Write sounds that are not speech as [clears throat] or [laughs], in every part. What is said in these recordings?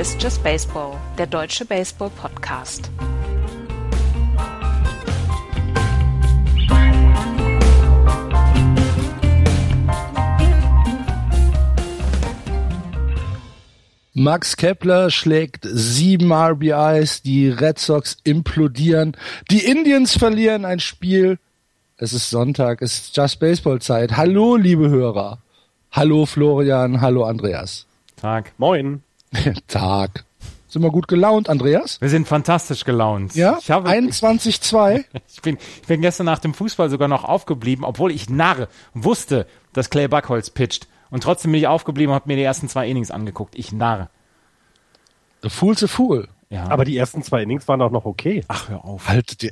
Ist Just Baseball, der deutsche Baseball-Podcast. Max Kepler schlägt sieben RBIs, die Red Sox implodieren, die Indians verlieren ein Spiel. Es ist Sonntag, es ist Just Baseball Zeit. Hallo, liebe Hörer. Hallo Florian, hallo Andreas. Tag. Moin. [laughs] Tag. Sind wir gut gelaunt, Andreas? Wir sind fantastisch gelaunt. Ja, 21-2. [laughs] Ich bin, ich bin gestern nach dem Fußball sogar noch aufgeblieben, obwohl ich narre wusste, dass Clay Buckholz pitcht. Und trotzdem bin ich aufgeblieben und habe mir die ersten zwei Innings angeguckt. Ich narre. The fool's a fool. Ja. Aber die ersten zwei Innings waren auch noch okay. Ach, hör auf. Halt, die,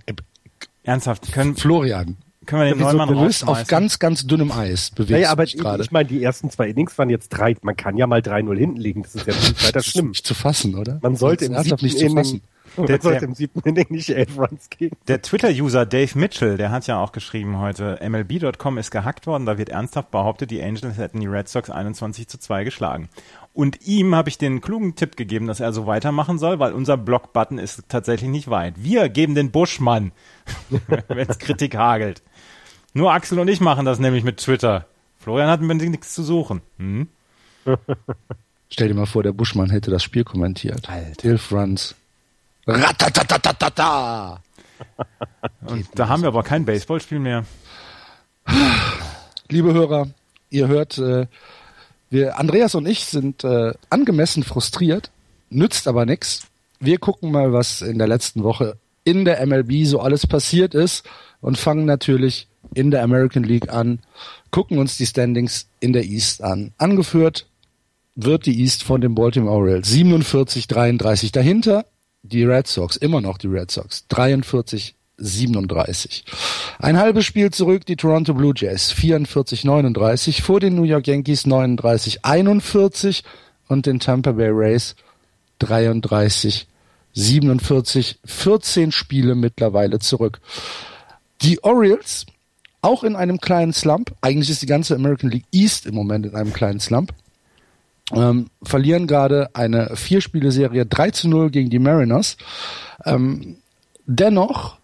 Ernsthaft, können, Florian. Können wir den Neumann du bist auf ganz, ganz dünnem Eis bewegst Naja, aber ich, gerade. ich meine, die ersten zwei Innings waren jetzt drei. Man kann ja mal 3-0 hinten liegen. Das ist ja nicht weiter Das ist schlimm. nicht zu fassen, oder? Man sollte im siebten nicht zu Inning, fassen. [laughs] man Der- sollte im siebten Inning nicht elf Runs gehen. Der Twitter-User Dave Mitchell, der hat ja auch geschrieben heute, MLB.com ist gehackt worden, da wird ernsthaft behauptet, die Angels hätten die Red Sox 21 zu 2 geschlagen. Und ihm habe ich den klugen Tipp gegeben, dass er so weitermachen soll, weil unser Block-Button ist tatsächlich nicht weit. Wir geben den Buschmann, [laughs] wenn es Kritik hagelt. Nur Axel und ich machen das nämlich mit Twitter. Florian hat mit nichts zu suchen. Hm? [laughs] Stell dir mal vor, der Buschmann hätte das Spiel kommentiert. Alter. Elf Runs. Ratatatatata. Und da haben wir aber kein Baseballspiel mehr. [sighs] Liebe Hörer, ihr hört, äh, wir, Andreas und ich sind äh, angemessen frustriert, nützt aber nix. Wir gucken mal, was in der letzten Woche in der MLB so alles passiert ist und fangen natürlich in der American League an, gucken uns die Standings in der East an. Angeführt wird die East von den Baltimore Orioles 47-33. Dahinter die Red Sox, immer noch die Red Sox, 43 37. Ein halbes Spiel zurück die Toronto Blue Jays 44-39 vor den New York Yankees 39-41 und den Tampa Bay Rays 33 47. 14 Spiele mittlerweile zurück. Die Orioles auch in einem kleinen Slump. Eigentlich ist die ganze American League East im Moment in einem kleinen Slump. Ähm, verlieren gerade eine Vier-Spiele-Serie 3 zu 0 gegen die Mariners. Ähm, dennoch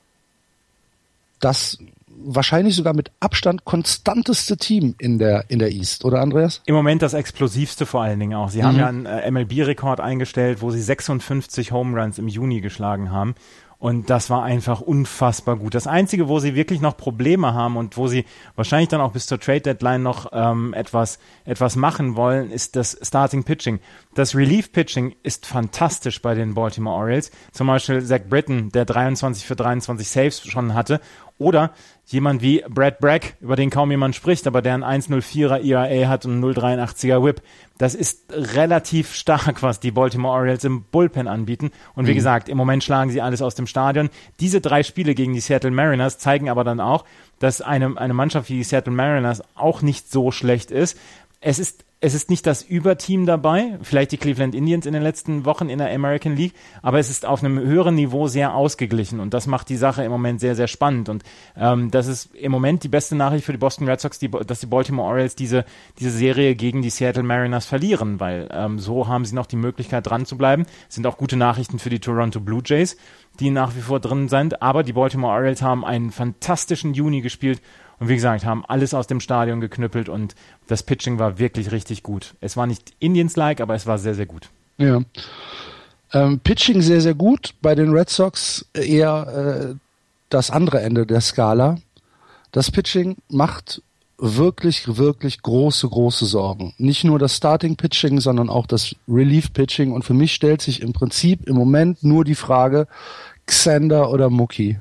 das wahrscheinlich sogar mit Abstand konstanteste Team in der, in der East, oder Andreas? Im Moment das explosivste vor allen Dingen auch. Sie haben ja einen äh, MLB-Rekord eingestellt, wo sie 56 Home Runs im Juni geschlagen haben. Und das war einfach unfassbar gut. Das Einzige, wo sie wirklich noch Probleme haben und wo sie wahrscheinlich dann auch bis zur Trade Deadline noch ähm, etwas, etwas machen wollen, ist das Starting Pitching. Das Relief Pitching ist fantastisch bei den Baltimore Orioles. Zum Beispiel Zach Britton, der 23 für 23 Saves schon hatte. Oder jemand wie Brad Bragg, über den kaum jemand spricht, aber der einen 1,04er ERA hat und einen 0,83er Whip. Das ist relativ stark, was die Baltimore Orioles im Bullpen anbieten. Und wie gesagt, im Moment schlagen sie alles aus dem Stadion. Diese drei Spiele gegen die Seattle Mariners zeigen aber dann auch, dass eine, eine Mannschaft wie die Seattle Mariners auch nicht so schlecht ist. Es ist es ist nicht das Überteam dabei, vielleicht die Cleveland Indians in den letzten Wochen in der American League, aber es ist auf einem höheren Niveau sehr ausgeglichen und das macht die Sache im Moment sehr, sehr spannend. Und ähm, das ist im Moment die beste Nachricht für die Boston Red Sox, die, dass die Baltimore Orioles diese, diese Serie gegen die Seattle Mariners verlieren, weil ähm, so haben sie noch die Möglichkeit dran zu bleiben. Es sind auch gute Nachrichten für die Toronto Blue Jays, die nach wie vor drin sind, aber die Baltimore Orioles haben einen fantastischen Juni gespielt und wie gesagt, haben alles aus dem Stadion geknüppelt und das Pitching war wirklich richtig gut. Es war nicht Indians-like, aber es war sehr, sehr gut. Ja. Ähm, Pitching sehr, sehr gut. Bei den Red Sox eher äh, das andere Ende der Skala. Das Pitching macht wirklich, wirklich große, große Sorgen. Nicht nur das Starting Pitching, sondern auch das Relief Pitching. Und für mich stellt sich im Prinzip im Moment nur die Frage, Xander oder Mookie.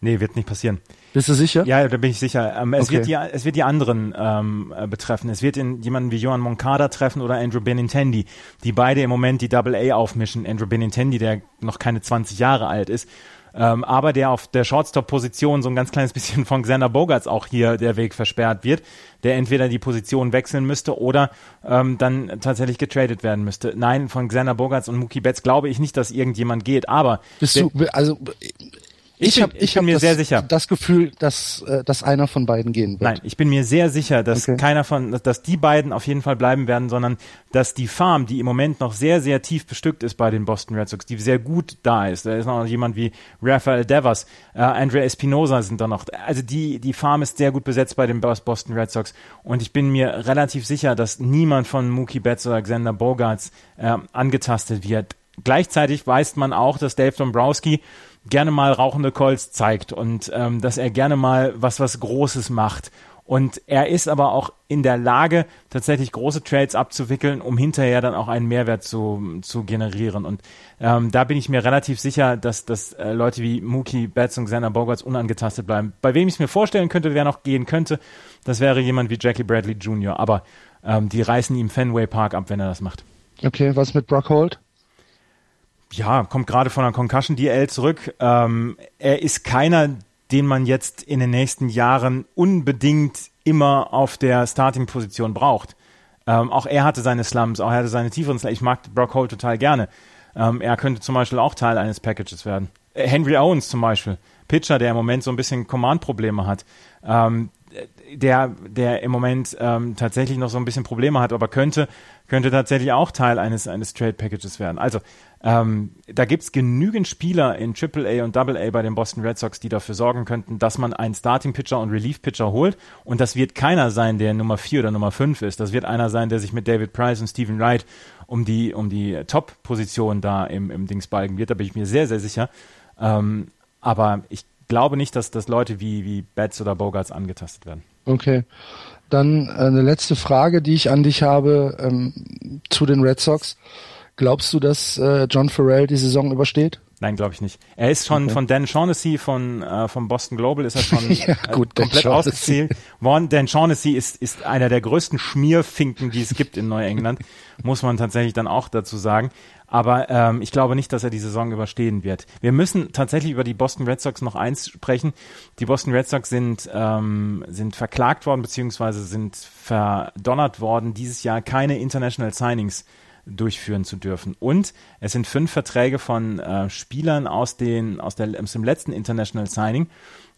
Nee, wird nicht passieren. Bist du sicher? Ja, da bin ich sicher. Ähm, es, Okay. wird die, es wird die anderen ähm, äh, betreffen. Es wird in jemanden wie Johan Moncada treffen oder Andrew Benintendi, die beide im Moment die Double A aufmischen. Andrew Benintendi, der noch keine 20 Jahre alt ist, ähm, aber der auf der Shortstop-Position so ein ganz kleines [laughs] bisschen von Xander Bogarts auch hier der Weg versperrt wird, der entweder die Position wechseln müsste oder ähm, dann tatsächlich getradet werden müsste. Nein, von Xander Bogarts und Mookie Betts glaube ich nicht, dass irgendjemand geht, aber Bist du, also Ich, bin- hab, ich ich hab mir das, sehr sicher. das Gefühl, dass, äh, dass einer von beiden gehen wird. Nein, ich bin mir sehr sicher, dass Okay. keiner von, dass die beiden auf jeden Fall bleiben werden, sondern dass die Farm, die im Moment noch sehr, sehr tief bestückt ist bei den Boston Red Sox, die sehr gut da ist. Da ist noch jemand wie Rafael Devers, äh, Andrea Espinosa sind da noch. Also die, die Farm ist sehr gut besetzt bei den Bos- Boston Red Sox und ich bin mir relativ sicher, dass niemand von Mookie Betts oder Xander Bogarts äh, angetastet wird. Gleichzeitig weiß man auch, dass Dave Dombrowski gerne mal rauchende Colts zeigt und ähm, dass er gerne mal was was Großes macht. Und er ist aber auch in der Lage, tatsächlich große Trades abzuwickeln, um hinterher dann auch einen Mehrwert zu, zu generieren. Und ähm, da bin ich mir relativ sicher, dass, dass äh, Leute wie Mookie Betts und Xander Bogarts unangetastet bleiben. Bei wem ich es mir vorstellen könnte, wer noch gehen könnte, das wäre jemand wie Jackie Bradley Jr. Aber ähm, die reißen ihm Fenway Park ab, wenn er das macht. Okay, was mit Brock Holt? Ja, kommt gerade von einer Concussion DL zurück. Ähm, er ist keiner, den man jetzt in den nächsten Jahren unbedingt immer auf der Starting-Position braucht. Ähm, auch er hatte seine Slums, auch er hatte seine tieferen Slums. Ich mag Brock Holt total gerne. Ähm, er könnte zum Beispiel auch Teil eines Packages werden. Äh, Henry Owens zum Beispiel, Pitcher, der im Moment so ein bisschen Command-Probleme hat. Ähm, der, der im Moment ähm, tatsächlich noch so ein bisschen Probleme hat, aber könnte, könnte tatsächlich auch Teil eines, eines Trade Packages werden. Also ähm, da gibt's genügend Spieler in AAA und AA bei den Boston Red Sox, die dafür sorgen könnten, dass man einen Starting Pitcher und Relief Pitcher holt. Und das wird keiner sein, der Nummer 4 oder Nummer 5 ist. Das wird einer sein, der sich mit David Price und Stephen Wright um die, um die Top-Position da im, im Dings balgen wird. Da bin ich mir sehr, sehr sicher. Ähm, aber ich glaube nicht, dass, dass Leute wie, wie Betts oder Bogarts angetastet werden. Okay. Dann eine letzte Frage, die ich an dich habe ähm, zu den Red Sox. Glaubst du, dass äh, John Farrell die Saison übersteht? Nein, glaube ich nicht. Er ist schon Okay. von Dan Shaughnessy von äh, vom Boston Global ist er schon [laughs] Ja, äh, gut, Dan komplett ausgezählt worden. Dan Shaughnessy ist ist einer der größten Schmierfinken, die es gibt in Neuengland, [laughs] muss man tatsächlich dann auch dazu sagen. Aber ähm, ich glaube nicht, dass er die Saison überstehen wird. Wir müssen tatsächlich über die Boston Red Sox noch eins sprechen. Die Boston Red Sox sind ähm, sind verklagt worden beziehungsweise sind verdonnert worden, dieses Jahr keine International Signings durchführen zu dürfen. Und es sind fünf Verträge von äh, Spielern aus, den, aus, der, aus dem letzten International Signing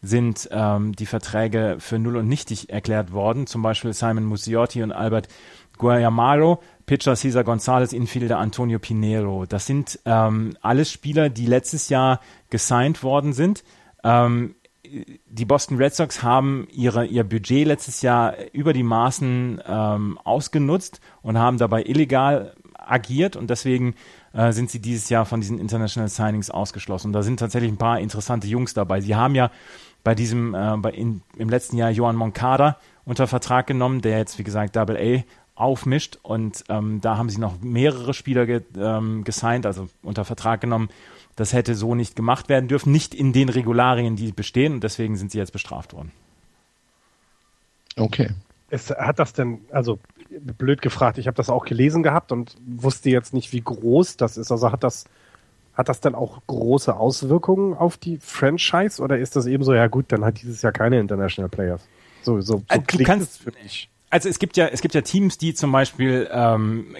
sind ähm, die Verträge für null und nichtig erklärt worden. Zum Beispiel Simon Musiotti und Albert Guayamaro, Pitcher Cesar Gonzalez, Infielder Antonio Pinero. Das sind ähm, alles Spieler, die letztes Jahr gesigned worden sind. Ähm, die Boston Red Sox haben ihre, ihr Budget letztes Jahr über die Maßen ähm, ausgenutzt und haben dabei illegal agiert und deswegen äh, sind sie dieses Jahr von diesen International Signings ausgeschlossen. Und da sind tatsächlich ein paar interessante Jungs dabei. Sie haben ja bei diesem, äh, bei in, im letzten Jahr Johan Moncada unter Vertrag genommen, der jetzt, wie gesagt, Double A aufmischt und ähm, da haben sie noch mehrere Spieler ge, ähm, gesigned, also unter Vertrag genommen. Das hätte so nicht gemacht werden dürfen, nicht in den Regularien, die bestehen und deswegen sind sie jetzt bestraft worden. Okay. Es, hat das denn, also blöd gefragt, ich habe das auch gelesen gehabt und wusste jetzt nicht, wie groß das ist. Also hat das, hat das dann auch große Auswirkungen auf die Franchise oder ist das eben so, ja gut, dann hat dieses Jahr keine International Players? So, so, so Äh, du kannst- es für mich. Also es gibt ja, es gibt ja Teams, die zum Beispiel ähm,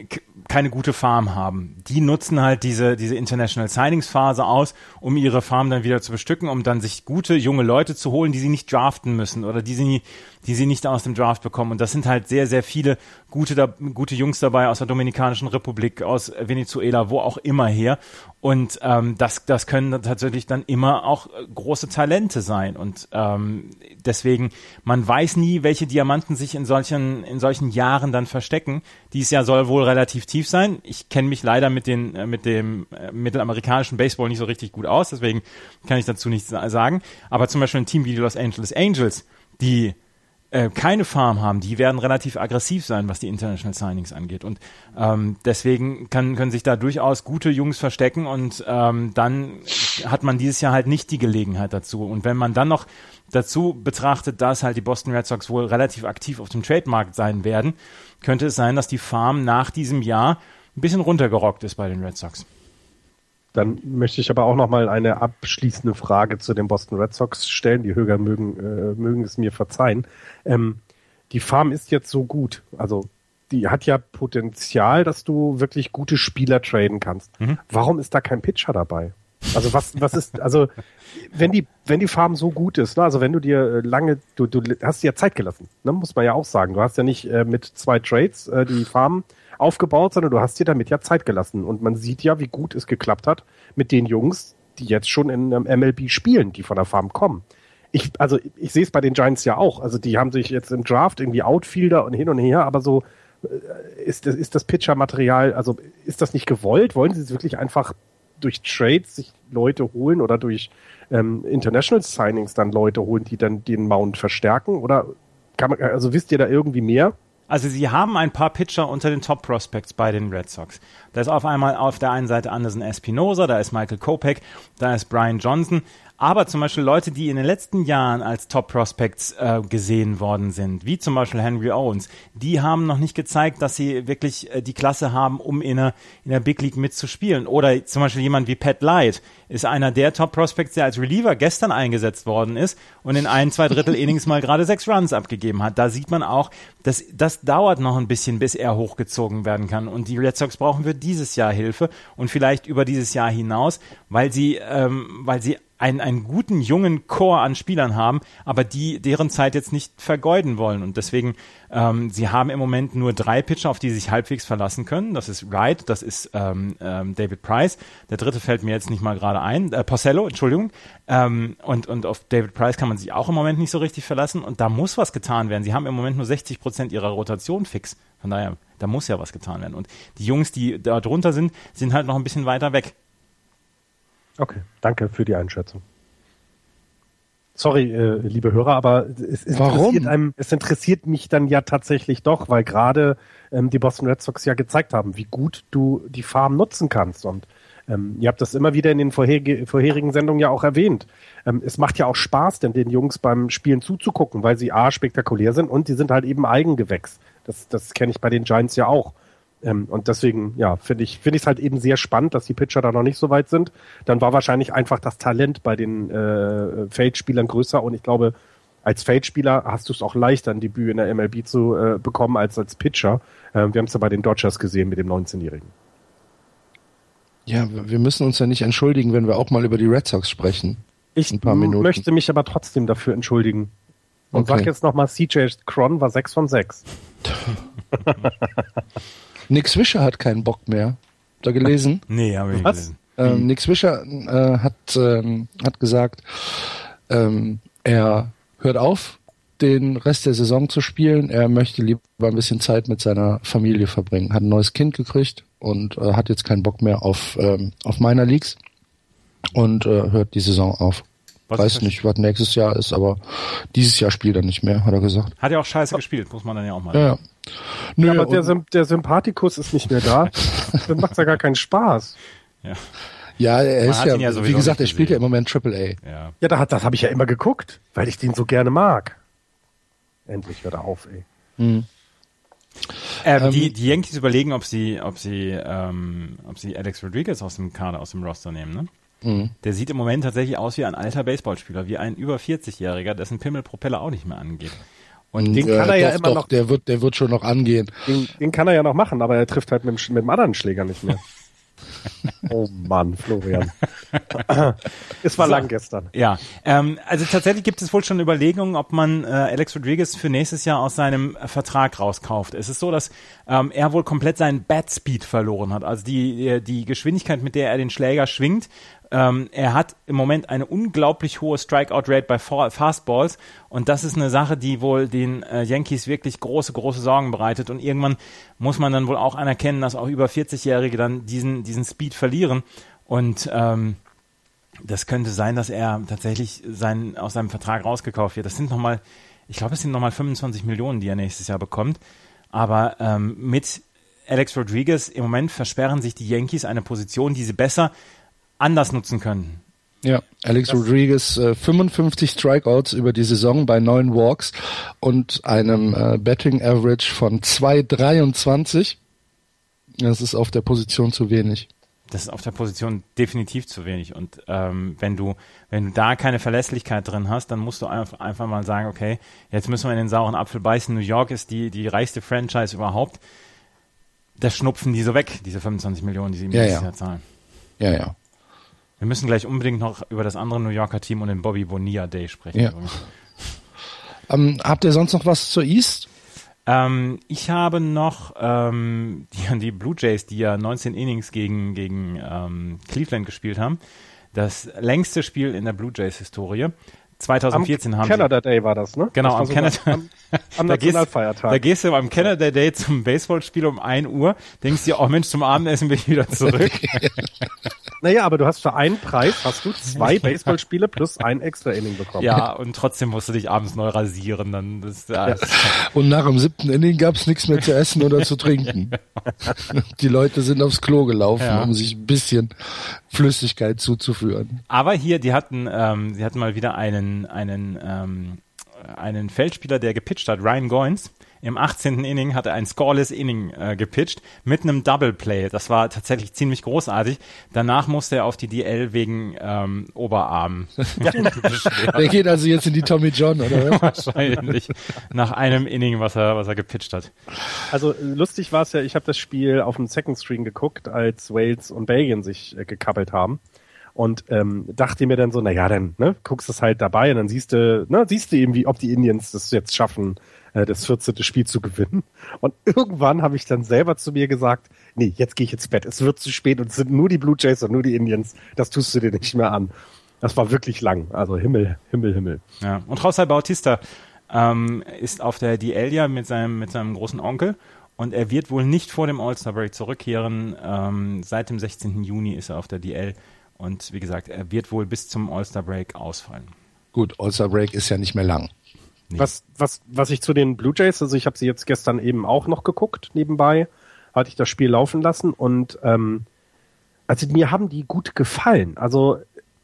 keine gute Farm haben. Die nutzen halt diese, diese International Signings Phase aus, um ihre Farm dann wieder zu bestücken, um dann sich gute junge Leute zu holen, die sie nicht draften müssen oder die sie, die sie nicht aus dem Draft bekommen. Und das sind halt sehr, sehr viele gute, da, gute Jungs dabei aus der Dominikanischen Republik, aus Venezuela, wo auch immer her. Und ähm, das, das können dann tatsächlich dann immer auch äh, große Talente sein. Und ähm, deswegen, man weiß nie, welche Diamanten sich in solchen, in solchen Jahren dann verstecken. Dies Jahr soll wohl relativ tief sein. Ich kenne mich leider mit, den, äh, mit dem äh, mittelamerikanischen Baseball nicht so richtig gut aus, deswegen kann ich dazu nichts sa- sagen. Aber zum Beispiel ein Team wie die Los Angeles Angels, die äh, keine Farm haben, die werden relativ aggressiv sein, was die International Signings angeht. Und ähm, deswegen kann, können sich da durchaus gute Jungs verstecken und ähm, dann hat man dieses Jahr halt nicht die Gelegenheit dazu. Und wenn man dann noch dazu betrachtet, dass halt die Boston Red Sox wohl relativ aktiv auf dem Trademarkt sein werden, könnte es sein, dass die Farm nach diesem Jahr ein bisschen runtergerockt ist bei den Red Sox. Dann möchte ich aber auch noch mal eine abschließende Frage zu den Boston Red Sox stellen. Die Höger mögen, äh, mögen es mir verzeihen. Ähm, die Farm ist jetzt so gut. Also die hat ja Potenzial, dass du wirklich gute Spieler traden kannst. Mhm. Warum ist da kein Pitcher dabei? Also was, was ist, also wenn die, wenn die Farm so gut ist, ne, also wenn du dir äh, lange, du, du hast dir ja Zeit gelassen, ne, muss man ja auch sagen. Du hast ja nicht äh, mit zwei Trades äh, die Farm aufgebaut, sondern du hast dir damit ja Zeit gelassen. Und man sieht ja, wie gut es geklappt hat mit den Jungs, die jetzt schon in einem MLB spielen, die von der Farm kommen. Ich, also ich sehe es bei den Giants ja auch. Also die haben sich jetzt im Draft irgendwie Outfielder und hin und her, aber so äh, ist, das, ist das Pitcher-Material, also ist das nicht gewollt? Wollen sie es wirklich einfach durch Trades sich Leute holen oder durch ähm, International Signings dann Leute holen, die dann den Mount verstärken? Oder kann man, also wisst ihr da irgendwie mehr? Also sie haben ein paar Pitcher unter den Top Prospects bei den Red Sox. Da ist auf einmal auf der einen Seite Anderson Espinosa, da ist Michael Kopech, da ist Brian Johnson. Aber zum Beispiel Leute, die in den letzten Jahren als Top Prospects äh, gesehen worden sind, wie zum Beispiel Henry Owens, die haben noch nicht gezeigt, dass sie wirklich äh, die Klasse haben, um in der, in der Big League mitzuspielen. Oder zum Beispiel jemand wie Pat Light ist einer der Top Prospects, der als Reliever gestern eingesetzt worden ist und in ein, zwei Drittel [laughs] Innings mal gerade sechs Runs abgegeben hat. Da sieht man auch, dass das dauert noch ein bisschen, bis er hochgezogen werden kann. Und die Red Sox brauchen für dieses Jahr Hilfe und vielleicht über dieses Jahr hinaus, weil sie, ähm, weil sie einen, einen guten jungen Chor an Spielern haben, aber die deren Zeit jetzt nicht vergeuden wollen. Und deswegen, ähm, sie haben im Moment nur drei Pitcher, auf die sie sich halbwegs verlassen können. Das ist Wright, das ist ähm, ähm, David Price. Der dritte fällt mir jetzt nicht mal gerade ein. Äh, Porcello, Entschuldigung. Ähm, und, und auf David Price kann man sich auch im Moment nicht so richtig verlassen. Und da muss was getan werden. Sie haben im Moment nur 60 Prozent ihrer Rotation fix. Von daher, da muss ja was getan werden. Und die Jungs, die da drunter sind, sind halt noch ein bisschen weiter weg. Okay, danke für die Einschätzung. Sorry, äh, liebe Hörer, aber es, es interessiert einem, es interessiert mich dann ja tatsächlich doch, weil gerade ähm, die Boston Red Sox ja gezeigt haben, wie gut du die Farm nutzen kannst. Und ähm, ihr habt das immer wieder in den vorherige, vorherigen Sendungen ja auch erwähnt. Ähm, es macht ja auch Spaß, denn den Jungs beim Spielen zuzugucken, weil sie A spektakulär sind und die sind halt eben Eigengewächs. Das, das kenne ich bei den Giants ja auch. Ähm, und deswegen, ja, finde ich es halt eben sehr spannend, dass die Pitcher da noch nicht so weit sind. Dann war wahrscheinlich einfach das Talent bei den äh, Feldspielern größer und ich glaube, als Feldspieler hast du es auch leichter, ein Debüt in der MLB zu äh, bekommen als als Pitcher. Äh, wir haben es ja bei den Dodgers gesehen mit dem 19-Jährigen. Ja, wir müssen uns ja nicht entschuldigen, wenn wir auch mal über die Red Sox sprechen. Ich möchte mich aber trotzdem dafür entschuldigen. Und okay. sag jetzt nochmal, CJ Cron war 6 von 6. [laughs] Nick Swisher hat keinen Bock mehr. Da gelesen? [laughs] nee, habe ich nicht gelesen. Ähm, Nick Swisher äh, hat, ähm, hat gesagt, ähm, er hört auf, den Rest der Saison zu spielen. Er möchte lieber ein bisschen Zeit mit seiner Familie verbringen. Hat ein neues Kind gekriegt und äh, hat jetzt keinen Bock mehr auf, ähm, auf Minor Leagues und äh, hört die Saison auf. Was Weiß nicht, was nächstes Jahr ist, aber dieses Jahr spielt er nicht mehr, hat er gesagt. Hat ja auch scheiße gespielt, muss man dann ja auch mal. Ja, ja. Nö, ja, aber der, der Sympathikus ist nicht mehr da. [laughs] dann macht ja gar keinen Spaß. Ja. Ja, er Man ist ja, ja wie gesagt, er spielt ja im Moment Triple A. Ja, ja da hat, das habe ich ja immer geguckt, weil ich den so gerne mag. Endlich hört er auf, ey. Hm. Ähm, ähm, die, die Yankees überlegen, ob sie, ob sie, ähm, ob sie Alex Rodriguez aus dem Kader, aus dem Roster nehmen, ne? Mhm. Der sieht im Moment tatsächlich aus wie ein alter Baseballspieler, wie ein über 40-Jähriger, dessen Pimmelpropeller auch nicht mehr angeht. Und den kann er ja doch, immer noch. Der wird, der wird schon noch angehen. Den, den kann er ja noch machen, aber er trifft halt mit, mit dem anderen Schläger nicht mehr. [laughs] oh Mann, Florian. [laughs] es war so, lang gestern. Ja, ähm, also tatsächlich gibt es wohl schon Überlegungen, ob man äh, Alex Rodriguez für nächstes Jahr aus seinem Vertrag rauskauft. Es ist so, dass ähm, er wohl komplett seinen Bat Speed verloren hat. Also die, die Geschwindigkeit, mit der er den Schläger schwingt, ähm, er hat im Moment eine unglaublich hohe Strikeout-Rate bei Fastballs und das ist eine Sache, die wohl den äh, Yankees wirklich große, große Sorgen bereitet und irgendwann muss man dann wohl auch anerkennen, dass auch über 40-Jährige dann diesen, diesen Speed verlieren und ähm, das könnte sein, dass er tatsächlich sein, aus seinem Vertrag rausgekauft wird. Das sind nochmal, ich glaube, es sind nochmal 25 Millionen, die er nächstes Jahr bekommt. Aber ähm, mit Alex Rodriguez im Moment versperren sich die Yankees eine Position, die sie besser anders nutzen können. Ja, Alex das Rodriguez äh, 55 Strikeouts über die Saison bei neun Walks und einem äh, Betting Average von 2,23. Das ist auf der Position zu wenig. Das ist auf der Position definitiv zu wenig. Und ähm, wenn du, wenn du da keine Verlässlichkeit drin hast, dann musst du einfach, einfach mal sagen, okay, jetzt müssen wir in den sauren Apfel beißen. New York ist die, die reichste Franchise überhaupt. Das schnupfen die so weg, diese 25 Millionen, die sie im ja, nächsten ja. Jahr zahlen. Ja, ja. Wir müssen gleich unbedingt noch über das andere New Yorker Team und den Bobby Bonilla Day sprechen. Ja. [laughs] Ähm, habt ihr sonst noch was zur East? Ähm, ich habe noch ähm, die, die Blue Jays, die ja 19 Innings gegen, gegen ähm, Cleveland gespielt haben. Das längste Spiel in der Blue Jays Historie. 2014 am haben Canada sie, Day war das, ne? Genau, das am Canada- Am, am [laughs] da gehst, Nationalfeiertag. da gehst du am Canada Day zum Baseballspiel um 1 Uhr, denkst dir, oh Mensch, zum Abendessen bin ich wieder zurück. [laughs] naja, aber du hast für einen Preis hast du zwei [laughs] Baseballspiele plus ein extra Inning bekommen. ja, und trotzdem musst du dich abends neu rasieren. Dann das, ja, das, Und nach dem siebten Inning gab's nichts mehr zu essen oder zu trinken. Die Leute sind aufs Klo gelaufen, Ja. um sich ein bisschen Flüssigkeit zuzuführen. Aber hier, die hatten, ähm, sie hatten mal wieder einen, einen, ähm, einen Feldspieler, der gepitcht hat, Ryan Goins. Im 18. Inning hat er ein scoreless Inning äh, gepitcht mit einem Double Play. Das war tatsächlich ziemlich großartig. Danach musste er auf die DL wegen ähm, Oberarm. [laughs] Der geht also jetzt in die Tommy John, oder? was? [laughs] Wahrscheinlich nach einem Inning, was er, was er gepitcht hat. Also lustig war es ja, ich habe das Spiel auf dem Second Screen geguckt, als Wales und Belgien sich äh, gekappelt haben. Und ähm, dachte mir dann so, na ja, dann ne, guckst es halt dabei und dann siehst du, ne, siehst du eben, wie, ob die Indians das jetzt schaffen, äh, das 14. Spiel zu gewinnen. [laughs] Und irgendwann habe ich dann selber zu mir gesagt, nee, jetzt gehe ich ins Bett. Es wird zu spät und es sind nur die Blue Jays und nur die Indians. Das tust du dir nicht mehr an. Das war wirklich lang. Also Himmel, Himmel, Himmel. Ja. Und José Bautista ähm, ist auf der DL ja mit seinem, mit seinem großen Onkel und er wird wohl nicht vor dem All-Star Break zurückkehren. Ähm, seit dem 16. Juni ist er auf der DL und wie gesagt, er wird wohl bis zum All-Star Break ausfallen. Gut, All-Star Break ist ja nicht mehr lang. Nee. Was, was, was ich zu den Blue Jays, also ich habe sie jetzt gestern eben auch noch geguckt, nebenbei, hatte ich das Spiel laufen lassen und ähm, also mir haben die gut gefallen. Also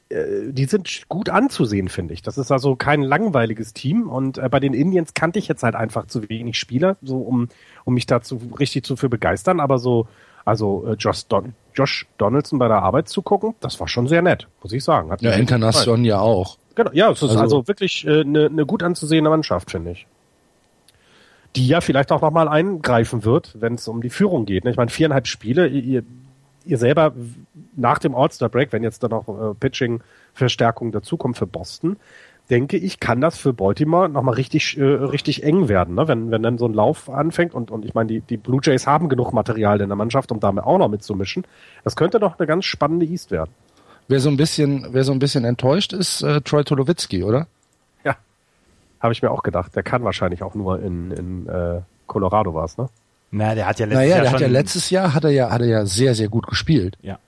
äh, die sind gut anzusehen, finde ich. Das ist also kein langweiliges Team und äh, bei den Indians kannte ich jetzt halt einfach zu wenig Spieler, so um, um mich dazu richtig zu für begeistern, aber so also äh, Josh, Don Josh Donaldson bei der Arbeit zu gucken, das war schon sehr nett, muss ich sagen. Hat Ja. Encarnacion ja auch. Genau, ja, es ist also, Also- wirklich eine äh, ne ne gut anzusehende Mannschaft, finde ich. Die ja vielleicht auch nochmal eingreifen wird, wenn es um die Führung geht. Ne? Ich meine, viereinhalb Spiele, ihr, ihr selber nach dem All-Star-Break, wenn jetzt da noch äh, Pitching-Verstärkung dazukommt für Boston, denke ich, kann das für Baltimore nochmal richtig, äh, richtig eng werden, ne? wenn, wenn dann so ein Lauf anfängt und, und ich meine, die, die Blue Jays haben genug Material in der Mannschaft, um damit auch noch mitzumischen. Das könnte doch eine ganz spannende East werden. Wer so ein bisschen, wer so ein bisschen enttäuscht ist, äh, Troy Tulowitzki, oder? Ja, habe ich mir auch gedacht. Der kann wahrscheinlich auch nur in, in äh, Colorado was, ne? Na, der hat ja letztes Naja, Jahr der schon, hat ja letztes Jahr hat er ja, hat er ja sehr, sehr gut gespielt. Ja.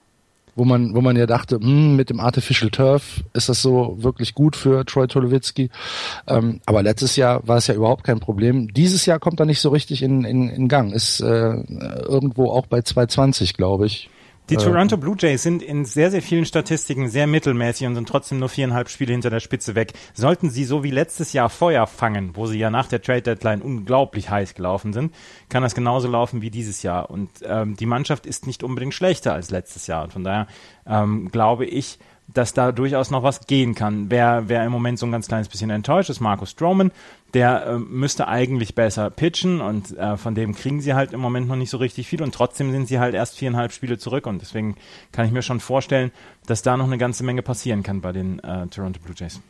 Wo man, wo man ja dachte, hm, mit dem Artificial Turf ist das so wirklich gut für Troy Tulowitzki. Ähm, aber letztes Jahr war es ja überhaupt kein Problem. Dieses Jahr kommt er nicht so richtig in, in, in Gang. Ist äh, irgendwo auch bei 220, glaube ich. Die Toronto Blue Jays sind in sehr, sehr vielen Statistiken sehr mittelmäßig und sind trotzdem nur viereinhalb Spiele hinter der Spitze weg. Sollten sie so wie letztes Jahr Feuer fangen, wo sie ja nach der Trade Deadline unglaublich heiß gelaufen sind, kann das genauso laufen wie dieses Jahr. Und ähm, die Mannschaft ist nicht unbedingt schlechter als letztes Jahr. Und von daher ähm, glaube ich, dass da durchaus noch was gehen kann. Wer, wer im Moment so ein ganz kleines bisschen enttäuscht ist, Markus Stroman, der äh, müsste eigentlich besser pitchen und äh, von dem kriegen sie halt im Moment noch nicht so richtig viel und trotzdem sind sie halt erst viereinhalb Spiele zurück und deswegen kann ich mir schon vorstellen, dass da noch eine ganze Menge passieren kann bei den äh, Toronto Blue Jays.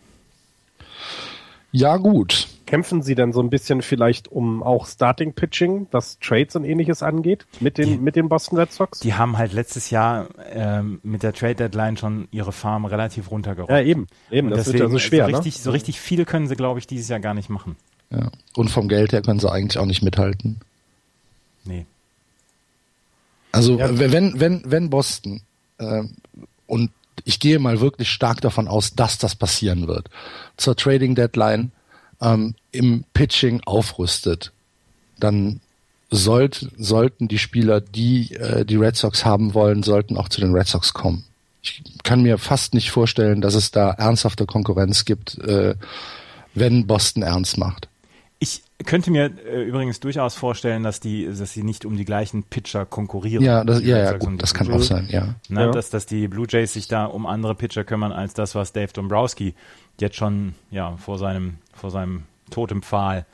Ja, gut. Kämpfen Sie denn so ein bisschen vielleicht um auch Starting Pitching, was Trades und ähnliches angeht, mit den, mit den Boston Red Sox? Die haben halt letztes Jahr ähm, mit der Trade Deadline schon ihre Farm relativ runtergerockt. ja, eben. Eben, das deswegen wird ja so schwer, so ne? richtig, so richtig viel können sie, glaube ich, dieses Jahr gar nicht machen. Ja. Und vom Geld her können sie eigentlich auch nicht mithalten. Nee. Also Ja. wenn, wenn, wenn Boston äh, und ich gehe mal wirklich stark davon aus, dass das passieren wird, zur Trading Deadline ähm, im Pitching aufrüstet, dann sollt, sollten die Spieler, die äh, die Red Sox haben wollen, sollten auch zu den Red Sox kommen. Ich kann mir fast nicht vorstellen, dass es da ernsthafte Konkurrenz gibt, äh, wenn Boston ernst macht. Ich könnte mir äh, übrigens durchaus vorstellen, dass die, dass sie nicht um die gleichen Pitcher konkurrieren. Ja, das, ja, ja, gut, das kann Blue auch sein, ja. Ne, Ja. dass, dass die Blue Jays sich da um andere Pitcher kümmern als das, was Dave Dombrowski jetzt schon ja vor seinem vor seinem Totempfahl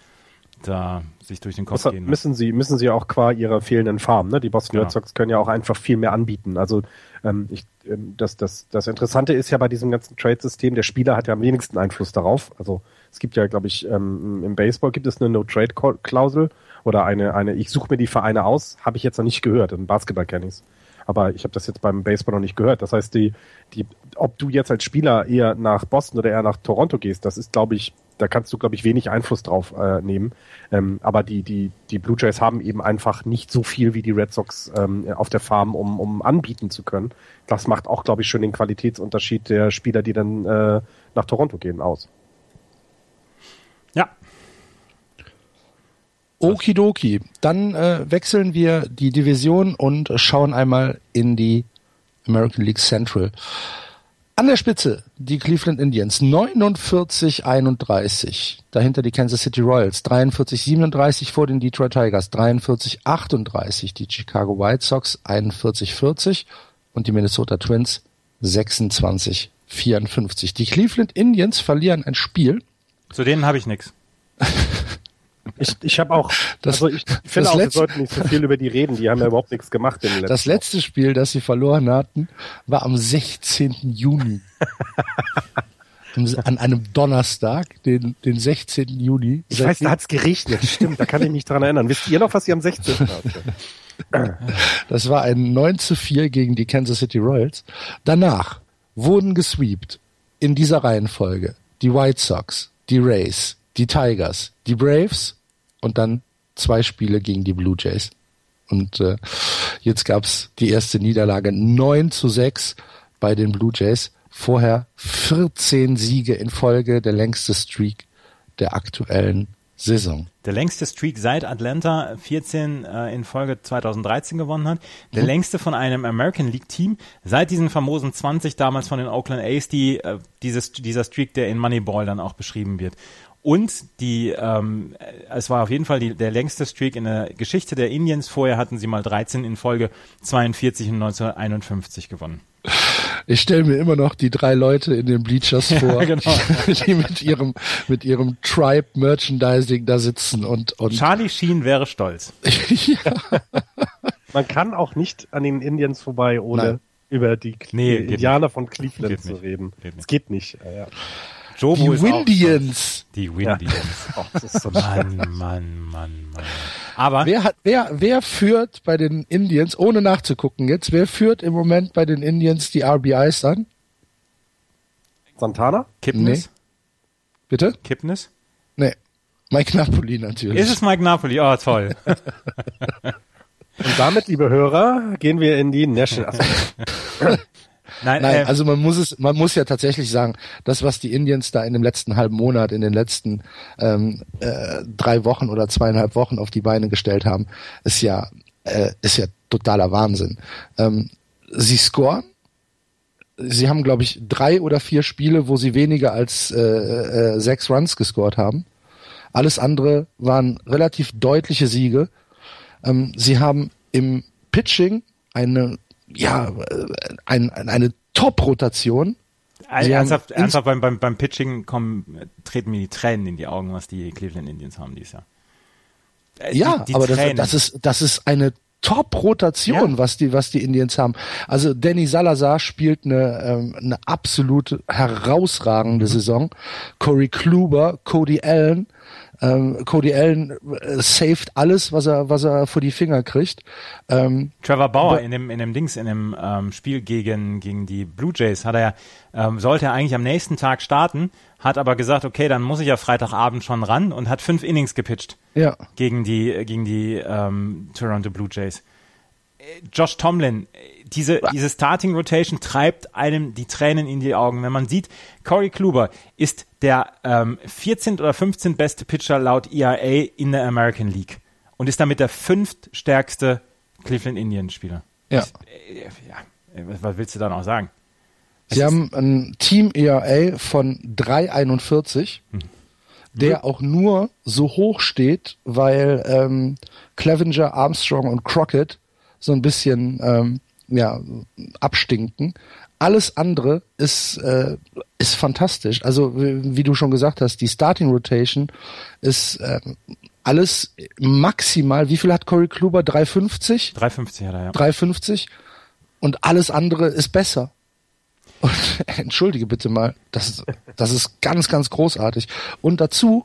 da sich durch den Kopf Das gehen. müssen sie, müssen sie auch qua ihrer fehlenden Farm. Ne? Die Boston Genau. Red Sox können ja auch einfach viel mehr anbieten. Also ähm, ich, ähm, das, das, das Interessante ist ja bei diesem ganzen Trade-System, der Spieler hat ja am wenigsten Einfluss darauf. Also es gibt ja, glaube ich, ähm, im Baseball gibt es eine No-Trade-Klausel oder eine, eine, ich suche mir die Vereine aus, habe ich jetzt noch nicht gehört. Im Basketball kenne ich's. Aber ich habe das jetzt beim Baseball noch nicht gehört. Das heißt, die, die, ob du jetzt als Spieler eher nach Boston oder eher nach Toronto gehst, das ist, glaube ich, da kannst du, glaube ich, wenig Einfluss drauf äh, nehmen. Ähm, aber die, die, die Blue Jays haben eben einfach nicht so viel wie die Red Sox ähm, auf der Farm, um, um anbieten zu können. Das macht auch, glaube ich, schon den Qualitätsunterschied der Spieler, die dann äh, nach Toronto gehen, aus. ja, Okidoki. Dann äh, wechseln wir die Division und schauen einmal in die American League Central. An der Spitze die Cleveland Indians 49-31. Dahinter die Kansas City Royals 43-37 vor den Detroit Tigers 43-38. Die Chicago White Sox 41-40 und die Minnesota Twins 26-54. Die Cleveland Indians verlieren ein Spiel. zu denen habe ich nichts. [laughs] Ich, ich habe auch, Das- also ich finde auch, wir letzte- sollten nicht so viel über die reden, die haben ja überhaupt nichts gemacht letzten Das letzte Spiel, das sie verloren hatten, war am 16. Juni. [laughs] An einem Donnerstag, den, den 16. Juni. Ich weiß, da hat's geregnet, stimmt, da kann ich mich dran erinnern. Wisst ihr noch, was ihr am 16. hatte? [laughs] Das war ein 9 zu 4 gegen die Kansas City Royals. Danach wurden gesweept in dieser Reihenfolge die White Sox, die Rays, die Tigers, die Braves und dann zwei Spiele gegen die Blue Jays. Und äh, jetzt gab's die erste Niederlage 9 zu 6 bei den Blue Jays. Vorher 14 Siege in Folge, der längste Streak der aktuellen Saison. Der längste Streak seit Atlanta 14 äh, in Folge 2013 gewonnen hat. Mhm. Der längste von einem American League Team seit diesen famosen 20 damals von den Oakland A's, die äh, dieses, dieser Streak, der in Moneyball dann auch beschrieben wird. Und die, ähm, äh, es war auf jeden Fall die, der längste Streak in der Geschichte der Indians. Vorher hatten sie mal 13 in Folge 42 und 1951 gewonnen. Ich stelle mir immer noch die drei Leute in den Bleachers [laughs] vor, genau. die, [laughs] die mit ihrem mit ihrem Tribe Merchandising da sitzen und und Charlie Sheen wäre stolz. [laughs] Man kann auch nicht an den Indians vorbei, ohne Nein. über die, Nee, die Indianer von Cleveland Geht zu nicht. reden. Geht nicht. Es geht nicht. Ja, ja. Jobo die ist auch. Windians. Die Windians. [laughs] Oh, das ist so Mann, Mann, Mann, Mann. Aber Wer hat wer wer führt bei den Indians ohne nachzugucken jetzt? Wer führt im Moment bei den Indians die RBIs an? Santana? Kipnis? Bitte? Kipnis? Nee. Mike Napoli natürlich. Ist es Mike Napoli? Oh, toll. [laughs] Und damit, liebe Hörer, gehen wir in die National. [laughs] Nein, Nein, äh, also man muss es, man muss ja tatsächlich sagen, das, was die Indians da in dem letzten halben Monat, in den letzten ähm, äh, drei Wochen oder zweieinhalb Wochen auf die Beine gestellt haben, ist ja, äh, ist ja totaler Wahnsinn. Ähm, sie scoren. Sie haben, glaube ich, drei oder vier Spiele, wo sie weniger als äh, äh, sechs Runs gescored haben. Alles andere waren relativ deutliche Siege. Ähm, sie haben im Pitching eine, ja, ein, eine Top-Rotation. also ernsthaft, ernsthaft beim, beim, beim Pitching kommen, treten mir die Tränen in die Augen, was die Cleveland Indians haben dieses Jahr. Äh, Ja, die, die aber das, das ist, das ist eine Top-Rotation, Ja. was die, was die Indians haben. Also Danny Salazar spielt eine, ähm, eine absolut herausragende Mhm. Saison. Corey Kluber, Cody Allen, ähm, Cody Allen äh, saved alles, was er, was er vor die Finger kriegt. Ähm, Trevor Bauer in dem, in dem Dings, in dem ähm, Spiel gegen, gegen die Blue Jays hat er ähm, sollte er eigentlich am nächsten Tag starten, hat aber gesagt, okay, dann muss ich ja Freitagabend schon ran und hat fünf Innings gepitcht ja, gegen die, gegen die ähm, Toronto Blue Jays. Äh, Josh Tomlin, diese, diese Starting Rotation treibt einem die Tränen in die Augen. Wenn man sieht, Corey Kluber ist der ähm, 14. oder 15. beste Pitcher laut ERA in der American League und ist damit der fünftstärkste Cleveland Indians Spieler. ja. Äh, ja, äh, was, willst du da noch sagen? Es Sie ist- haben ein Team ERA von 3,41, Hm. der auch nur so hoch steht, weil ähm, Clevenger, Armstrong und Crockett so ein bisschen ähm, ja, abstinken. Alles andere ist, äh, ist fantastisch. Also wie, wie du schon gesagt hast, die Starting Rotation ist äh, alles maximal, wie viel hat Corey Kluber? 350? 350 hat er, ja. 350 und alles andere ist besser. Und [laughs] entschuldige bitte mal, das, das ist ganz, ganz großartig. Und dazu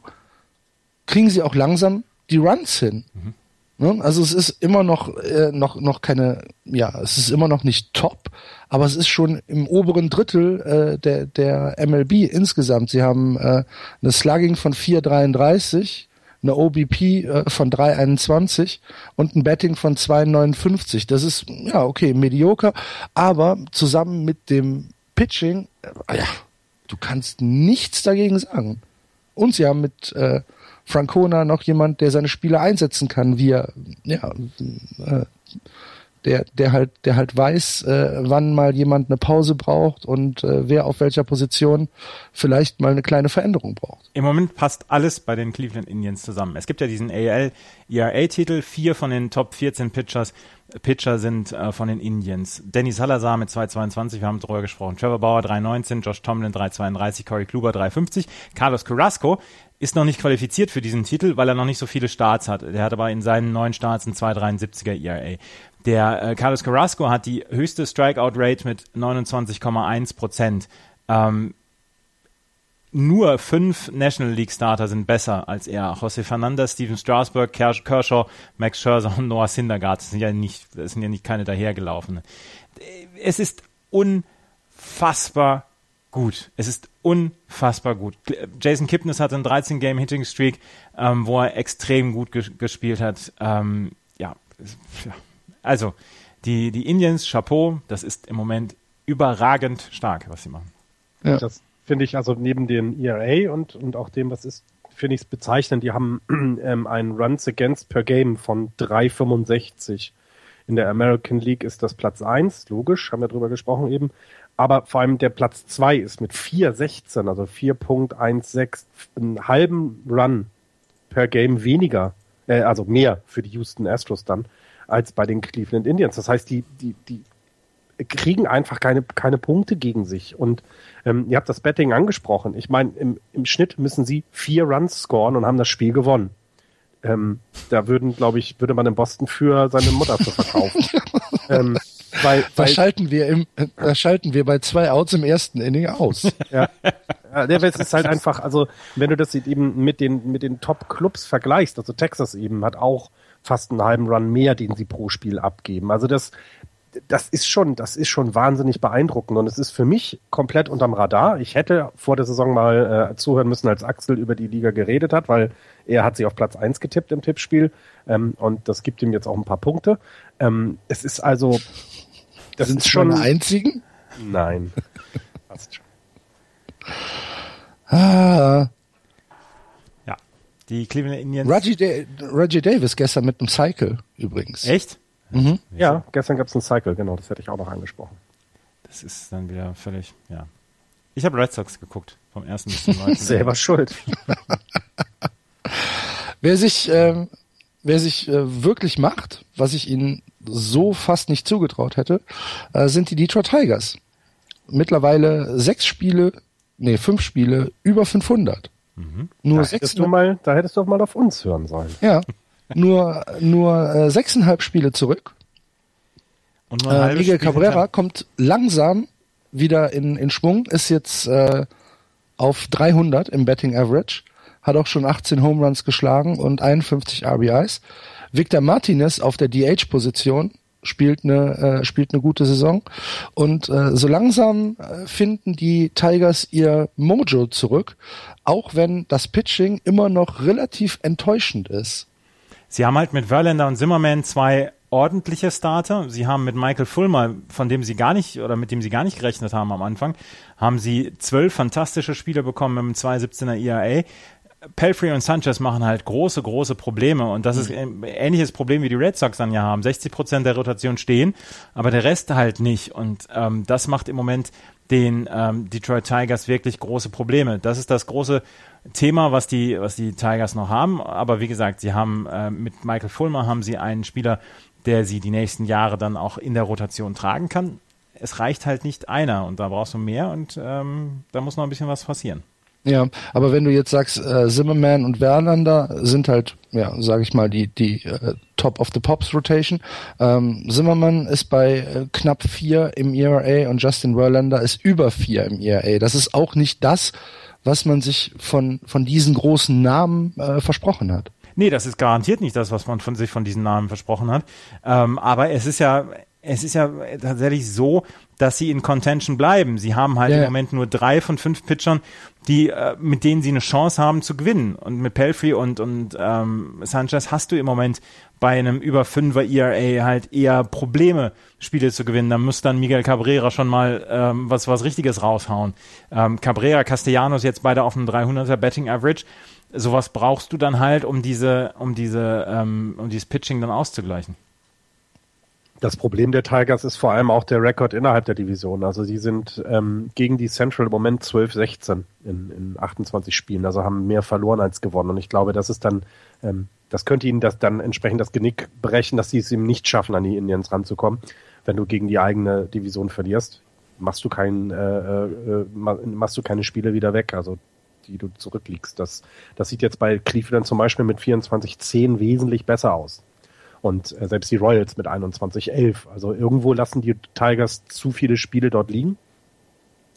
kriegen sie auch langsam die Runs hin. Mhm. Ne? Also es ist immer noch, äh, noch, noch keine, ja, es ist immer noch nicht top, aber es ist schon im oberen Drittel äh, der, der MLB insgesamt. Sie haben äh, eine Slugging von 4,33, eine OBP äh, von 3,21 und ein Betting von 2,59. Das ist, ja, okay, medioker, aber zusammen mit dem Pitching, äh, ja, du kannst nichts dagegen sagen. Und sie haben mit äh, Francona noch jemand, der seine Spieler einsetzen kann, wie er, ja, äh, der, der halt, der halt weiß, äh, wann mal jemand eine Pause braucht und äh, wer auf welcher Position vielleicht mal eine kleine Veränderung braucht. Im Moment passt alles bei den Cleveland Indians zusammen. Es gibt ja diesen AL ERA-Titel, vier von den Top 14 Pitchers Pitcher sind äh, von den Indians. Danny Salazar mit 2,22, wir haben drüber gesprochen. Trevor Bauer 3,19, Josh Tomlin 3,32, Corey Kluber 3,50. Carlos Carrasco ist noch nicht qualifiziert für diesen Titel, weil er noch nicht so viele Starts hat. Der hat aber in seinen neun Starts ein 2,73er ERA. Der äh, Carlos Carrasco hat die höchste Strikeout-Rate mit 29,1 Prozent. Ähm, nur fünf National League Starter sind besser als er. José Fernandez, Steven Strasburg, Kershaw, Max Scherzer und Noah Syndergaard. Das sind ja nicht, das sind ja nicht keine dahergelaufene. Es ist unfassbar gut. Es ist unfassbar gut. Jason Kipnis hatte einen 13-Game-Hitting-Streak, ähm, wo er extrem gut ges gespielt hat. Ähm, ja, also die, die Indians, Chapeau, das ist im Moment überragend stark, was sie machen. Ja. Das finde ich also neben dem ERA und, und auch dem, was ist, finde ich es bezeichnend. Die haben [clears throat] ähm, einen Runs Against per Game von 3,65. In der American League ist das Platz 1, logisch, haben wir drüber gesprochen eben. Aber vor allem der Platz 2 ist mit 4,16, also 4.16, einen halben Run per Game weniger, äh, also mehr für die Houston Astros dann, als bei den Cleveland Indians. Das heißt, die, die, die kriegen einfach keine, keine Punkte gegen sich. Und ähm, ihr habt das Betting angesprochen. Ich meine, im, im Schnitt müssen sie vier Runs scoren und haben das Spiel gewonnen. Ähm, da würden, glaube ich, würde man in Boston für seine Mutter zu verkaufen. [laughs] ähm, weil, weil, da schalten wir im, da schalten wir bei zwei Outs im ersten Inning aus. [laughs] ja. Ja, es ist halt einfach, also wenn du das eben mit den, mit den Top-Clubs vergleichst, also Texas eben hat auch fast einen halben Run mehr, den sie pro Spiel abgeben. Also das, das ist schon, das ist schon wahnsinnig beeindruckend und es ist für mich komplett unterm Radar. Ich hätte vor der Saison mal äh, zuhören müssen, als Axel über die Liga geredet hat, weil er hat sie auf Platz eins getippt im Tippspiel ähm, und das gibt ihm jetzt auch ein paar Punkte. Ähm, es ist also das sind schon einzigen? Nein. [laughs] Passt schon. Ah. Ja. Die Cleveland Indians. Reggie, da Reggie Davis gestern mit einem Cycle übrigens. Echt? Mhm. Ja, gestern gab es einen Cycle, genau, das hätte ich auch noch angesprochen. Das ist dann wieder völlig, ja. Ich habe Red Sox geguckt, vom ersten bis zum [laughs] neunten. Selber schuld. [laughs] wer sich, ähm, wer sich äh, wirklich macht, was ich ihnen so fast nicht zugetraut hätte, äh, sind die Detroit Tigers. Mittlerweile sechs Spiele, nee, fünf Spiele, über 500. Mhm. Nur da hättest du mal, da hättest du auch mal auf uns hören sollen. Ja. Nur, nur äh, sechseinhalb Spiele zurück. Und äh, Miguel Cabrera kommt langsam wieder in, in Schwung, ist jetzt äh, auf 300 im Betting Average, hat auch schon 18 Home Runs geschlagen und 51 RBIs. Victor Martinez auf der DH-Position spielt eine, äh, spielt eine gute Saison. Und äh, so langsam äh, finden die Tigers ihr Mojo zurück, auch wenn das Pitching immer noch relativ enttäuschend ist. Sie haben halt mit Verlander und Zimmerman zwei ordentliche Starter. Sie haben mit Michael Fulmer, von dem sie gar nicht oder mit dem sie gar nicht gerechnet haben am Anfang, haben sie zwölf fantastische Spieler bekommen mit einem 2,17er ERA. Pelfrey und Sanchez machen halt große, große Probleme und das ist ein ähnliches Problem wie die Red Sox dann ja haben. 60 Prozent der Rotation stehen, aber der Rest halt nicht und ähm, das macht im Moment den ähm, Detroit Tigers wirklich große Probleme. Das ist das große Thema, was die, was die Tigers noch haben. Aber wie gesagt, sie haben äh, mit Michael Fulmer haben sie einen Spieler, der sie die nächsten Jahre dann auch in der Rotation tragen kann. Es reicht halt nicht einer und da brauchst du mehr und ähm, da muss noch ein bisschen was passieren. Ja, aber wenn du jetzt sagst, äh, Zimmerman und Verlander sind halt, ja, sage ich mal, die die äh, Top of the Pops Rotation. Ähm, Zimmerman ist bei äh, knapp vier im ERA und Justin Verlander ist über vier im ERA. Das ist auch nicht das, was man sich von von diesen großen Namen äh, versprochen hat. Nee, das ist garantiert nicht das, was man von sich von diesen Namen versprochen hat. Ähm, aber es ist ja es ist ja tatsächlich so, dass sie in Contention bleiben. Sie haben halt ja. im Moment nur drei von fünf Pitchern, die äh, mit denen sie eine Chance haben zu gewinnen. Und mit Pelfrey und und ähm, Sanchez hast du im Moment bei einem über fünfer ERA halt eher Probleme, Spiele zu gewinnen. Da muss dann Miguel Cabrera schon mal ähm, was was Richtiges raushauen. Ähm, Cabrera, Castellanos jetzt beide auf einem 300er Betting Average. Sowas brauchst du dann halt, um diese um diese ähm, um dieses Pitching dann auszugleichen. Das Problem der Tigers ist vor allem auch der Rekord innerhalb der Division. Also sie sind ähm, gegen die Central im Moment 12-16 in, in 28 Spielen, also haben mehr verloren als gewonnen. Und ich glaube, das ist dann, ähm, das könnte ihnen das dann entsprechend das Genick brechen, dass sie es eben nicht schaffen, an die Indians ranzukommen. Wenn du gegen die eigene Division verlierst, machst du kein, äh, äh, machst du keine Spiele wieder weg, also die du zurückliegst. Das, das sieht jetzt bei Cleveland zum Beispiel mit 24-10 wesentlich besser aus. Und äh, selbst die Royals mit 21-11. Also irgendwo lassen die Tigers zu viele Spiele dort liegen.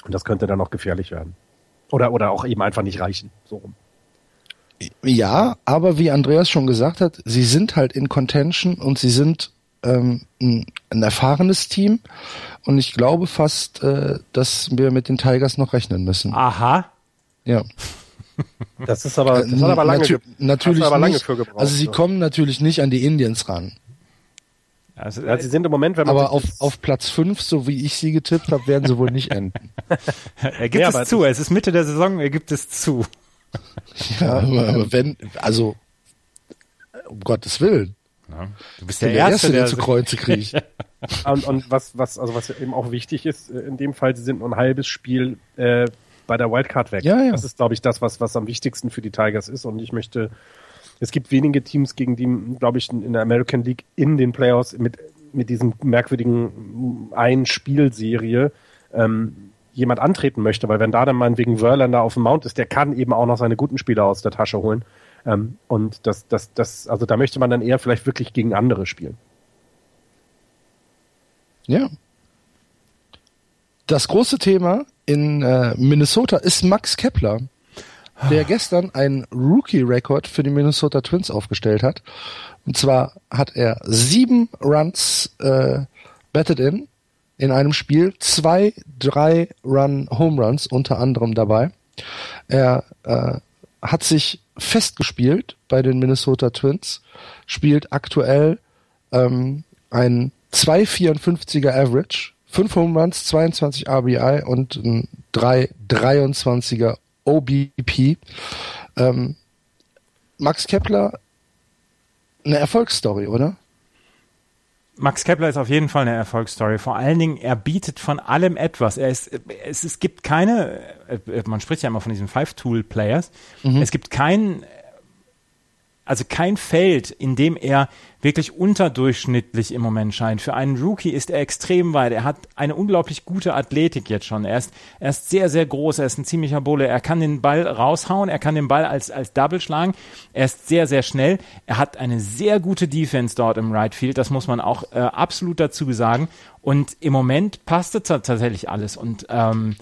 Und das könnte dann noch gefährlich werden. Oder, oder auch eben einfach nicht reichen. So rum. Ja, aber wie Andreas schon gesagt hat, sie sind halt in Contention und sie sind ähm, ein, ein erfahrenes Team. Und ich glaube fast, äh, dass wir mit den Tigers noch rechnen müssen. Aha. Ja. Das ist aber, das hat aber lange, Natu natürlich aber lange nicht, für gebraucht. Also sie so. kommen natürlich nicht an die Indians ran. Also, Ja, sie sind im Moment, wenn man Aber auf, auf Platz 5, so wie ich sie getippt habe, werden sie wohl nicht enden. [laughs] er gibt Ja, es zu. Es ist Mitte der Saison, er gibt es zu. Ja, aber, aber wenn, also, um Gottes Willen. Ja. Du bist Der, der, der Erste, Erste, der, der zu Kreuze kriegt. [laughs] Und, und was, was, also was eben auch wichtig ist, äh, in dem Fall, sie sind nur ein halbes Spiel äh, bei der Wildcard weg. Ja, ja. Das ist, glaube ich, das, was, was am wichtigsten für die Tigers ist. Und ich möchte, es gibt wenige Teams, gegen die, glaube ich, in der American League in den Playoffs mit, mit diesem merkwürdigen Ein-Spiel-Serie ähm, jemand antreten möchte, weil wenn da dann meinetwegen Verlander auf dem Mount ist, der kann eben auch noch seine guten Spieler aus der Tasche holen. Ähm, und das, das, das, also da möchte man dann eher vielleicht wirklich gegen andere spielen. Ja. Das große Thema in äh, Minnesota ist Max Kepler, der gestern einen Rookie-Rekord für die Minnesota Twins aufgestellt hat. Und zwar hat er sieben Runs äh, batted in in einem Spiel, zwei, drei Run Home Runs unter anderem dabei. Er äh, hat sich festgespielt bei den Minnesota Twins, spielt aktuell ähm, ein 2,54er Average, 5 Home Runs, 22 RBI und ein 3,23er OBP. Ähm, Max Kepler, eine Erfolgsstory, oder? Max Kepler ist auf jeden Fall eine Erfolgsstory. Vor allen Dingen, er bietet von allem etwas. Er ist, es, es gibt keine, äh, man spricht ja immer von diesen Five-Tool-Players. Es gibt kein, also kein Feld, in dem er wirklich unterdurchschnittlich im Moment scheint. Für einen Rookie ist er extrem weit. Er hat eine unglaublich gute Athletik jetzt schon. Er ist, er ist sehr, sehr groß. Er ist ein ziemlicher Bulle. Er kann den Ball raushauen. Er kann den Ball als, als Double schlagen. Er ist sehr, sehr schnell. Er hat eine sehr gute Defense dort im Right Field. Das muss man auch äh, absolut dazu sagen. Und im Moment passt es tatsächlich alles. Und ähm,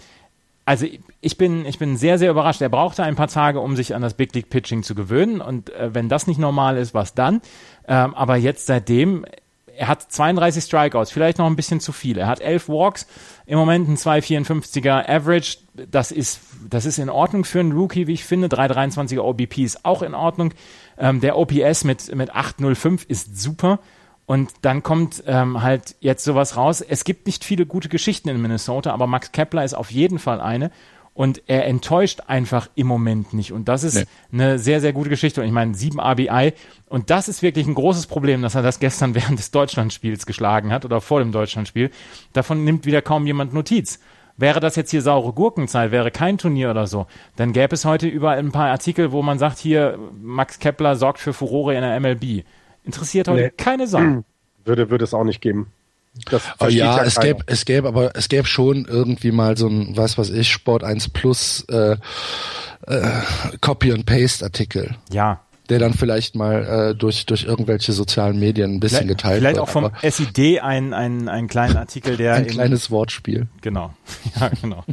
also ich bin, ich bin sehr, sehr überrascht. Er brauchte ein paar Tage, um sich an das Big League Pitching zu gewöhnen. Und äh, wenn das nicht normal ist, was dann? Ähm, aber jetzt seitdem, er hat 32 Strikeouts, vielleicht noch ein bisschen zu viel. Er hat 11 Walks, im Moment ein 2,54er Average. Das ist, das ist in Ordnung für einen Rookie, wie ich finde. 3,23er OBP ist auch in Ordnung. Ähm, der OPS mit, mit 8,05 ist super. Und dann kommt ähm, halt jetzt sowas raus. Es gibt nicht viele gute Geschichten in Minnesota, aber Max Kepler ist auf jeden Fall eine. Und er enttäuscht einfach im Moment nicht. Und das ist Nee. eine sehr, sehr gute Geschichte. Und ich meine, sieben RBI. Und das ist wirklich ein großes Problem, dass er das gestern [laughs] während des Deutschlandspiels geschlagen hat oder vor dem Deutschlandspiel. Davon nimmt wieder kaum jemand Notiz. Wäre das jetzt hier saure Gurkenzeit, wäre kein Turnier oder so, dann gäbe es heute überall ein paar Artikel, wo man sagt, hier, Max Kepler sorgt für Furore in der MLB. Interessiert heute Nee. keine Sau. Würde, würde es auch nicht geben. Das Oh ja, ja es gäbe, es gäbe, aber es gäbe schon irgendwie mal so ein, was weiß ich, Sport 1 Plus äh, äh, Copy and Paste Artikel, Ja. der dann vielleicht mal äh, durch durch irgendwelche sozialen Medien ein bisschen Vielleicht, geteilt vielleicht wird. auch vom SID ein, ein, ein kleinen Artikel, der ein kleines Wortspiel. genau. [laughs] Ja, genau.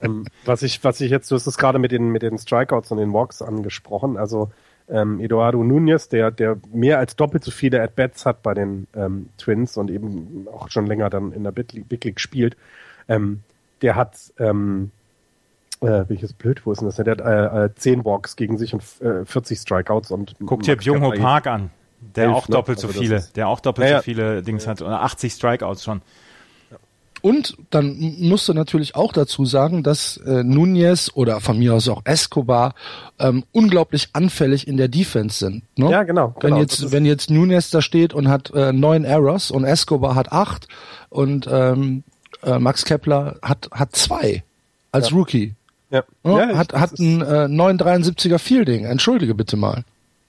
Ähm, was ich, was ich jetzt, du hast es gerade mit den, mit den Strikeouts und den Walks angesprochen. Also ähm, Eduardo Nunez, der, der mehr als doppelt so viele At-Bats hat bei den ähm, Twins und eben auch schon länger dann in der Big League, Big League spielt, ähm, der hat, ähm, äh, jetzt blöd, wo ist denn das? Der hat äh, äh, 10 Walks gegen sich und äh, 40 Strikeouts und Guck dir Kepler Park an, der auch ne? doppelt so Also viele, der auch doppelt so viele Dings hat oder 80 Strikeouts schon. Und dann musst du natürlich auch dazu sagen, dass äh, Nunez oder von mir aus auch Escobar ähm, unglaublich anfällig in der Defense sind. Ne? Ja, genau, Wenn genau. Jetzt wenn jetzt Nunez da steht und hat äh, neun Errors und Escobar hat acht und ähm, äh, Max Kepler hat hat zwei als Ja. Rookie. Ja, Ne? ja hat hat ein äh, 973er Fielding. Entschuldige bitte mal.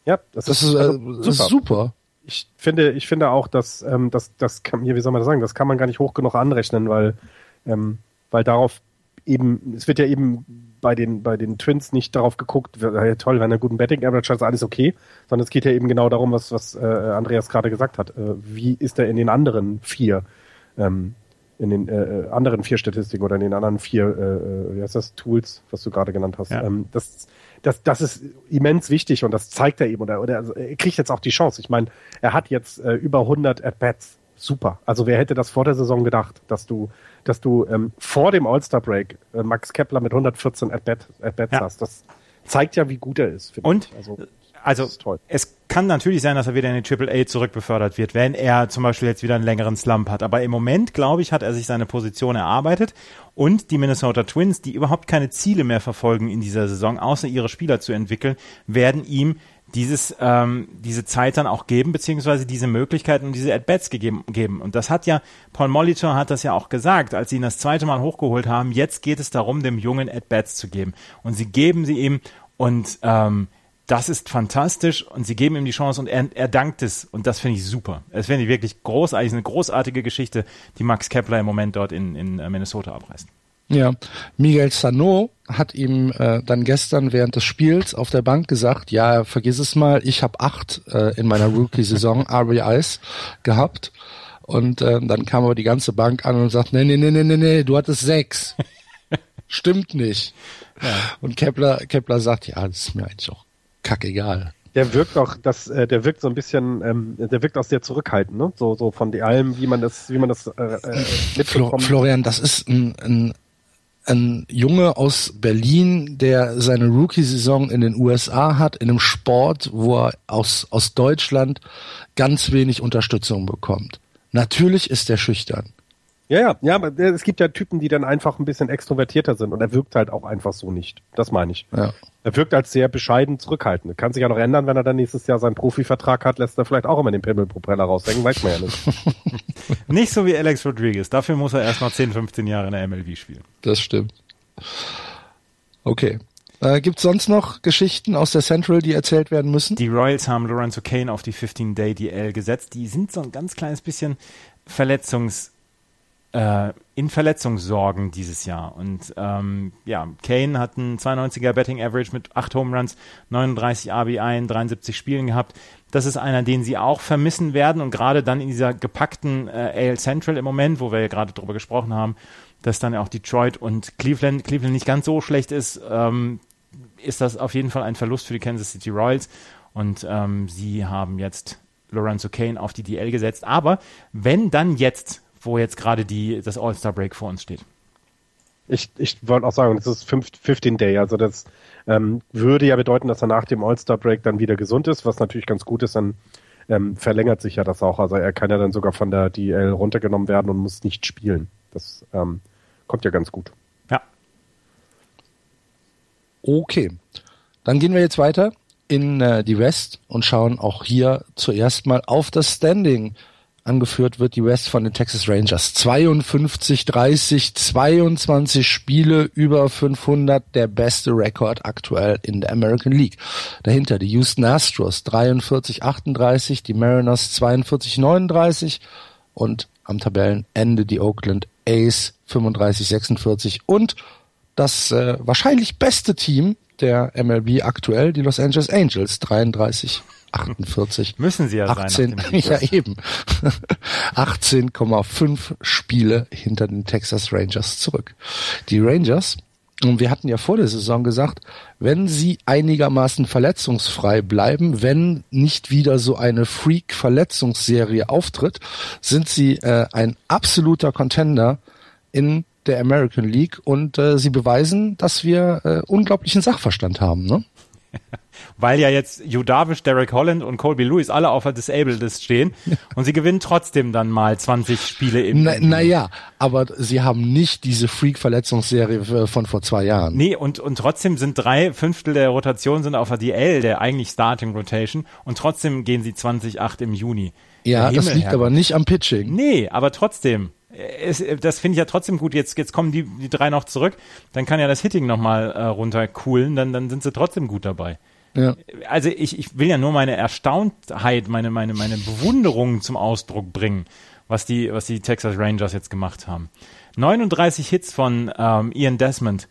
ja, das, Das ist, ist, äh, also das ist super. Ich finde, ich finde auch, dass ähm, das, das kann wie soll man das sagen, das kann man gar nicht hoch genug anrechnen, weil, ähm, weil darauf eben, es wird ja eben bei den, bei den Twins nicht darauf geguckt, ja, toll, wenn er einen guten Betting Average hat, ist alles okay, sondern es geht ja eben genau darum, was, was äh, Andreas gerade gesagt hat. Äh, wie ist er in den anderen vier, ähm, in den äh, anderen vier Statistiken oder in den anderen vier, äh, äh, wie heißt das, Tools, was du gerade genannt hast. Ja. Ähm, das, das, das ist immens wichtig und das zeigt er eben. Oder, oder also er kriegt jetzt auch die Chance. Ich meine, er hat jetzt äh, über 100 At-Bats. Super. Also wer hätte das vor der Saison gedacht, dass du, dass du ähm, vor dem All-Star-Break äh, Max Kepler mit 114 At-Bat, At-Bats Ja. hast. Das zeigt ja, wie gut er ist. finde Und ich. Also, Also es kann natürlich sein, dass er wieder in die Triple A zurückbefördert wird, wenn er zum Beispiel jetzt wieder einen längeren Slump hat. Aber im Moment, glaube ich, hat er sich seine Position erarbeitet und die Minnesota Twins, die überhaupt keine Ziele mehr verfolgen in dieser Saison, außer ihre Spieler zu entwickeln, werden ihm dieses, ähm, diese Zeit dann auch geben, beziehungsweise diese Möglichkeiten und diese At-Bats gegeben, geben. Und das hat ja, Paul Molitor hat das ja auch gesagt, als sie ihn das zweite Mal hochgeholt haben, jetzt geht es darum, dem Jungen At-Bats zu geben. Und sie geben sie ihm und ähm, das ist fantastisch und sie geben ihm die Chance und er, er dankt es und das finde ich super. Das finde ich wirklich großartig, eine großartige Geschichte, die Max Kepler im Moment dort in, in äh, Minnesota abreißt. Ja, Miguel Sano hat ihm äh, dann gestern während des Spiels auf der Bank gesagt, ja, vergiss es mal, ich habe acht äh, in meiner Rookie-Saison [laughs] RBIs gehabt. Und äh, dann kam aber die ganze Bank an und sagt, nee, nee, nee, nee, nee, nee, du hattest sechs. [laughs] Stimmt nicht. Und Kepler, Kepler sagt, ja, das ist mir eigentlich auch kackegal. der wirkt auch, das, äh, der wirkt so ein bisschen, ähm, der wirkt auch sehr zurückhaltend, ne? So, so von allem, wie man das, wie man das äh, äh, Flo. Florian, das ist ein, ein, ein Junge aus Berlin, der seine Rookie-Saison in den USA hat, in einem Sport, wo er aus, aus Deutschland ganz wenig Unterstützung bekommt. Natürlich ist er schüchtern. Ja, ja, ja, es gibt ja Typen, die dann einfach ein bisschen extrovertierter sind und er wirkt halt auch einfach so nicht. Das meine ich. Ja. Er wirkt als sehr bescheiden zurückhaltend. Kann sich ja noch ändern, wenn er dann nächstes Jahr seinen Profivertrag hat, lässt er vielleicht auch immer den Pimmelpropeller raushängen, weiß man ja nicht. [laughs] Nicht so wie Alex Rodriguez. Dafür muss er erst noch 10, 15 Jahre in der MLB spielen. Das stimmt. Okay. Äh, Gibt sonst noch Geschichten aus der Central, die erzählt werden müssen? Die Royals haben Lorenzo Kane auf die 15-Day DL gesetzt. Die sind so ein ganz kleines bisschen Verletzungs, äh, in Verletzungssorgen dieses Jahr. Und ähm, ja, Kane hat einen 92er Betting Average mit 8 Home Runs, 39 RBI in 73 Spielen gehabt. Das ist einer, den sie auch vermissen werden und gerade dann in dieser gepackten äh, AL Central im Moment, wo wir ja gerade drüber gesprochen haben, dass dann auch Detroit und Cleveland, Cleveland nicht ganz so schlecht ist, ähm, ist das auf jeden Fall ein Verlust für die Kansas City Royals. Und ähm, sie haben jetzt Lorenzo Kane auf die DL gesetzt. Aber wenn dann jetzt, wo jetzt gerade die, das All-Star-Break vor uns steht. Ich, ich wollte auch sagen, das ist 5 15 Day, also das ähm, würde ja bedeuten, dass er nach dem All-Star-Break dann wieder gesund ist, was natürlich ganz gut ist, dann ähm, verlängert sich ja das auch. Also er kann ja dann sogar von der DL runtergenommen werden und muss nicht spielen. Das ähm, kommt ja ganz gut. Ja. Okay. Dann gehen wir jetzt weiter in äh, die West und schauen auch hier zuerst mal auf das Standing. Angeführt wird die West von den Texas Rangers. 52, 30, 22 Spiele über 500, der beste Rekord aktuell in der American League. Dahinter die Houston Astros 43, 38, die Mariners 42, 39 und am Tabellenende die Oakland Ace 35-46 und das äh, wahrscheinlich beste Team der MLB aktuell, die Los Angeles Angels 33 48. Müssen sie ja 18, sein. [laughs] ja eben. [laughs] 18,5 Spiele hinter den Texas Rangers zurück. Die Rangers, und wir hatten ja vor der Saison gesagt, wenn sie einigermaßen verletzungsfrei bleiben, wenn nicht wieder so eine Freak-Verletzungsserie auftritt, sind sie äh, ein absoluter Contender in der American League und äh, sie beweisen, dass wir äh, unglaublichen Sachverstand haben. Ne? [laughs] Weil ja jetzt Hugh Darvish, Derek Holland und Colby Lewis alle auf der Disabled List stehen und sie gewinnen trotzdem dann mal 20 Spiele im Na, Naja, aber sie haben nicht diese Freak-Verletzungsserie von vor zwei Jahren. Nee, und, und trotzdem sind drei Fünftel der Rotation sind auf der DL, der eigentlich Starting Rotation und trotzdem gehen sie 20-8 im Juni. Ja, das liegt aber nicht am Pitching. Nee, aber trotzdem es, das finde ich ja trotzdem gut. Jetzt, jetzt kommen die, die drei noch zurück. Dann kann ja das Hitting nochmal äh, runtercoolen. Dann, dann sind sie trotzdem gut dabei. Ja. Also ich, ich will ja nur meine Erstauntheit, meine, meine, meine Bewunderung zum Ausdruck bringen, was die, was die Texas Rangers jetzt gemacht haben. 39 Hits von ähm, Ian Desmond.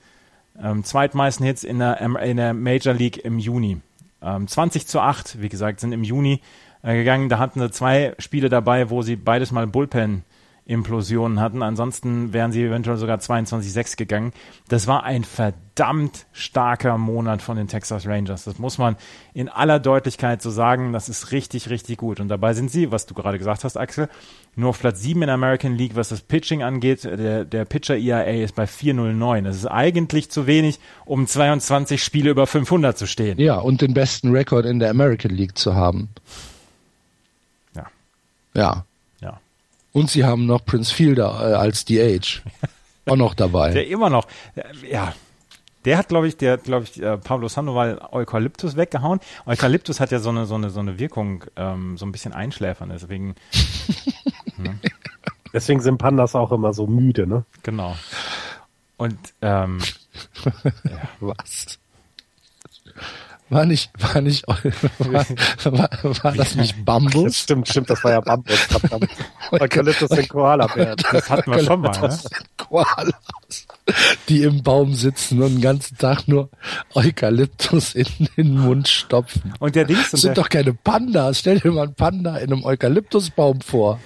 Ähm, zweitmeisten Hits in der, in der Major League im Juni. Ähm, 20 zu 8, wie gesagt, sind im Juni äh, gegangen. Da hatten sie zwei Spiele dabei, wo sie beides mal Bullpen Implosionen hatten. Ansonsten wären sie eventuell sogar 22-6 gegangen. Das war ein verdammt starker Monat von den Texas Rangers. Das muss man in aller Deutlichkeit so sagen. Das ist richtig, richtig gut. Und dabei sind sie, was du gerade gesagt hast, Axel, nur auf Platz 7 in der American League, was das Pitching angeht. Der, der Pitcher ERA ist bei 409. Das ist eigentlich zu wenig, um 22 Spiele über 500 zu stehen. Ja, und den besten Rekord in der American League zu haben. Ja. Ja. Und sie haben noch Prince Fielder äh, als DH [laughs] auch noch dabei. Der immer noch, ja. Der hat, glaube ich, der hat, glaube ich, äh, Pablo Sandoval Eukalyptus weggehauen. Eukalyptus hat ja so eine, so eine, so eine Wirkung, ähm, so ein bisschen einschläfern, deswegen. hm. [laughs] Deswegen sind Pandas auch immer so müde, ne? Genau. Und ähm, ja. [laughs] was? War nicht, war nicht, [laughs] war, war, war das nicht Bambus? Das stimmt, stimmt, das war ja Bambus. Eukalyptus sind Koala-Bären. Das hatten wir schon mal, ne? Koalas, die im Baum sitzen und den ganzen Tag nur Eukalyptus in den Mund stopfen. Und der Dings. Das sind doch keine Pandas. Stell dir mal einen Panda in einem Eukalyptusbaum vor.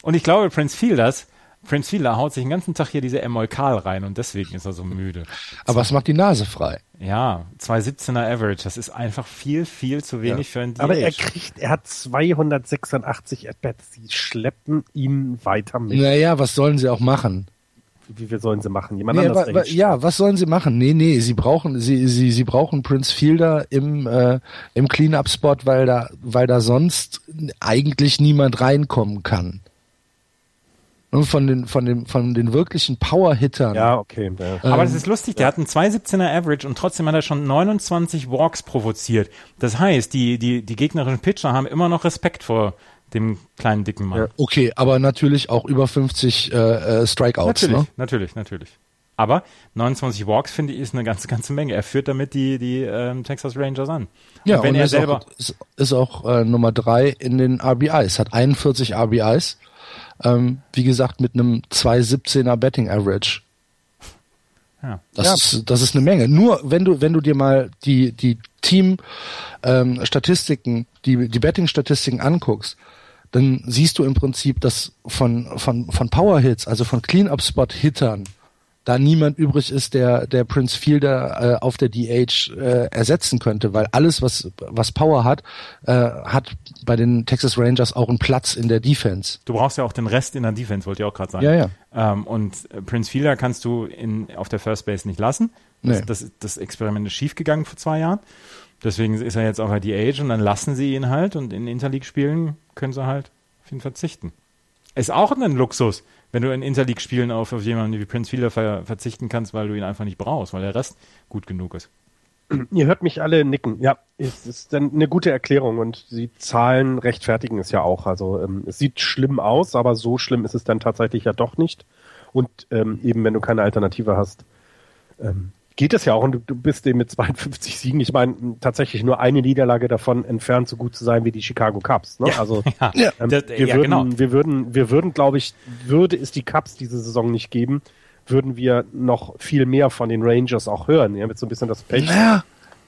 Und ich glaube, Prince Fielders, Prince Fielder haut sich den ganzen Tag hier diese Emolkal rein und deswegen ist er so müde. Aber es macht die Nase frei. Ja, 217er Average, das ist einfach viel, viel zu wenig ja. für ein DH. Aber er kriegt, er hat 286 At-Bats, sie schleppen ihn weiter mit. Naja, was sollen sie auch machen? Wie viel sollen sie machen? Jemand nee, anders wa, wa, ja, was sollen sie machen? Nee, nee, sie brauchen, sie, sie, sie brauchen Prince Fielder im, äh, im Clean-Up-Spot, weil da, weil da sonst eigentlich niemand reinkommen kann. Von den, von den, von den wirklichen Power-Hittern. Ja, okay. Ja. Aber das ist lustig, der hat einen 217er Average und trotzdem hat er schon 29 Walks provoziert. Das heißt, die, die, die gegnerischen Pitcher haben immer noch Respekt vor dem kleinen, dicken Mann. Ja. Okay, aber natürlich auch über 50 äh, äh, Strikeouts, natürlich, ne? Natürlich, natürlich. Aber 29 Walks, finde ich, ist eine ganze, ganze Menge. Er führt damit die, die ähm, Texas Rangers an. Ja, und wenn und er ist selber. Auch, ist, ist auch äh, Nummer drei in den RBIs, hat 41 RBIs ähm, wie gesagt, mit einem 2,17er Betting Average. Ja. Das, ja. Ist, das ist eine Menge. Nur wenn du, wenn du dir mal die, die Team-Statistiken, ähm, die, die Betting-Statistiken anguckst, dann siehst du im Prinzip, dass von, von, von Power-Hits, also von Clean-Up-Spot-Hittern, da niemand übrig ist, der, der Prince Fielder äh, auf der DH äh, ersetzen könnte, weil alles, was, was Power hat, äh, hat bei den Texas Rangers auch einen Platz in der Defense. Du brauchst ja auch den Rest in der Defense, wollte ich auch gerade sagen. Ja, ja. Ähm, und Prince Fielder kannst du in, auf der First Base nicht lassen. Das, nee. das, das Experiment ist schiefgegangen vor zwei Jahren. Deswegen ist er jetzt auch bei DH und dann lassen sie ihn halt und in Interleague-Spielen können sie halt auf ihn verzichten. Ist auch ein Luxus wenn du in Interleague-Spielen auf, auf jemanden wie Prince Fielder ver verzichten kannst, weil du ihn einfach nicht brauchst, weil der Rest gut genug ist. Ihr hört mich alle nicken. Ja, es ist dann eine gute Erklärung und die Zahlen rechtfertigen es ja auch. Also ähm, es sieht schlimm aus, aber so schlimm ist es dann tatsächlich ja doch nicht. Und ähm, eben wenn du keine Alternative hast, ähm, geht es ja auch und du, du bist eben mit 52 Siegen, ich meine, tatsächlich nur eine Niederlage davon entfernt, so gut zu sein wie die Chicago Cubs. Ne? Ja, also [laughs] ja. ähm, Das- wir, ja, würden, genau. wir würden, wir würden, glaube ich, würde es die Cubs diese Saison nicht geben, würden wir noch viel mehr von den Rangers auch hören. Ja, mit so ein bisschen das Pech. Naja,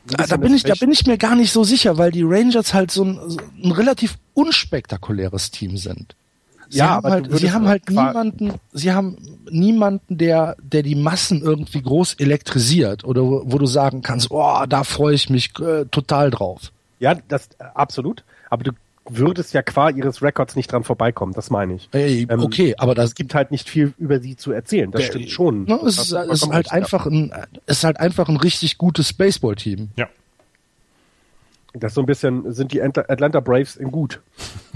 da, bin ich, da bin ich mir gar nicht so sicher, weil die Rangers halt so ein, so ein relativ unspektakuläres Team sind. Sie Ja, haben halt, sie haben halt niemanden, sie haben niemanden, der, der die Massen irgendwie groß elektrisiert oder wo, wo du sagen kannst, oh, da freue ich mich äh, total drauf. Ja, das äh, absolut. Aber du würdest ja qua ihres Records nicht dran vorbeikommen, das meine ich. Ey, Ähm, okay, aber das Es gibt halt nicht viel über sie zu erzählen. Das Der- stimmt schon. Ne, es, ist, hast du es ist vollkommen halt einfach ein, es ist halt einfach ein richtig gutes Baseballteam. Ja. Das ist so ein bisschen, sind die Ant- Atlanta Braves in gut.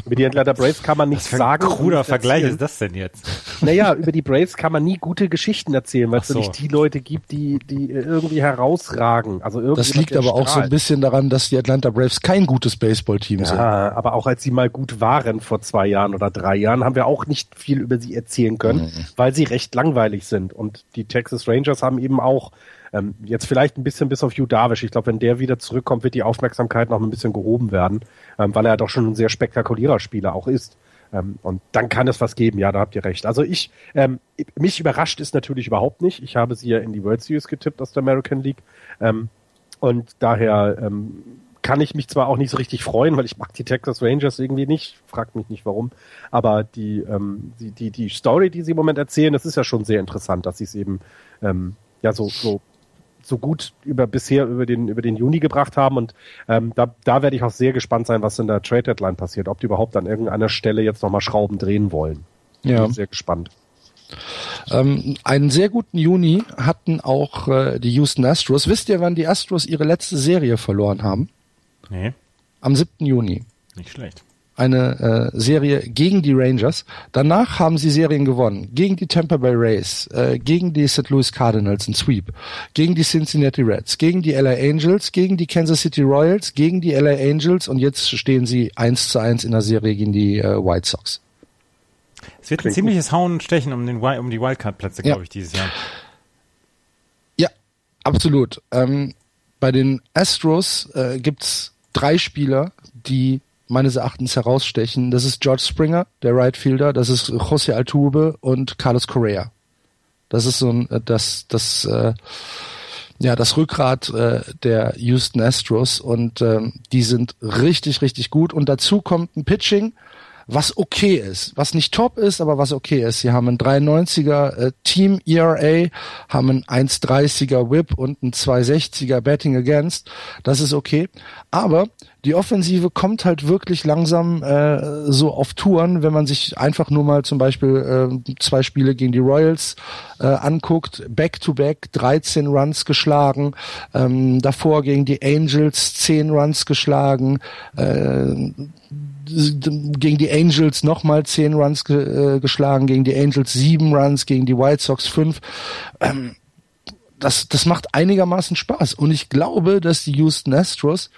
Über die Atlanta Braves kann man nichts Was für ein sagen. kruder Vergleich ist das denn jetzt? Naja, über die Braves kann man nie gute Geschichten erzählen, weil es so nicht die Leute gibt, die, die irgendwie herausragen. Also irgendwie Das liegt aber auch so ein bisschen daran, dass die Atlanta Braves kein gutes Baseballteam sind. Ja, aber auch als sie mal gut waren vor zwei Jahren oder drei Jahren, haben wir auch nicht viel über sie erzählen können, weil sie recht langweilig sind. Und die Texas Rangers haben eben auch ähm, jetzt vielleicht ein bisschen bis auf Hugh Darvish. Ich glaube, wenn der wieder zurückkommt, wird die Aufmerksamkeit noch ein bisschen gehoben werden, ähm, weil er doch schon ein sehr spektakulärer Spieler auch ist. Ähm, und dann kann es was geben, ja, da habt ihr recht. Also ich, ähm, mich überrascht ist natürlich überhaupt nicht. Ich habe sie ja in die World Series getippt aus der American League. Ähm, und daher ähm, kann ich mich zwar auch nicht so richtig freuen, weil ich mag die Texas Rangers irgendwie nicht, fragt mich nicht warum, aber die, ähm, die, die, die Story, die sie im Moment erzählen, das ist ja schon sehr interessant, dass sie es eben ähm, ja so, so, so gut über bisher über den, über den Juni gebracht haben und ähm, da, da werde ich auch sehr gespannt sein, was in der Trade Deadline passiert, ob die überhaupt an irgendeiner Stelle jetzt nochmal Schrauben drehen wollen. Ja. Bin sehr gespannt. Ähm, einen sehr guten Juni hatten auch äh, die Houston Astros. Wisst ihr, wann die Astros ihre letzte Serie verloren haben? Nee, Am 7. Juni. nicht schlecht. Eine äh, Serie gegen die Rangers. Danach haben sie Serien gewonnen. Gegen die Tampa Bay Rays, äh, gegen die St. Louis Cardinals, ein Sweep. Gegen die Cincinnati Reds, gegen die LA Angels, gegen die Kansas City Royals, gegen die LA Angels und jetzt stehen sie eins zu eins in der Serie gegen die äh, White Sox. Es wird ein Klingt ziemliches Hauen und Stechen um, den, um die Wildcard-Plätze, Ja. glaube ich, dieses Jahr. Ja, absolut. Ähm, bei den Astros äh, gibt's drei Spieler, die meines Erachtens herausstechen. Das ist George Springer, der Right Fielder, das ist José Altuve und Carlos Correa. Das ist so ein, äh, das, das, äh, ja, das Rückgrat äh, der Houston Astros und ähm, die sind richtig, richtig gut. Und dazu kommt ein Pitching, was okay ist, was nicht top ist, aber was okay ist. Sie haben ein 93er äh, Team ERA, haben ein 1,30er Whip und ein 260er Betting Against. Das ist okay. Aber die Offensive kommt halt wirklich langsam äh, so auf Touren, wenn man sich einfach nur mal zum Beispiel äh, zwei Spiele gegen die Royals äh, anguckt. Back-to-back 13 Runs geschlagen, ähm, davor gegen die Angels 10 Runs geschlagen, äh, gegen die Angels nochmal 10 Runs ge äh, geschlagen, gegen die Angels 7 Runs, gegen die White Sox 5. Ähm, das, das macht einigermaßen Spaß. Und ich glaube, dass die Houston Astros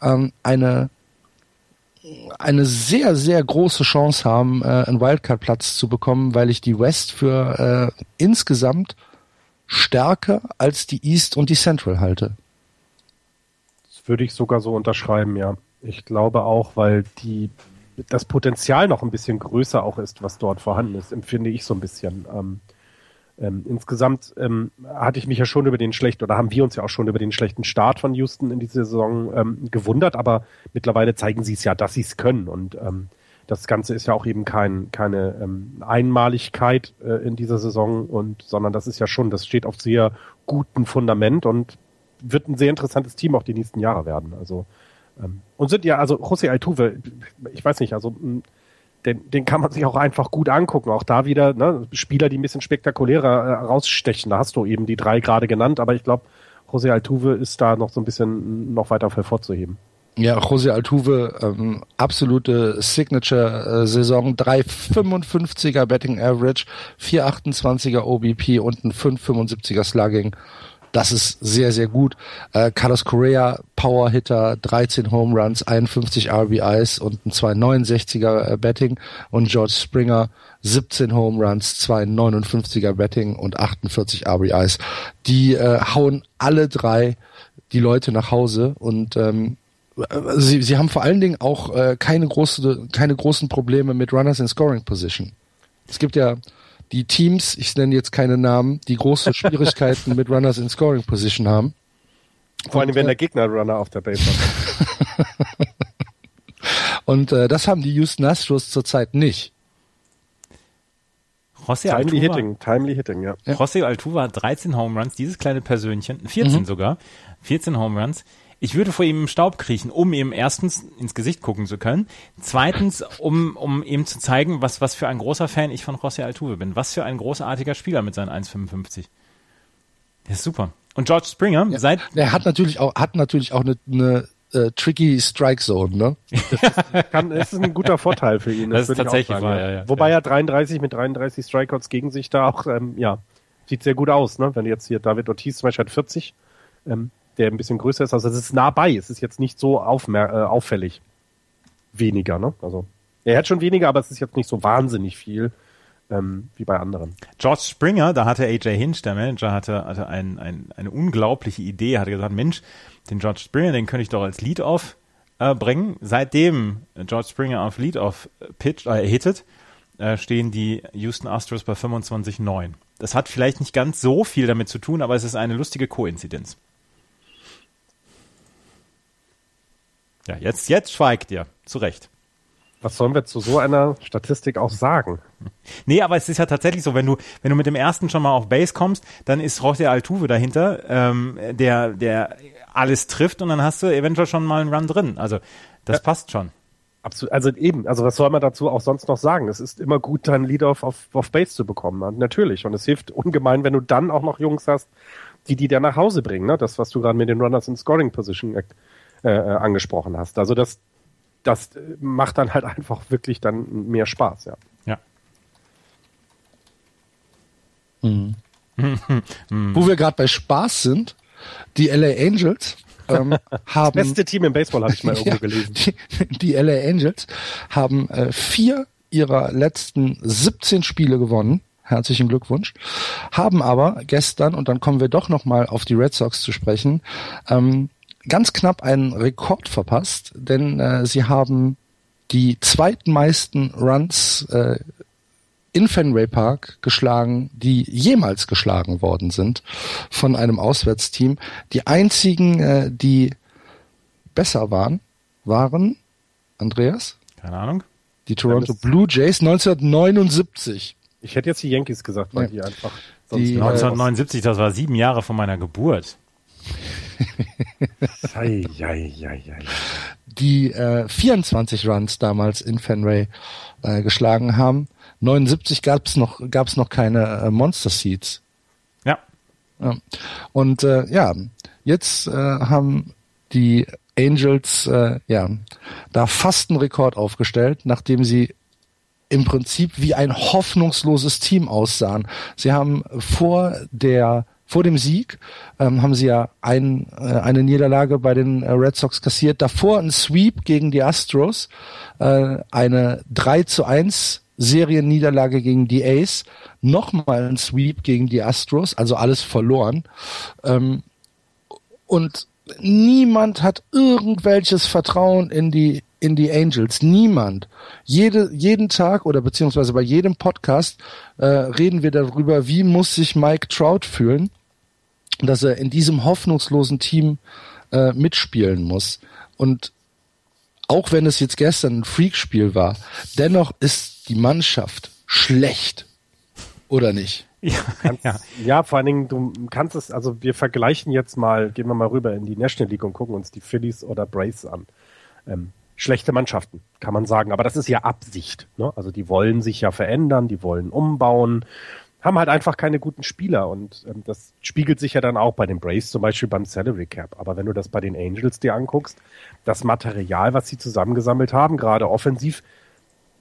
ähm, eine eine sehr, sehr große Chance haben, äh, einen Wildcard-Platz zu bekommen, weil ich die West für äh, insgesamt stärker als die East und die Central halte. Das würde ich sogar so unterschreiben, ja. Ich glaube auch, weil die das Potenzial noch ein bisschen größer auch ist, was dort vorhanden ist, empfinde ich so ein bisschen. Ähm, ähm, insgesamt ähm, hatte ich mich ja schon über den schlechten, oder haben wir uns ja auch schon über den schlechten Start von Houston in dieser Saison ähm, gewundert, aber mittlerweile zeigen sie es ja, dass sie es können. Und ähm, das Ganze ist ja auch eben kein, keine ähm, Einmaligkeit äh, in dieser Saison, und sondern das ist ja schon, das steht auf sehr gutem Fundament und wird ein sehr interessantes Team auch die nächsten Jahre werden. Also und sind ja, also José Altuve, ich weiß nicht, also mh, den, den kann man sich auch einfach gut angucken. Auch da wieder ne, Spieler, die ein bisschen spektakulärer äh, rausstechen. Da hast du eben die drei gerade genannt, aber ich glaube, José Altuve ist da noch so ein bisschen noch weiter hervorzuheben. Ja, José Altuve, ähm, absolute Signature-Saison, 3,55er Betting Average, 4,28er OBP und ein 5,75er Slugging. Das ist sehr, sehr gut. Äh, Carlos Correa, Power Hitter, 13 Home Runs, 51 RBIs und ein 269er äh, Betting und George Springer 17 Home Runs, 259er Betting und 48 RBIs. Die äh, hauen alle drei die Leute nach Hause und ähm, sie, sie haben vor allen Dingen auch äh, keine, große, keine großen Probleme mit Runners in Scoring Position. Es gibt ja die Teams, ich nenne jetzt keine Namen, die große [laughs] Schwierigkeiten mit Runners in Scoring Position haben. Vor allem, wenn der Gegner Runner auf der Base hat. [laughs] Und äh, das haben die Houston Astros zurzeit nicht. José Timely Altuve, Hitting, Timely Hitting, ja. Ja. José Altuve hat 13 Home Runs, dieses kleine Persönchen, 14 sogar, 14 Home Runs. Ich würde vor ihm im Staub kriechen, um ihm erstens ins Gesicht gucken zu können, zweitens, um, um ihm zu zeigen, was, was für ein großer Fan ich von José Altuve bin. Was für ein großartiger Spieler mit seinen 1,55. Der ist super. Und George Springer, seit, Er hat natürlich auch, hat natürlich auch eine, eine äh, tricky Strike Zone, ne? [laughs] Kann, es ist ein guter Vorteil für ihn. Das ist ich auch tatsächlich wahr, ja, ja. Wobei er 33 mit 33 Strikeouts gegen sich da auch, ähm, ja, sieht sehr gut aus, ne? Wenn jetzt hier David Ortiz zum Beispiel hat 40, ähm, der ein bisschen größer ist, also es ist nah bei, es ist jetzt nicht so aufmer äh, auffällig. Weniger, ne? Also, er hat schon weniger, aber es ist jetzt nicht so wahnsinnig viel, ähm, wie bei anderen. George Springer, da hatte AJ Hinch, der Manager, hatte, hatte ein, ein, eine unglaubliche Idee, hatte gesagt, Mensch, den George Springer, den könnte ich doch als Lead-Off äh, bringen. Seitdem George Springer auf Lead-Off pitcht, äh, hittet, äh, stehen die Houston Astros bei 25-9. Das hat vielleicht nicht ganz so viel damit zu tun, aber es ist eine lustige Koinzidenz. Ja, jetzt, jetzt schweigt ihr. Zu Recht. Was sollen wir zu so einer Statistik auch sagen? [laughs] Nee, aber es ist ja tatsächlich so, wenn du, wenn du mit dem ersten schon mal auf Base kommst, dann ist José Altuve dahinter, ähm, der, der alles trifft und dann hast du eventuell schon mal einen Run drin. Also das passt schon. Absolut, also eben, also was soll man dazu auch sonst noch sagen? Es ist immer gut, deinen Lead auf, auf, Base zu bekommen, ne? natürlich. Und es hilft ungemein, wenn du dann auch noch Jungs hast, die die dir nach Hause bringen, ne? Das, was du gerade mit den Runners in Scoring Position äh, äh, angesprochen hast. Also das, das macht dann halt [laughs] einfach wirklich dann mehr Spaß, ja. Ja. Wo wir gerade bei Spaß sind, die LA Angels ähm, [laughs] haben Beste Team im Baseball habe ich mal [laughs] irgendwo Ja, gelesen. Die, die LA Angels haben äh, vier ihrer letzten 17 Spiele gewonnen. Herzlichen Glückwunsch. Haben aber gestern, und dann kommen wir doch nochmal auf die Red Sox zu sprechen, ähm, ganz knapp einen Rekord verpasst, denn äh, sie haben die zweitmeisten Runs äh, in Fenway Park geschlagen, die jemals geschlagen worden sind von einem Auswärtsteam. Die einzigen, äh, die besser waren, waren, Andreas, Keine Ahnung. die Toronto Blue Jays 1979. Ich hätte jetzt die Yankees gesagt, weil Ja. die einfach sonst Die, immer- 1979, das war sieben Jahre von meiner Geburt. Ei, ei, ei, ei. die äh, 24 Runs damals in Fenway äh, geschlagen haben. 79 gab es noch, gab's noch keine äh, Monster Seeds. Ja. Ja. Und äh, ja, jetzt äh, haben die Angels äh, ja da fast einen Rekord aufgestellt, nachdem sie im Prinzip wie ein hoffnungsloses Team aussahen. Sie haben vor der vor dem Sieg ähm, haben sie ja ein, äh, eine Niederlage bei den äh, Red Sox kassiert, davor ein Sweep gegen die Astros, äh, eine 3 zu 1 Serienniederlage gegen die Ace, nochmal ein Sweep gegen die Astros, also alles verloren. Ähm, und niemand hat irgendwelches Vertrauen in die in die Angels. Niemand. Jede, jeden Tag oder beziehungsweise bei jedem Podcast äh, reden wir darüber, wie muss sich Mike Trout fühlen, dass er in diesem hoffnungslosen Team äh, mitspielen muss. Und auch wenn es jetzt gestern ein Freakspiel war, dennoch ist die Mannschaft schlecht. Oder nicht? Ja, ja. Ja, vor allen Dingen, du kannst es, also wir vergleichen jetzt mal, gehen wir mal rüber in die National League und gucken uns die Phillies oder Braves an. Ähm, schlechte Mannschaften, kann man sagen. Aber das ist ja Absicht. Ne? Also die wollen sich ja verändern, die wollen umbauen, haben halt einfach keine guten Spieler. Und ähm, das spiegelt sich ja dann auch bei den Braves zum Beispiel beim Salary Cap. Aber wenn du das bei den Angels dir anguckst, das Material, was sie zusammengesammelt haben, gerade offensiv,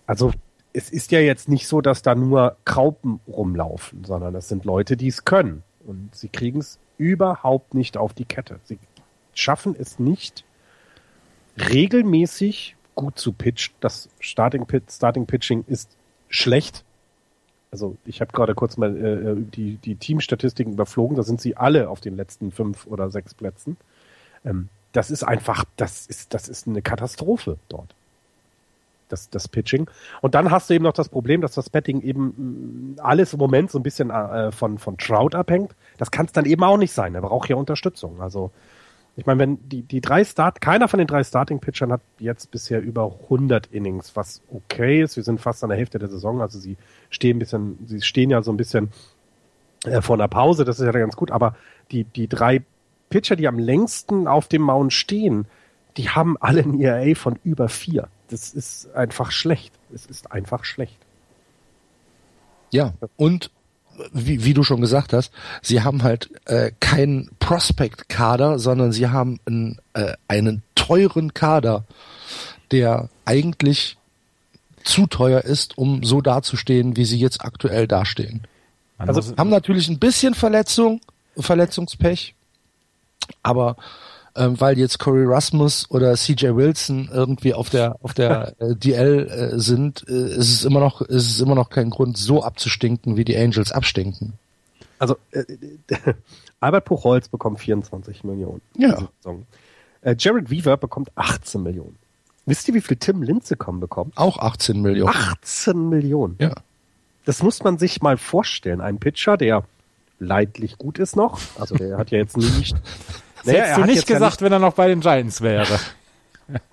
also es ist ja jetzt nicht so, dass da nur Kraupen rumlaufen, sondern das sind Leute, die es können. Und sie kriegen es überhaupt nicht auf die Kette. Sie schaffen es nicht, regelmäßig gut zu pitchen. Das Starting, Starting Pitching ist schlecht. Also ich habe gerade kurz mal äh, die, die Teamstatistiken überflogen. Da sind sie alle auf den letzten fünf oder sechs Plätzen. Ähm, das ist einfach, das ist, das ist eine Katastrophe dort. Das, das Pitching. Und dann hast du eben noch das Problem, dass das Betting eben mm, alles im Moment so ein bisschen äh, von, von Trout abhängt. Das kann es dann eben auch nicht sein. Er braucht ja Unterstützung. Also ich meine, wenn die, die drei Start, keiner von den drei Starting-Pitchern hat jetzt bisher über 100 Innings, was okay ist. Wir sind fast an der Hälfte der Saison, also sie stehen ein bisschen, sie stehen ja so ein bisschen äh, vor einer Pause, das ist ja ganz gut, aber die, die drei Pitcher, die am längsten auf dem Mount stehen, die haben alle ein ERA von über vier. Das ist einfach schlecht. Es ist einfach schlecht. Ja, und wie, wie du schon gesagt hast, sie haben halt äh, keinen Prospect-Kader, sondern sie haben einen, äh, einen teuren Kader, der eigentlich zu teuer ist, um so dazustehen, wie sie jetzt aktuell dastehen. Also haben natürlich ein bisschen Verletzung, Verletzungspech, aber ähm, weil jetzt Corey Rasmus oder CJ Wilson irgendwie auf der auf der [laughs] äh, DL äh, sind, äh, ist es immer noch ist es immer noch kein Grund so abzustinken, wie die Angels abstinken. Also äh, [laughs] Albert Puchholz bekommt 24 Millionen. Ja. Äh, Jared Weaver bekommt 18 Millionen. Wisst ihr, wie viel Tim Linzecom bekommt? Auch 18 Millionen. 18 Millionen. Ja. Das muss man sich mal vorstellen. Ein Pitcher, der leidlich gut ist noch. Also der hat ja jetzt nicht [laughs] das naja, hättest du nicht gesagt, ja wenn er noch bei den Giants wäre. [laughs]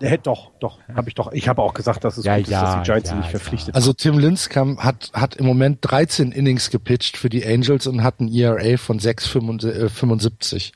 Der hätte doch, doch, habe ich doch. Ich habe auch gesagt, dass es ja, gut ja, ist, dass die Giants ja, nicht verpflichtet Also Tim Lincecum hat, hat im Moment 13 Innings gepitcht für die Angels und hat ein ERA von 6,75.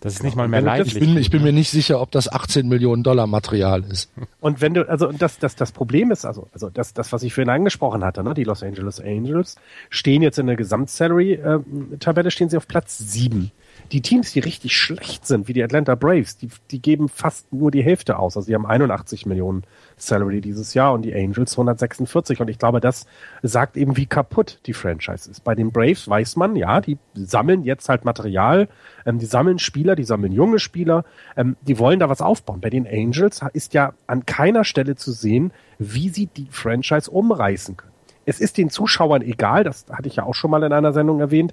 Das ist nicht mal mehr leidlich. Ich bin, ich bin mir nicht sicher, ob das 18 Millionen Dollar Material ist. [laughs] Und wenn du, also das, das, das Problem ist, also, also das, das, was ich vorhin angesprochen hatte, ne, die Los Angeles Angels stehen jetzt in der Gesamtsalary-Tabelle, äh, stehen sie auf Platz 7 die Teams, die richtig schlecht sind, wie die Atlanta Braves, die, die geben fast nur die Hälfte aus. Also die haben 81 Millionen Salary dieses Jahr und die Angels 146. Und ich glaube, das sagt eben, wie kaputt die Franchise ist. Bei den Braves weiß man, ja, die sammeln jetzt halt Material, ähm, die sammeln Spieler, die sammeln junge Spieler, ähm, die wollen da was aufbauen. Bei den Angels ist ja an keiner Stelle zu sehen, wie sie die Franchise umreißen können. Es ist den Zuschauern egal, das hatte ich ja auch schon mal in einer Sendung erwähnt,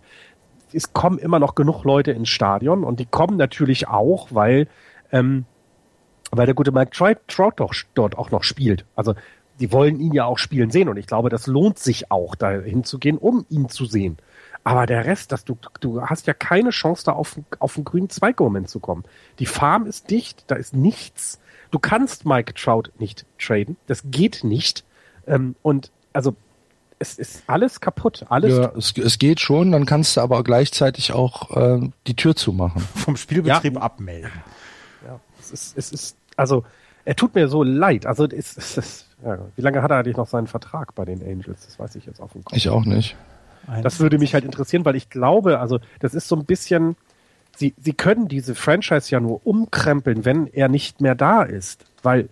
es kommen immer noch genug Leute ins Stadion und die kommen natürlich auch, weil, ähm, weil der gute Mike Trout doch dort auch noch spielt. Also die wollen ihn ja auch spielen sehen und ich glaube, das lohnt sich auch, da hinzugehen, um ihn zu sehen. Aber der Rest, dass du, du hast ja keine Chance, da auf, auf den grünen Zweig Moment zu kommen. Die Farm ist dicht, da ist nichts. Du kannst Mike Trout nicht traden. Das geht nicht. Ähm, und also es ist alles kaputt. Alles ja, es, es geht schon, dann kannst du aber gleichzeitig auch äh, die Tür zumachen. Vom Spielbetrieb ja. abmelden. Ja, es ist, es ist, also er tut mir so leid. Also es, es ist, ja, wie lange hat er eigentlich noch seinen Vertrag bei den Angels? Das weiß ich jetzt auf dem Kopf. Ich auch nicht. Das würde mich halt interessieren, weil ich glaube, also das ist so ein bisschen, sie, sie können diese Franchise ja nur umkrempeln, wenn er nicht mehr da ist, weil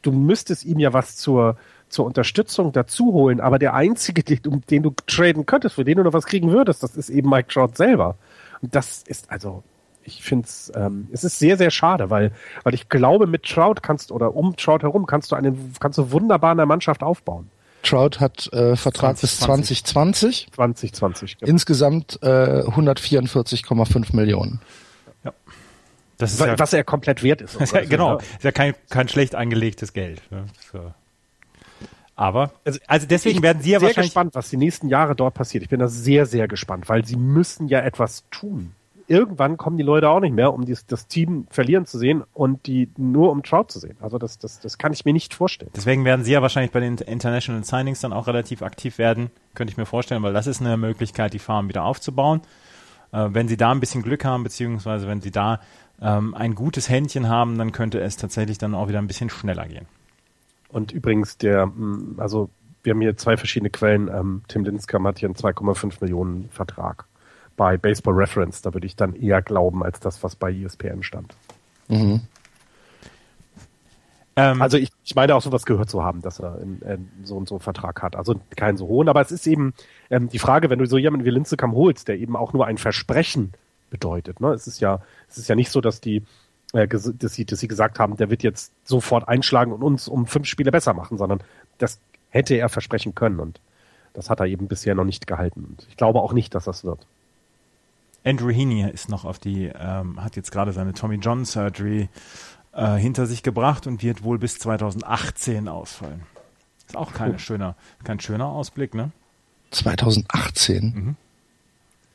du müsstest ihm ja was zur zur Unterstützung dazu holen, aber der einzige, [laughs] den, den du traden könntest, für den du noch was kriegen würdest, das ist eben Mike Trout selber. Und das ist also, ich finde es, ähm, es ist sehr, sehr schade, weil, weil ich glaube, mit Trout kannst oder um Trout herum kannst du einen, kannst du wunderbar eine Mannschaft aufbauen. Trout hat äh, Vertrag 20, bis 2020. 2020. Genau. Insgesamt äh, 144,5 Millionen. Ja. Das ist was, ja, er komplett wert ist. ist [laughs] ja, genau, ist ja kein, kein schlecht angelegtes Geld. Ne? So. Aber, also, also deswegen werden Sie ja sehr wahrscheinlich... gespannt, was die nächsten Jahre dort passiert. Ich bin da sehr, sehr gespannt, weil Sie müssen ja etwas tun. Irgendwann kommen die Leute auch nicht mehr, um dies, das Team verlieren zu sehen und die nur um Trout zu sehen. Also das, das, das kann ich mir nicht vorstellen. Deswegen werden Sie ja wahrscheinlich bei den International Signings dann auch relativ aktiv werden, könnte ich mir vorstellen, weil das ist eine Möglichkeit, die Farm wieder aufzubauen. Äh, wenn Sie da ein bisschen Glück haben, beziehungsweise wenn Sie da ähm, ein gutes Händchen haben, dann könnte es tatsächlich dann auch wieder ein bisschen schneller gehen. Und übrigens, der, mm, also wir haben hier zwei verschiedene Quellen. Ähm, Tim Linskam hat hier einen 2,5 Millionen Vertrag bei Baseball Reference. Da würde ich dann eher glauben als das, was bei ESPN stand. Mhm. Ähm, also ich, ich meine auch sowas gehört zu haben, dass er in, in so und so einen Vertrag hat. Also keinen so hohen, aber es ist eben ähm, die Frage, wenn du so jemanden wie Linzekam holst, der eben auch nur ein Versprechen bedeutet. Ne? Es ist ja, es ist ja nicht so, dass die, dass sie, dass sie gesagt haben, der wird jetzt sofort einschlagen und uns um fünf Spiele besser machen, sondern das hätte er versprechen können und das hat er eben bisher noch nicht gehalten. Und ich glaube auch nicht, dass das wird. Andrew Heaney ist noch auf die, ähm, hat jetzt gerade seine Tommy John Surgery äh, hinter sich gebracht und wird wohl bis 2018 ausfallen. Ist auch kein oh. schöner, kein schöner Ausblick, ne? 2018.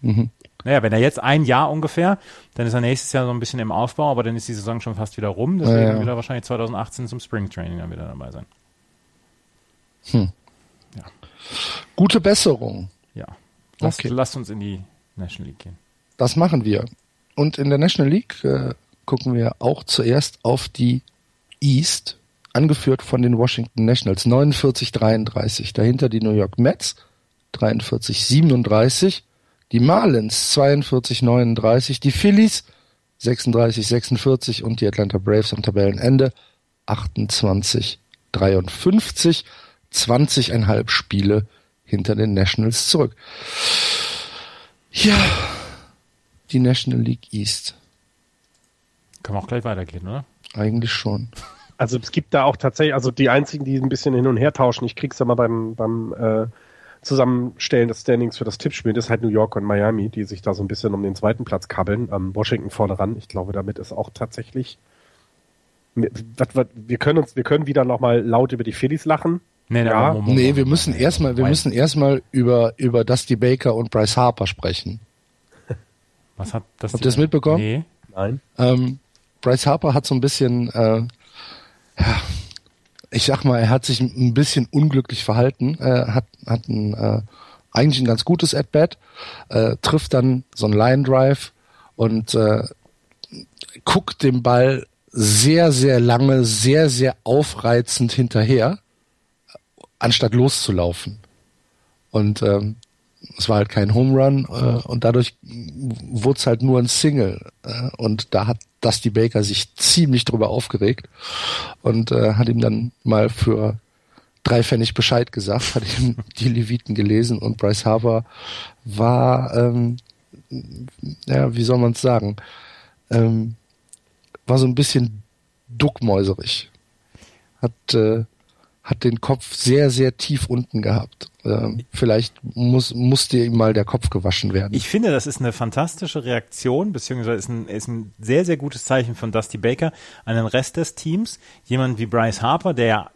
Mhm. Mhm. Naja, wenn er jetzt ein Jahr ungefähr, dann ist er nächstes Jahr so ein bisschen im Aufbau, aber dann ist die Saison schon fast wieder rum. Deswegen ja, ja. wird er wahrscheinlich 2018 zum Springtraining dann wieder dabei sein. Hm. Ja. Gute Besserung. Ja. Lass, okay. Lasst uns in die National League gehen. Das machen wir. Und in der National League äh, gucken wir auch zuerst auf die East, angeführt von den Washington Nationals, 49-33. Dahinter die New York Mets, 43-37. Die Marlins, 42-39. Die Phillies, 36-46. Und die Atlanta Braves am Tabellenende, 28-53. 20,5 Spiele hinter den Nationals zurück. Ja, die National League East. Kann man auch gleich weitergehen, oder? Eigentlich schon. Also es gibt da auch tatsächlich, also die einzigen, die ein bisschen hin und her tauschen, ich krieg's ja mal beim, beim äh, Zusammenstellen des Standings für das Tippspiel, das ist halt New York und Miami, die sich da so ein bisschen um den zweiten Platz kabbeln. Ähm, Washington vorne ran. Ich glaube, damit ist auch tatsächlich. Wir können uns, wir können wieder nochmal laut über die Phillies lachen. Nee, ja. Nee, wir müssen erstmal, wir müssen erstmal über, über Dusty Baker und Bryce Harper sprechen. [laughs] Was hat das? Habt ihr das mitbekommen? Nee. Nein. Ähm, Bryce Harper hat so ein bisschen, äh, ja, ich sag mal, er hat sich ein bisschen unglücklich verhalten, äh, hat, hat ein, äh, eigentlich ein ganz gutes At-Bat, äh, trifft dann so ein Line Drive und äh, guckt dem Ball sehr, sehr lange, sehr, sehr aufreizend hinterher, anstatt loszulaufen. Und ähm, es war halt kein Home Run äh, und dadurch wurde es halt nur ein Single. Äh, und da hat Dusty Baker sich ziemlich drüber aufgeregt und äh, hat ihm dann mal für drei Pfennig Bescheid gesagt, hat ihm [laughs] die Leviten gelesen und Bryce Harper war, ähm, ja, wie soll man es sagen, ähm, war so ein bisschen duckmäuserig. Hat äh, hat den Kopf sehr, sehr tief unten gehabt. Ähm, vielleicht muss, musste ihm mal der Kopf gewaschen werden. Ich finde, das ist eine fantastische Reaktion, beziehungsweise ist ein, ist ein sehr, sehr gutes Zeichen von Dusty Baker an den Rest des Teams. Jemand wie Bryce Harper, der ja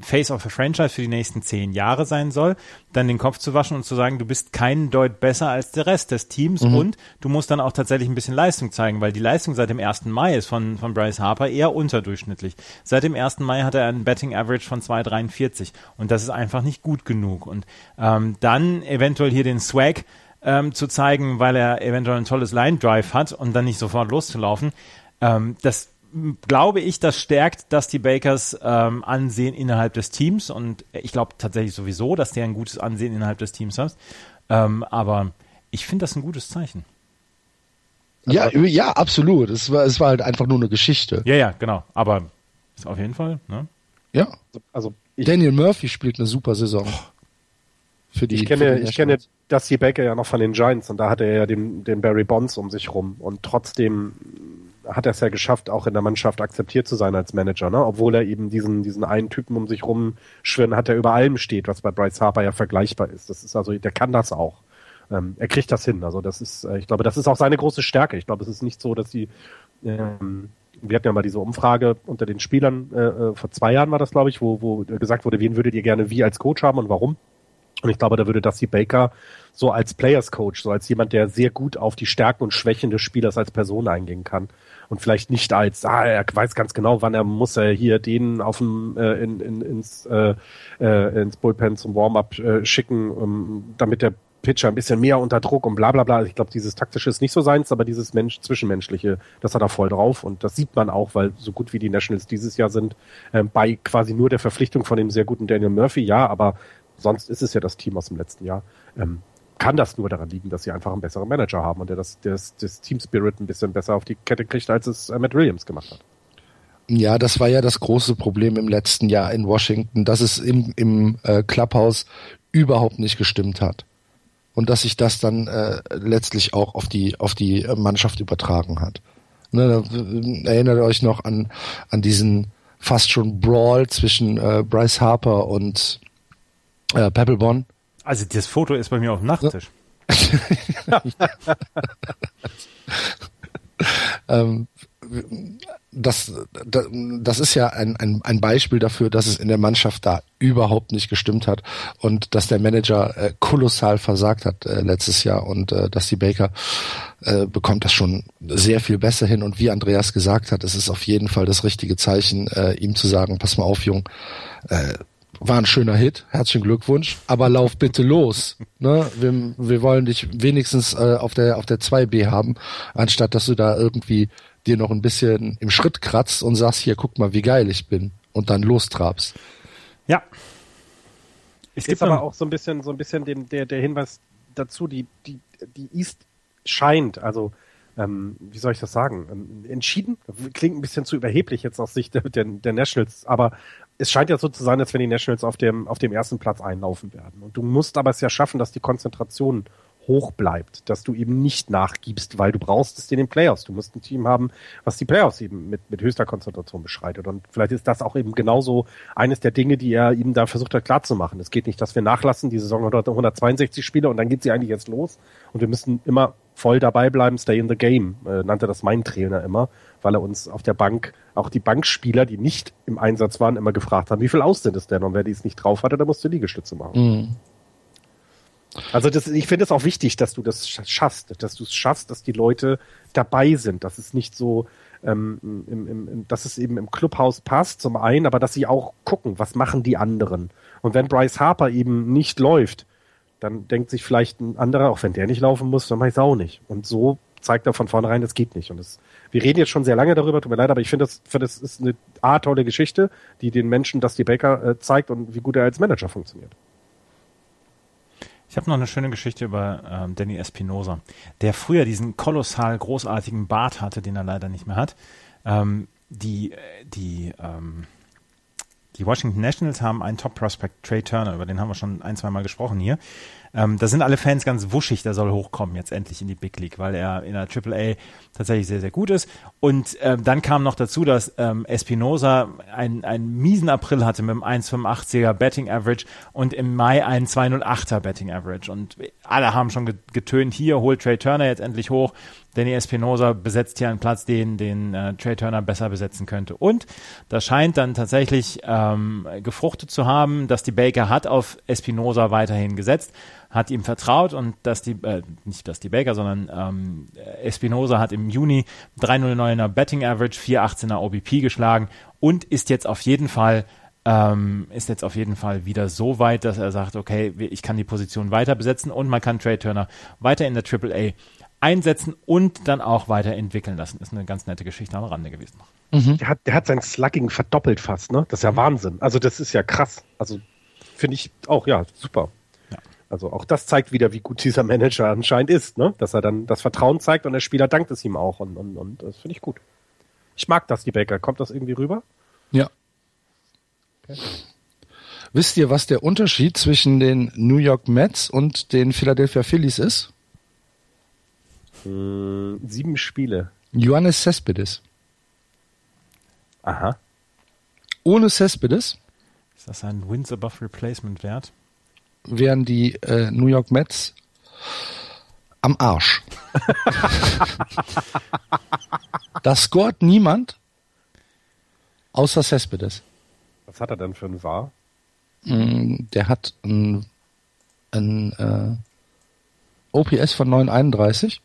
Face of a Franchise für die nächsten zehn Jahre sein soll, dann den Kopf zu waschen und zu sagen, du bist keinen Deut besser als der Rest des Teams mhm. und du musst dann auch tatsächlich ein bisschen Leistung zeigen, weil die Leistung seit dem 1. Mai ist von, von Bryce Harper eher unterdurchschnittlich. Seit dem 1. Mai hat er einen Betting Average von 2,43 und das ist einfach nicht gut genug. Und ähm, dann eventuell hier den Swag ähm, zu zeigen, weil er eventuell ein tolles Line Drive hat und dann nicht sofort loszulaufen. Ähm, das glaube ich, das stärkt Dusty Bakers ähm, Ansehen innerhalb des Teams und ich glaube tatsächlich sowieso, dass der ein gutes Ansehen innerhalb des Teams hat. Ähm, aber ich finde das ein gutes Zeichen. Ja, also, ja, absolut. Es war, es war halt einfach nur eine Geschichte. Ja, ja, genau. Aber ist auf jeden Fall, ne? Ja. Also Daniel Murphy spielt eine super Saison. Für die, ich kenne, ich kenne Dusty Baker ja noch von den Giants und da hatte er ja den, den Barry Bonds um sich rum und trotzdem hat er es ja geschafft, auch in der Mannschaft akzeptiert zu sein als Manager, ne? Obwohl er eben diesen, diesen einen Typen um sich rumschwirren hat, der über allem steht, was bei Bryce Harper ja vergleichbar ist. Das ist also, der kann das auch. Ähm, er kriegt das hin. Also das ist, äh, ich glaube, das ist auch seine große Stärke. Ich glaube, es ist nicht so, dass sie, ähm, wir hatten ja mal diese Umfrage unter den Spielern, äh, äh vor zwei Jahren war das, glaube ich, wo, wo gesagt wurde, wen würdet ihr gerne wie als Coach haben und warum? Und ich glaube, da würde Dusty Baker so als Players Coach, so als jemand, der sehr gut auf die Stärken und Schwächen des Spielers als Person eingehen kann und vielleicht nicht als, ah, er weiß ganz genau, wann er muss er hier den auf dem äh, in, in, ins, äh, äh, ins Bullpen zum Warm-up äh, schicken, um, damit der Pitcher ein bisschen mehr unter Druck und bla bla bla. Ich glaube, dieses taktische ist nicht so seins, aber dieses Mensch, Zwischenmenschliche, das hat er voll drauf. Und das sieht man auch, weil so gut wie die Nationals dieses Jahr sind, äh, bei quasi nur der Verpflichtung von dem sehr guten Daniel Murphy, ja, aber sonst ist es ja das Team aus dem letzten Jahr. Ähm, kann das nur daran liegen, dass sie einfach einen besseren Manager haben und der das, das, das Team Spirit ein bisschen besser auf die Kette kriegt, als es äh, Matt Williams gemacht hat. Ja, das war ja das große Problem im letzten Jahr in Washington, dass es im, im äh, Clubhouse überhaupt nicht gestimmt hat. Und dass sich das dann äh, letztlich auch auf die, auf die Mannschaft übertragen hat. Ne, erinnert euch noch an, an diesen fast schon Brawl zwischen äh, Bryce Harper und äh, Pebblebon. Also das Foto ist bei mir auf dem Nachttisch. [laughs] ähm, das, das, das ist ja ein, ein, ein Beispiel dafür, dass es in der Mannschaft da überhaupt nicht gestimmt hat und dass der Manager äh, kolossal versagt hat äh, letztes Jahr und äh, dass die Baker äh, bekommt das schon sehr viel besser hin und wie Andreas gesagt hat, es ist auf jeden Fall das richtige Zeichen, äh, ihm zu sagen, pass mal auf, Jung, äh, war ein schöner Hit, herzlichen Glückwunsch, aber lauf bitte los. Ne? Wir, wir wollen dich wenigstens äh, auf der auf der 2B haben, anstatt dass du da irgendwie dir noch ein bisschen im Schritt kratzt und sagst, hier, guck mal, wie geil ich bin und dann lostrabst. Ja. Es gibt aber auch so ein bisschen, so ein bisschen den, der, der Hinweis dazu, die, die, die East scheint, also ähm, wie soll ich das sagen, ähm, entschieden, klingt ein bisschen zu überheblich jetzt aus Sicht der, der, der Nationals, aber es scheint ja so zu sein, als wenn die Nationals auf dem, auf dem ersten Platz einlaufen werden. Und du musst aber es ja schaffen, dass die Konzentration hoch bleibt, dass du eben nicht nachgibst, weil du brauchst es in den Playoffs. Du musst ein Team haben, was die Playoffs eben mit, mit höchster Konzentration beschreitet. Und vielleicht ist das auch eben genauso eines der Dinge, die er ihm da versucht hat klarzumachen. Es geht nicht, dass wir nachlassen, die Saison 162 Spiele und dann geht sie eigentlich jetzt los. Und wir müssen immer voll dabei bleiben, stay in the game, äh, nannte das mein Trainer immer, weil er uns auf der Bank, auch die Bankspieler, die nicht im Einsatz waren, immer gefragt haben, wie viel aus sind es denn? Und wer dies nicht drauf hatte, der musste Liegestütze machen. Mhm. Also das, ich finde es auch wichtig, dass du das schaffst, dass du es schaffst, dass die Leute dabei sind, dass es nicht so, ähm, im, im, dass es eben im Clubhaus passt zum einen, aber dass sie auch gucken, was machen die anderen. Und wenn Bryce Harper eben nicht läuft, dann denkt sich vielleicht ein anderer, auch wenn der nicht laufen muss, dann mache ich es auch nicht. Und so zeigt er von vornherein, das geht nicht. Und das, wir reden jetzt schon sehr lange darüber, tut mir leid, aber ich finde, das, find, das ist eine A, tolle Geschichte, die den Menschen Dusty Baker äh, zeigt und wie gut er als Manager funktioniert. Ich habe noch eine schöne Geschichte über ähm, Danny Espinosa, der früher diesen kolossal großartigen Bart hatte, den er leider nicht mehr hat. Ähm, die die ähm, die Washington Nationals haben einen Top Prospect, Trey Turner, über den haben wir schon ein, zwei Mal gesprochen hier. Ähm, da sind alle Fans ganz wuschig, der soll hochkommen jetzt endlich in die Big League, weil er in der AAA tatsächlich sehr, sehr gut ist. Und ähm, dann kam noch dazu, dass ähm, Espinosa einen, einen miesen April hatte mit einem 1,85er Betting Average und im Mai einen 2,08er Betting Average. Und alle haben schon getönt, hier holt Trey Turner jetzt endlich hoch. Danny Espinosa besetzt hier einen Platz, den, den äh, Trey Turner besser besetzen könnte. Und das scheint dann tatsächlich ähm, gefruchtet zu haben, dass die Baker hat auf Espinosa weiterhin gesetzt, hat ihm vertraut und dass die, äh, nicht dass die Baker, sondern ähm, Espinosa hat im Juni 309er Betting Average, 418er OBP geschlagen und ist jetzt auf jeden Fall ähm, ist jetzt auf jeden Fall wieder so weit, dass er sagt, okay, ich kann die Position weiter besetzen und man kann Trey Turner weiter in der AAA einsetzen und dann auch weiterentwickeln lassen. Ist eine ganz nette Geschichte am Rande gewesen. Mhm. Der, hat, der hat sein Slugging verdoppelt fast, ne? Das ist ja mhm. Wahnsinn. Also das ist ja krass. Also finde ich auch, ja, super. Ja. Also auch das zeigt wieder, wie gut dieser Manager anscheinend ist, ne? Dass er dann das Vertrauen zeigt und der Spieler dankt es ihm auch und, und, und das finde ich gut. Ich mag das, die Baker. Kommt das irgendwie rüber? Ja. Okay. Wisst ihr, was der Unterschied zwischen den New York Mets und den Philadelphia Phillies ist? Hm, sieben Spiele. Johannes Cespedes. Aha. Ohne Cespedes. Ist das ein Wins above Replacement Wert? Wären die äh, New York Mets am Arsch. [laughs] da scoret niemand außer Cespedes. Was hat er denn für ein War? Hm, der hat ein, ein äh, OPS von 931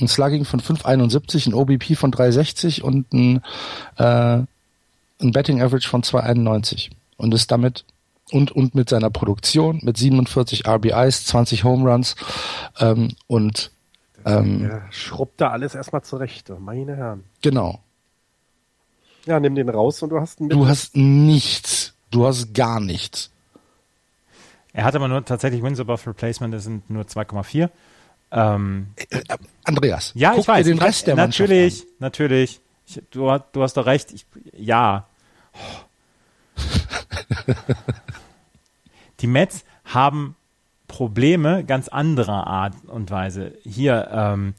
ein Slugging von 5,71, ein OBP von 3,60 und ein, äh, ein Betting Average von 2,91 und ist damit und und mit seiner Produktion mit 47 RBIs, 20 Home Runs ähm, und ähm, ja, schrubbt da alles erstmal zurecht, meine Herren. Genau. Ja, nimm den raus und du hast Du hast nichts. Du hast gar nichts. Er hat aber nur tatsächlich Wins above Replacement, das sind nur 2,4. Ähm, äh, Andreas, ja, guck ich weiß, dir den Rest der natürlich, Mannschaft natürlich. Ich, du, du hast doch recht. Ich, ja. [laughs] Die Mets haben Probleme ganz anderer Art und Weise. Hier, ähm,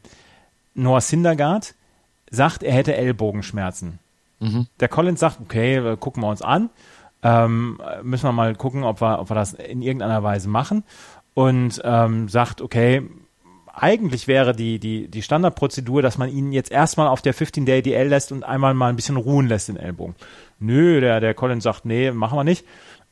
Noah Syndergaard sagt, er hätte Ellbogenschmerzen. Mhm. Der Collins sagt, okay, gucken wir uns an. Ähm, müssen wir mal gucken, ob wir, ob wir das in irgendeiner Weise machen. Und ähm, sagt, okay, eigentlich wäre die, die, die Standardprozedur, dass man ihn jetzt erstmal auf der 15-Day-DL lässt und einmal mal ein bisschen ruhen lässt, den Ellbogen. Nö, der, der Collins sagt, nee, machen wir nicht.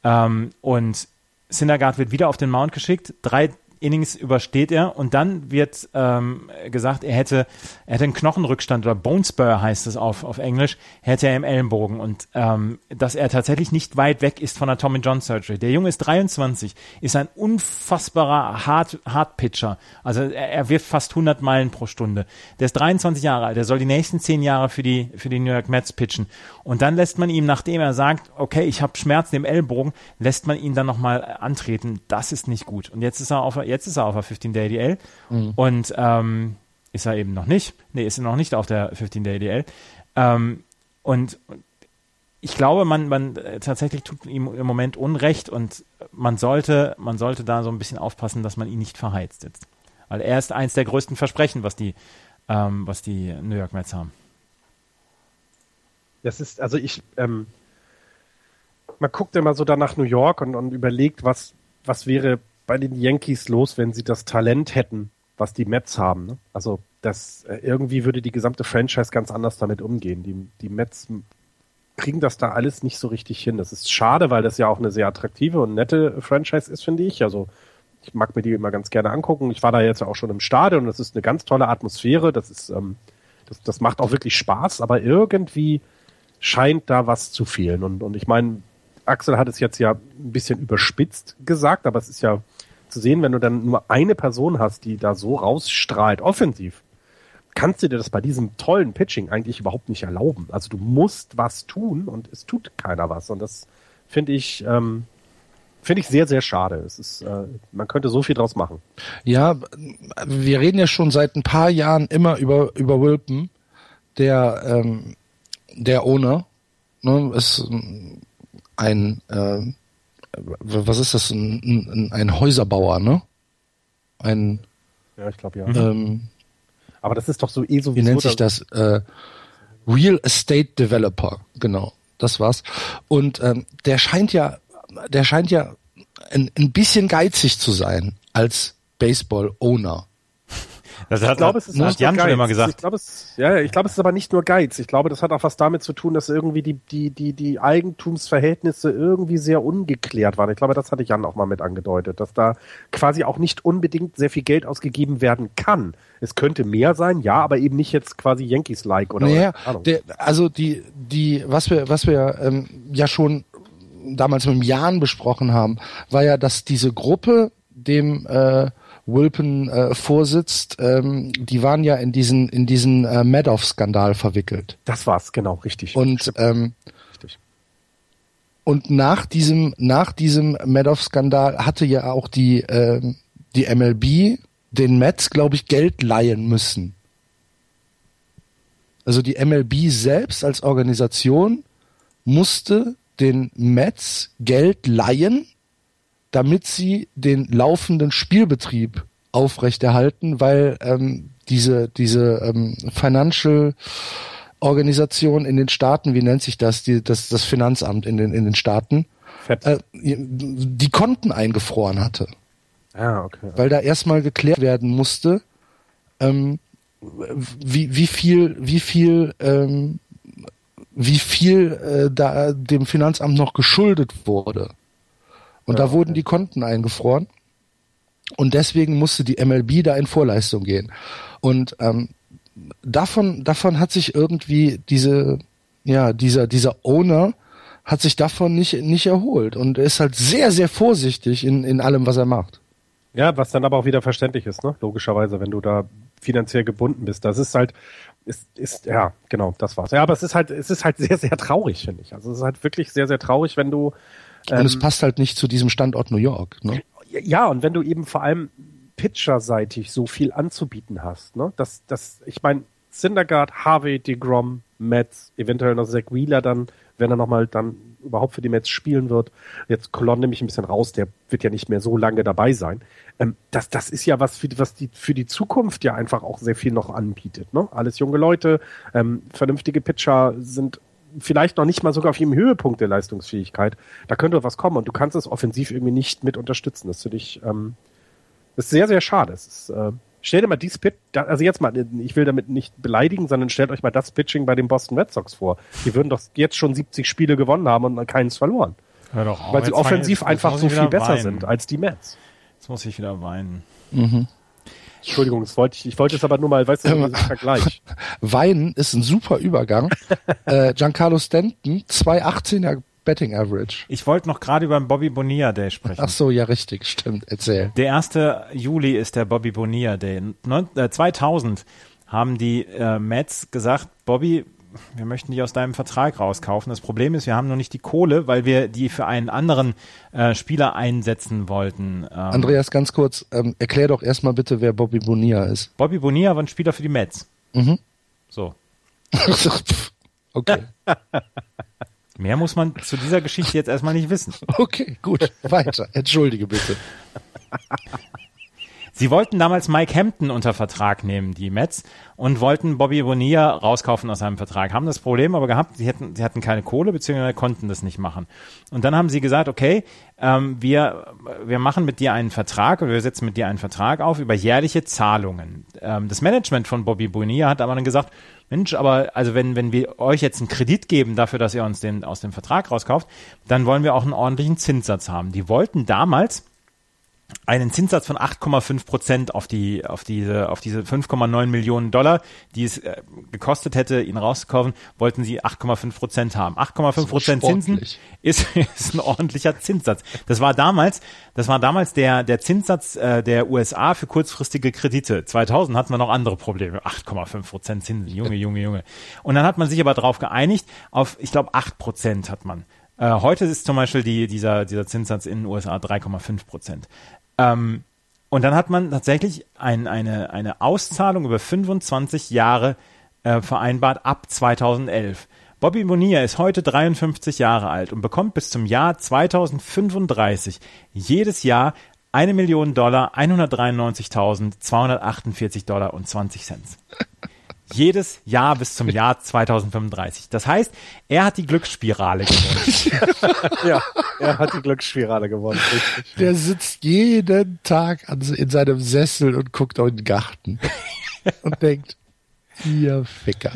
Ähm, und Syndergaard wird wieder auf den Mount geschickt. Drei Innings übersteht er und dann wird ähm, gesagt, er hätte, er hätte einen Knochenrückstand oder Bone Spur heißt es auf, auf Englisch, hätte er im Ellenbogen und ähm, dass er tatsächlich nicht weit weg ist von der Tommy John Surgery. Der Junge ist 23, ist ein unfassbarer Hard, Hard Pitcher, also er, er wirft fast 100 Meilen pro Stunde. Der ist 23 Jahre alt, der soll die nächsten 10 Jahre für die, für die New York Mets pitchen und dann lässt man ihm, nachdem er sagt, okay, ich habe Schmerzen im Ellbogen, lässt man ihn dann nochmal antreten. Das ist nicht gut. Und jetzt ist er auf, jetzt ist er auf der 15-Day-DL mhm. und ähm, ist er eben noch nicht. Nee, ist er noch nicht auf der 15-Day-DL. Ähm, und ich glaube, man, man äh, tatsächlich tut ihm im Moment Unrecht und man sollte, man sollte da so ein bisschen aufpassen, dass man ihn nicht verheizt jetzt. Weil er ist eins der größten Versprechen, was die, ähm, was die New York Mets haben. Das ist, also ich, ähm, man guckt immer so da nach New York und, und überlegt, was, was wäre bei den Yankees los, wenn sie das Talent hätten, was die Mets haben. Ne? Also das äh, irgendwie würde die gesamte Franchise ganz anders damit umgehen. Die, die Mets kriegen das da alles nicht so richtig hin. Das ist schade, weil das ja auch eine sehr attraktive und nette Franchise ist, finde ich. Also ich mag mir die immer ganz gerne angucken. Ich war da jetzt auch schon im Stadion. Das ist eine ganz tolle Atmosphäre. Das ist, ähm, das, das macht auch wirklich Spaß. Aber irgendwie scheint da was zu fehlen. Und, und ich meine, Axel hat es jetzt ja ein bisschen überspitzt gesagt, aber es ist ja zu sehen, wenn du dann nur eine Person hast, die da so rausstrahlt, offensiv, kannst du dir das bei diesem tollen Pitching eigentlich überhaupt nicht erlauben. Also du musst was tun und es tut keiner was. Und das finde ich, ähm, finde ich sehr, sehr schade. Es ist, äh, man könnte so viel draus machen. Ja, wir reden ja schon seit ein paar Jahren immer über, über Wilpen, der, ähm, der Owner, ne, ist ein, äh, was ist das, ein, ein, ein Häuserbauer, ne? Ein, ja, ich glaube ja. Ähm, Aber das ist doch so eh so Wie nennt sich das? Äh, Real Estate Developer, genau. Das war's. Und ähm, der scheint ja, der scheint ja ein, ein bisschen geizig zu sein als Baseball-Owner. Das hat, ich glaube, es ist hat Jan schon immer gesagt. Ich glaube, es, ja, ich glaube, es ist aber nicht nur Geiz. Ich glaube, das hat auch was damit zu tun, dass irgendwie die, die, die, die Eigentumsverhältnisse irgendwie sehr ungeklärt waren. Ich glaube, das hatte Jan auch mal mit angedeutet, dass da quasi auch nicht unbedingt sehr viel Geld ausgegeben werden kann. Es könnte mehr sein, ja, aber eben nicht jetzt quasi Yankees-like oder, naja, oder der, also die, die, was wir, was wir ähm, ja schon damals mit dem Jan besprochen haben, war ja, dass diese Gruppe dem äh, Wilpen äh, vorsitzt, ähm, die waren ja in diesen in diesen äh, Madoff-Skandal verwickelt. Das war's, genau, richtig. Und ähm, richtig. und nach diesem nach diesem Madoff-Skandal hatte ja auch die äh, die MLB den Mets, glaube ich, Geld leihen müssen. Also die MLB selbst als Organisation musste den Mets Geld leihen, damit sie den laufenden Spielbetrieb aufrechterhalten, weil ähm, diese diese ähm, Financial Organisation in den Staaten, wie nennt sich das, die, das, das Finanzamt in den in den Staaten, äh, die Konten eingefroren hatte. Ah, okay. Weil da erstmal geklärt werden musste, ähm, wie, wie viel, wie viel, ähm, wie viel äh, da dem Finanzamt noch geschuldet wurde. Und ja, da wurden die Konten eingefroren. Und deswegen musste die MLB da in Vorleistung gehen. Und ähm, davon, davon hat sich irgendwie diese, ja, dieser, dieser Owner hat sich davon nicht, nicht erholt und ist halt sehr, sehr vorsichtig in, in allem, was er macht. Ja, was dann aber auch wieder verständlich ist, ne? Logischerweise, wenn du da finanziell gebunden bist. Das ist halt, ist, ist, ja, genau, das war's. Ja, aber es ist halt, es ist halt [laughs] sehr, sehr traurig, finde ich. Also es ist halt wirklich sehr, sehr traurig, wenn du, und ähm, es passt halt nicht zu diesem Standort New York. Ne? Ja, und wenn du eben vor allem pitcherseitig so viel anzubieten hast, ne? Das, das, ich meine, Syndergaard, Harvey, DeGrom, Metz, eventuell noch Zach Wheeler dann, wenn er nochmal dann überhaupt für die Mets spielen wird. Jetzt Colon nehme ich ein bisschen raus, der wird ja nicht mehr so lange dabei sein. Ähm, das, das ist ja was, für, was die, für die Zukunft ja einfach auch sehr viel noch anbietet. Ne? Alles junge Leute, ähm, vernünftige Pitcher sind vielleicht noch nicht mal sogar auf ihrem Höhepunkt der Leistungsfähigkeit. Da könnte was kommen und du kannst es offensiv irgendwie nicht mit unterstützen. Das finde ich, ähm, das ist sehr, sehr schade. Es ist, äh, stell dir mal dieses Pitch, also jetzt mal, ich will damit nicht beleidigen, sondern stellt euch mal das Pitching bei den Boston Red Sox vor. Die würden doch jetzt schon 70 Spiele gewonnen haben und keins verloren. Hör doch auf, Weil sie offensiv jetzt einfach so ich viel besser weinen. sind als die Mets. Jetzt muss ich wieder weinen. Entschuldigung, das wollte ich, ich wollte es aber nur mal, weißt du, Vergleich. [laughs] Weinen ist ein super Übergang. [laughs] äh, Giancarlo Stanton, 2,18er Betting Average. Ich wollte noch gerade über den Bobby Bonilla Day sprechen. Ach so, ja, richtig, stimmt. Erzähl. Der 1. Juli ist der Bobby Bonilla Day. Neun- äh, 2000 haben die äh, Mets gesagt, Bobby, wir möchten dich aus deinem Vertrag rauskaufen. Das Problem ist, wir haben noch nicht die Kohle, weil wir die für einen anderen äh, Spieler einsetzen wollten. Ähm, Andreas, ganz kurz, ähm, erklär doch erstmal bitte, wer Bobby Bonilla ist. Bobby Bonilla war ein Spieler für die Mets. Mhm. So. [laughs] okay. [laughs] Mehr muss man zu dieser Geschichte jetzt erstmal nicht wissen. Okay, gut. Weiter. Entschuldige bitte. [laughs] Sie wollten damals Mike Hampton unter Vertrag nehmen, die Mets, und wollten Bobby Bonilla rauskaufen aus seinem Vertrag. Haben das Problem aber gehabt, sie hatten, sie hatten keine Kohle, beziehungsweise konnten das nicht machen. Und dann haben sie gesagt, okay, ähm, wir, wir machen mit dir einen Vertrag oder wir setzen mit dir einen Vertrag auf über jährliche Zahlungen. Ähm, das Management von Bobby Bonilla hat aber dann gesagt, Mensch, aber also wenn, wenn wir euch jetzt einen Kredit geben dafür, dass ihr uns den aus dem Vertrag rauskauft, dann wollen wir auch einen ordentlichen Zinssatz haben. Die wollten damals einen Zinssatz von 8,5 Prozent auf die auf diese auf diese 5,9 Millionen Dollar, die es äh, gekostet hätte, ihn rauszukaufen, wollten sie 8,5 Prozent haben. 8,5 Prozent Zinsen ist, [laughs] ist ein ordentlicher Zinssatz. Das war damals, das war damals der der Zinssatz äh, der USA für kurzfristige Kredite. 2000 hatten wir noch andere Probleme. 8,5 Prozent Zinsen, Junge, Junge, Junge. Und dann hat man sich aber darauf geeinigt, auf ich glaube 8 Prozent hat man. Äh, heute ist zum Beispiel die, dieser, dieser Zinssatz in den USA 3,5 Prozent. Ähm, und dann hat man tatsächlich ein, eine, eine Auszahlung über 25 Jahre äh, vereinbart ab 2011. Bobby Bonilla ist heute 53 Jahre alt und bekommt bis zum Jahr 2035 jedes Jahr eine Million Dollar, 193.248 Dollar und 20 Cent. Jedes Jahr bis zum Jahr [laughs] 2035. Das heißt, er hat die Glücksspirale gewonnen. [laughs] ja, er hat die Glücksspirale gewonnen. Richtig. Der sitzt jeden Tag an, in seinem Sessel und guckt auf den Garten [laughs] und denkt, ihr Ficker.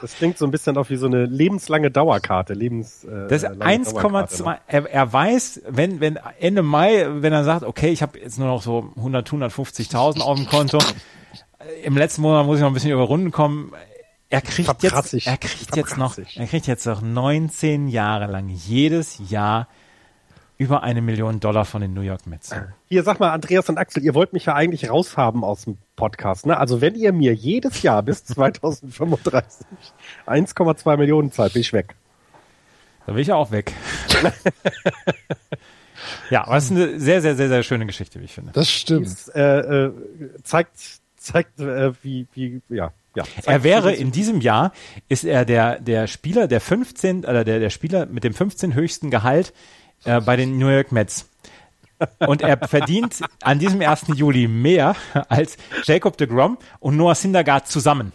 Das klingt so ein bisschen auch wie so eine lebenslange Dauerkarte. Lebens, äh, Das ist lange Dauerkarte, 1,2. ne? Er, er weiß, wenn, wenn Ende Mai, wenn er sagt, okay, ich habe jetzt nur noch so 100, 150.000 auf dem Konto, im letzten Monat muss ich noch ein bisschen über Runden kommen. Er kriegt jetzt, er kriegt jetzt noch, er kriegt jetzt noch 19 Jahre lang jedes Jahr über eine Million Dollar von den New York Mets. Hier, sag mal, Andreas und Axel, ihr wollt mich ja eigentlich raushaben aus dem Podcast, ne? Also wenn ihr mir jedes Jahr bis [laughs] 2035 1,2 Millionen zahlt, bin ich weg. Da will ich ja auch weg. [laughs] ja, aber es ist eine sehr, sehr, sehr, sehr schöne Geschichte, wie ich finde. Das stimmt. Das, äh, äh, zeigt, zeigt, äh, wie, wie, ja, ja. Er wäre in diesem Jahr ist er der der Spieler der 15 oder der der Spieler mit dem 15 höchsten Gehalt äh, bei den New York Mets. Und er verdient an diesem 1. Juli mehr als Jacob de Grom und Noah Syndergaard zusammen.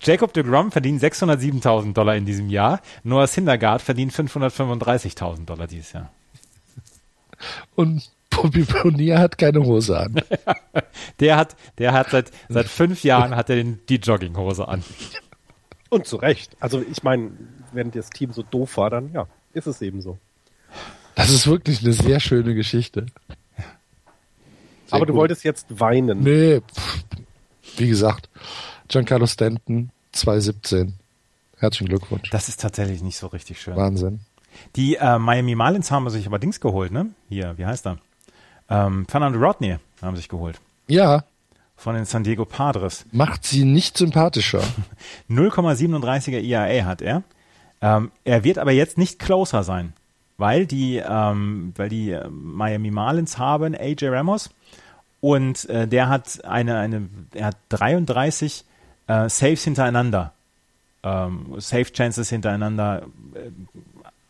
Jacob de Grom verdient 607.000 Dollar in diesem Jahr. Noah Syndergaard verdient 535.000 Dollar dieses Jahr. Und Bobby Bonilla hat keine Hose an. [laughs] Der hat, der hat seit, seit fünf Jahren hat er den, die Jogginghose an. Und zu Recht. Also ich meine, wenn das Team so doof war, dann ja, ist es eben so. Das ist wirklich eine sehr schöne Geschichte. Sehr Aber du gut. wolltest jetzt weinen. Nee, pff, wie gesagt, Giancarlo Stanton, 2017. Herzlichen Glückwunsch. Das ist tatsächlich nicht so richtig schön. Wahnsinn. Die äh, Miami Marlins haben sich aber Dings geholt, ne? Hier, wie heißt er? Ähm, Fernando Rodney haben sich geholt. Ja, Von den San Diego Padres. macht sie nicht sympathischer. [laughs] 0,37er ERA hat er. Ähm, er wird aber jetzt nicht closer sein, weil die, ähm, weil die äh, Miami Marlins haben AJ Ramos und äh, der hat eine, eine, er hat 33 äh, Saves hintereinander, ähm, Save Chances hintereinander äh,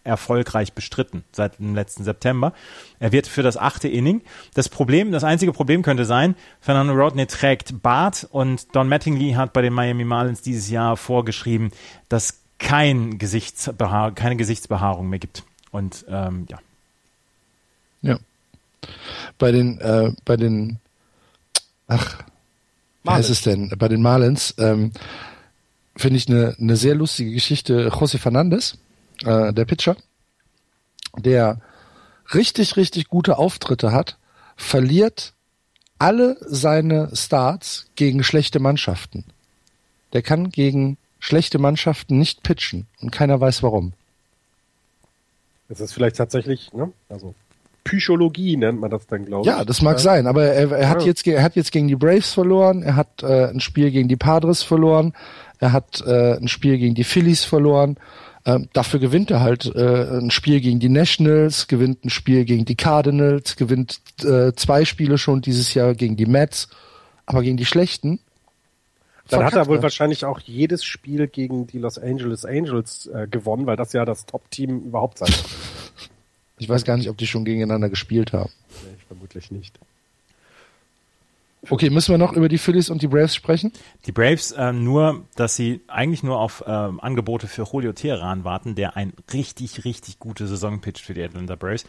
erfolgreich bestritten seit dem letzten September. Er wird für das achte Inning. Das Problem, das einzige Problem könnte sein, Fernando Rodney trägt Bart und Don Mattingly hat bei den Miami Marlins dieses Jahr vorgeschrieben, dass kein Gesichtsbehaar, keine Gesichtsbehaarung mehr gibt. Und ähm, ja. Ja. Bei den, äh, bei den, ach, wie heißt es denn? Bei den Marlins ähm, finde ich eine eine sehr lustige Geschichte. José Fernandez, äh, der Pitcher, der richtig, richtig gute Auftritte hat, verliert alle seine Starts gegen schlechte Mannschaften. Der kann gegen schlechte Mannschaften nicht pitchen und keiner weiß warum. Das ist vielleicht tatsächlich, ne? Also Psychologie nennt man das dann, glaube ich. Ja, das mag ja. sein, aber er, er hat ja. jetzt er hat jetzt gegen die Braves verloren, er hat äh, ein Spiel gegen die Padres verloren, er hat äh, ein Spiel gegen die Phillies verloren. Ähm, dafür gewinnt er halt äh, ein Spiel gegen die Nationals, gewinnt ein Spiel gegen die Cardinals, gewinnt äh, zwei Spiele schon dieses Jahr gegen die Mets, aber gegen die schlechten. Dann hat er wohl wahrscheinlich auch jedes Spiel gegen die Los Angeles Angels äh, gewonnen, weil das ja das Top-Team überhaupt sein wird. Ich weiß gar nicht, ob die schon gegeneinander gespielt haben. Nee, vermutlich nicht. Okay, müssen wir noch über die Phillies und die Braves sprechen? Die Braves ähm, nur, dass sie eigentlich nur auf ähm, Angebote für Julio Teheran warten, der ein richtig, richtig gute Saison pitcht für die Atlanta Braves.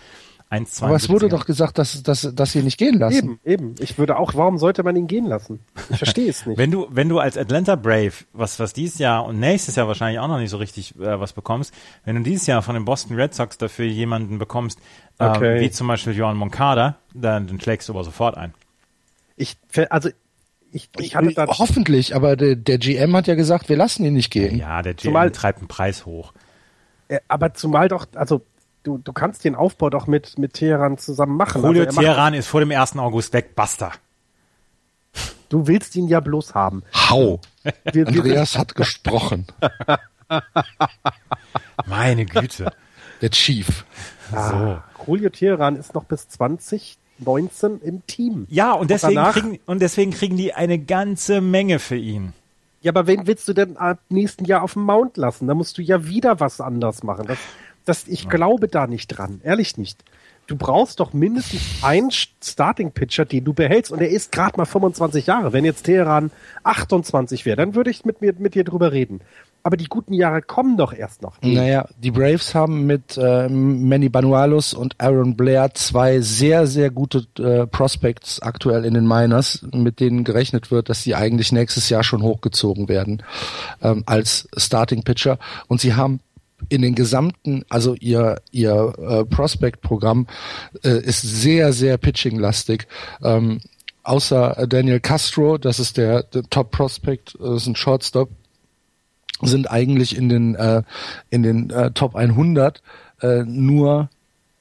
1, Aber es wurde doch gesagt, dass, dass, dass sie ihn nicht gehen lassen. Eben, eben. Ich würde auch, warum sollte man ihn gehen lassen? Ich verstehe es nicht. [laughs] wenn du, wenn du als Atlanta Brave, was, was dieses Jahr und nächstes Jahr wahrscheinlich auch noch nicht so richtig äh, was bekommst, wenn du dieses Jahr von den Boston Red Sox dafür jemanden bekommst, ähm, okay. wie zum Beispiel Johan Moncada, dann, dann schlägst du aber sofort ein. Ich, also, ich, ich hatte da Hoffentlich, aber der, der GM hat ja gesagt, wir lassen ihn nicht gehen. Ja, der GM zumal, treibt den Preis hoch. Äh, aber zumal doch, also du, du kannst den Aufbau doch mit, mit Teheran zusammen machen. Julio also Teheran ist vor dem 1. August weg, basta. Du willst ihn ja bloß haben. Hau. Wir, Andreas hat gesprochen. [laughs] Meine Güte. Der Chief. Ah, so. Julio Teheran ist noch bis 2019 im Team. Ja, und deswegen, und kriegen, und deswegen kriegen die eine ganze Menge für ihn. Ja, aber wen willst du denn ab nächsten Jahr auf dem Mount lassen? Da musst du ja wieder was anders machen. Das, das, ich glaube da nicht dran, ehrlich nicht. Du brauchst doch mindestens einen Starting-Pitcher, den du behältst. Und er ist gerade mal 25 Jahre. Wenn jetzt Teheran 28 wäre, dann würde ich mit, mir, mit dir drüber reden. Aber die guten Jahre kommen doch erst noch. Naja, die Braves haben mit äh, Manny Banualos und Aaron Blair zwei sehr, sehr gute äh, Prospects aktuell in den Miners, mit denen gerechnet wird, dass sie eigentlich nächstes Jahr schon hochgezogen werden ähm, als Starting Pitcher. Und sie haben in den gesamten, also ihr ihr äh, Prospect-Programm äh, ist sehr sehr pitching-lastig. Ähm, außer Daniel Castro, das ist der, der Top Prospect, das ist ein Shortstop, sind eigentlich in den äh, in den äh, Top 100 äh, nur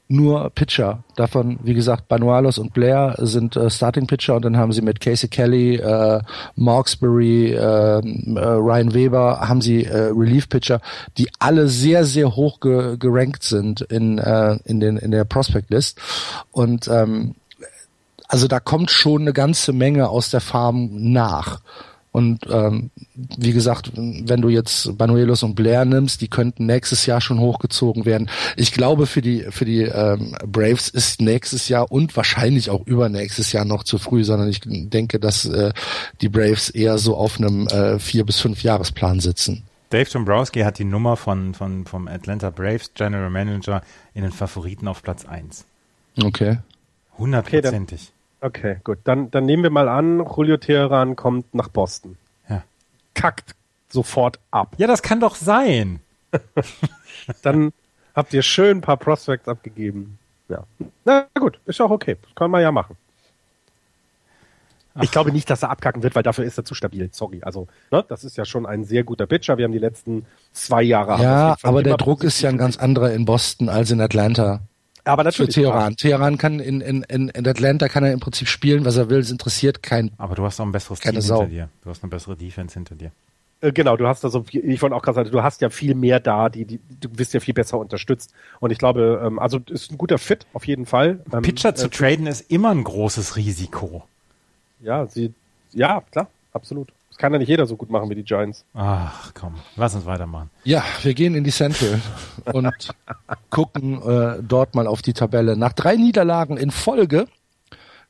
nur Pitcher. Davon, wie gesagt, Banualos und Blair sind äh, Starting Pitcher und dann haben sie mit Casey Kelly, äh, Marksbury, äh, äh, Ryan Weber, haben sie äh, Relief Pitcher, die alle sehr, sehr hoch ge gerankt sind in, äh, in, den, in der Prospect List. Und ähm, also da kommt schon eine ganze Menge aus der Farm nach. Und ähm, wie gesagt, wenn du jetzt Banuelos und Blair nimmst, die könnten nächstes Jahr schon hochgezogen werden. Ich glaube, für die für die ähm, Braves ist nächstes Jahr und wahrscheinlich auch übernächstes Jahr noch zu früh, sondern ich denke, dass äh, die Braves eher so auf einem äh, vier bis fünf Jahresplan sitzen. Dave Dombrowski hat die Nummer von, von vom Atlanta Braves General Manager in den Favoriten auf Platz 1. Okay. Hundertprozentig. Okay, Okay, gut. Dann, dann nehmen wir mal an, Julio Teheran kommt nach Boston. Ja. Kackt sofort ab. Ja, das kann doch sein. [laughs] dann habt ihr schön ein paar Prospects abgegeben. Ja. Na gut, ist auch okay. Das kann man ja machen. Ach. Ich glaube nicht, dass er abkacken wird, weil dafür ist er zu stabil. Sorry. Also, ne, das ist ja schon ein sehr guter Pitcher. Wir haben die letzten zwei Jahre. Ja, aber der Druck ist ja ein ganz anderer in Boston als in Atlanta. Aber natürlich. Für Teheran. Teheran kann in, in, in Atlanta kann er im Prinzip spielen, was er will. Es interessiert kein. Aber du hast auch ein besseres Team Sau. hinter dir. Du hast eine bessere Defense hinter dir. Äh, genau, du hast also, ich wollte auch gerade sagen, du hast ja viel mehr da, die, die, du wirst ja viel besser unterstützt. Und ich glaube, ähm, also ist ein guter Fit auf jeden Fall. Ähm, Pitcher zu äh, traden ist immer ein großes Risiko. Ja, sie, ja, klar, absolut. Das kann ja nicht jeder so gut machen wie die Giants. Ach komm, lass uns weitermachen. Ja, wir gehen in die Central und gucken äh, dort mal auf die Tabelle. Nach drei Niederlagen in Folge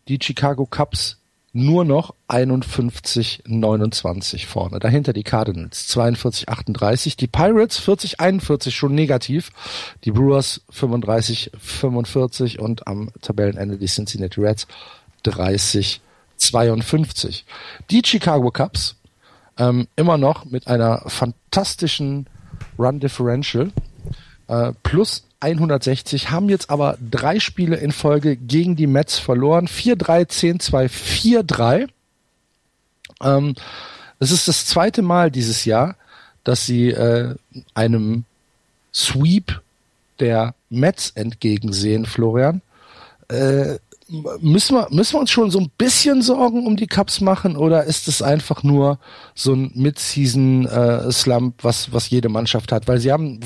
die Chicago Cubs nur noch 51-29 vorne. Dahinter die Cardinals 42-38, die Pirates 40-41 schon negativ, die Brewers 35-45 und am Tabellenende die Cincinnati Reds 30 52. Die Chicago Cubs ähm, immer noch mit einer fantastischen Run Differential äh, plus 160, haben jetzt aber drei Spiele in Folge gegen die Mets verloren. 4-3, 10-2, 4-3. Ähm, es ist das zweite Mal dieses Jahr, dass sie äh, einem Sweep der Mets entgegensehen, Florian. Äh, müssen wir, müssen wir uns schon so ein bisschen Sorgen um die Cups machen oder ist es einfach nur so ein Mid-Season-Slump, äh, was, was jede Mannschaft hat? Weil sie haben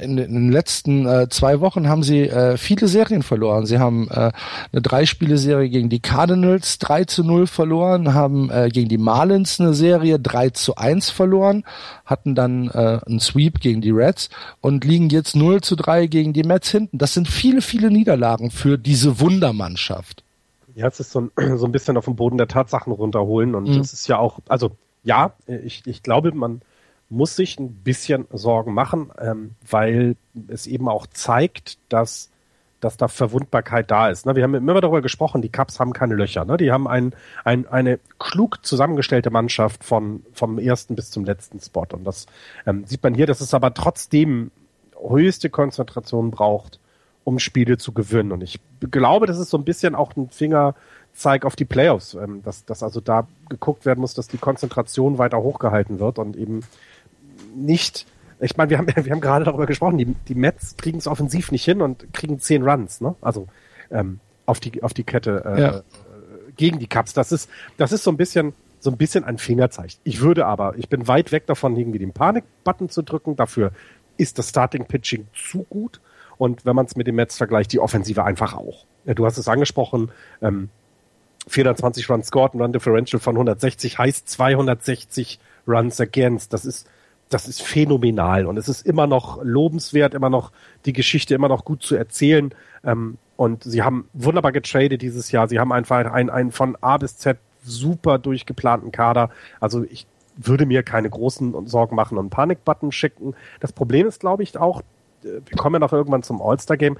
in, den letzten äh, zwei Wochen haben sie äh, viele Serien verloren. Sie haben äh, eine Drei-Spiele-Serie gegen die Cardinals 3 zu 0 verloren, haben äh, gegen die Marlins eine Serie 3 zu 1 verloren, hatten dann äh, einen Sweep gegen die Reds und liegen jetzt 0 zu 3 gegen die Mets hinten. Das sind viele, viele Niederlagen für diese Wundermannschaft. Mannschaft. Ja, es ist so ein, [clears throat] so ein bisschen auf den Boden der Tatsachen runterholen und mhm. es ist ja auch, also ja, ich, ich glaube, man muss sich ein bisschen Sorgen machen, ähm, weil es eben auch zeigt, dass, dass da Verwundbarkeit da ist. Ne? Wir haben immer darüber gesprochen, die Cups haben keine Löcher. Ne? Die haben ein, ein, eine klug zusammengestellte Mannschaft von, vom ersten bis zum letzten Spot. Und das ähm, sieht man hier, dass es aber trotzdem höchste Konzentration braucht, um Spiele zu gewinnen. Und ich glaube, das ist so ein bisschen auch ein Fingerzeig auf die Playoffs, ähm, dass, dass also da geguckt werden muss, dass die Konzentration weiter hochgehalten wird und eben nicht ich meine, wir haben, [laughs] wir haben gerade darüber gesprochen, die, die Mets kriegen es offensiv nicht hin und kriegen zehn Runs, ne? Also ähm, auf die auf die Kette äh, ja. gegen die Cups. Das ist das ist so ein bisschen so ein bisschen ein Fingerzeichen. Ich würde aber, ich bin weit weg davon, irgendwie den Panik-Button zu drücken. Dafür ist das Starting Pitching zu gut. Und wenn man es mit dem Mets vergleicht, die Offensive einfach auch. Du hast es angesprochen, ähm, 420 Runs scored, ein Run Differential von 160 heißt 260 Runs against. Das ist, das ist phänomenal und es ist immer noch lobenswert, immer noch die Geschichte immer noch gut zu erzählen. Ähm, und sie haben wunderbar getradet dieses Jahr. Sie haben einfach einen, einen von A bis Z super durchgeplanten Kader. Also ich würde mir keine großen Sorgen machen und Panikbutton schicken. Das Problem ist, glaube ich, auch, wir kommen ja noch irgendwann zum All-Star-Game.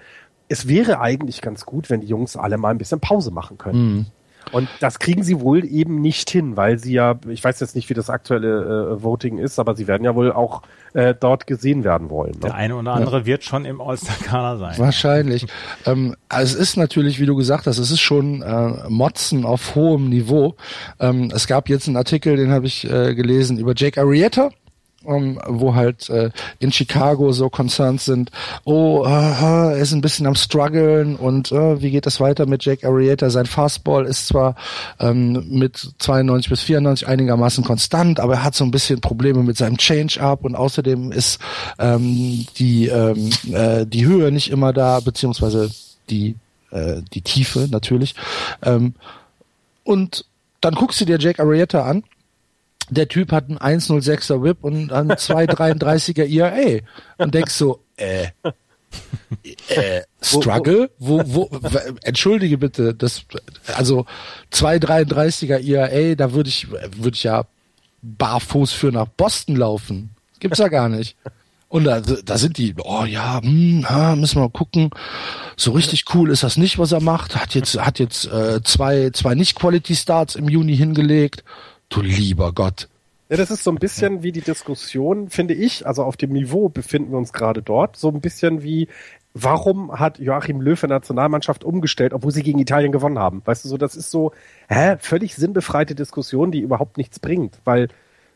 Es wäre eigentlich ganz gut, wenn die Jungs alle mal ein bisschen Pause machen können. Mhm. Und das kriegen sie wohl eben nicht hin, weil sie ja, ich weiß jetzt nicht, wie das aktuelle äh, Voting ist, aber sie werden ja wohl auch äh, dort gesehen werden wollen. Ne? Der eine oder andere ja. wird schon im All-Star-Kader sein. Wahrscheinlich. ähm, also es ist natürlich, wie du gesagt hast, es ist schon äh, Motzen auf hohem Niveau. Ähm, es gab jetzt einen Artikel, den habe ich äh, gelesen, über Jake Arrieta, um, wo halt äh, in Chicago so Concerns sind, oh, uh, er ist ein bisschen am struggeln und uh, wie geht das weiter mit Jake Arrieta? Sein Fastball ist zwar ähm, mit 92 bis 94 einigermaßen konstant, aber er hat so ein bisschen Probleme mit seinem Change-Up und außerdem ist ähm, die, ähm, äh, die Höhe nicht immer da, beziehungsweise die, äh, die Tiefe natürlich. Ähm, und dann guckst du dir Jake Arrieta an der Typ hat einen 106er Whip und einen 233er ERA und denkst so, äh, äh, Struggle? Wo, wo, entschuldige bitte, das, also 233er ERA, da würde ich, würde ich ja barfuß für nach Boston laufen. Gibt's ja gar nicht. Und da, da sind die, oh ja, hm, ha, müssen wir mal gucken. So richtig cool ist das nicht, was er macht. Hat jetzt, hat jetzt äh, zwei, zwei Nicht-Quality-Starts im Juni hingelegt. Du lieber Gott. Ja, das ist so ein bisschen wie die Diskussion, finde ich, also auf dem Niveau befinden wir uns gerade dort, so ein bisschen wie, warum hat Joachim Löw in der Nationalmannschaft umgestellt, obwohl sie gegen Italien gewonnen haben? Weißt du, so, das ist so, hä, völlig sinnbefreite Diskussion, die überhaupt nichts bringt, weil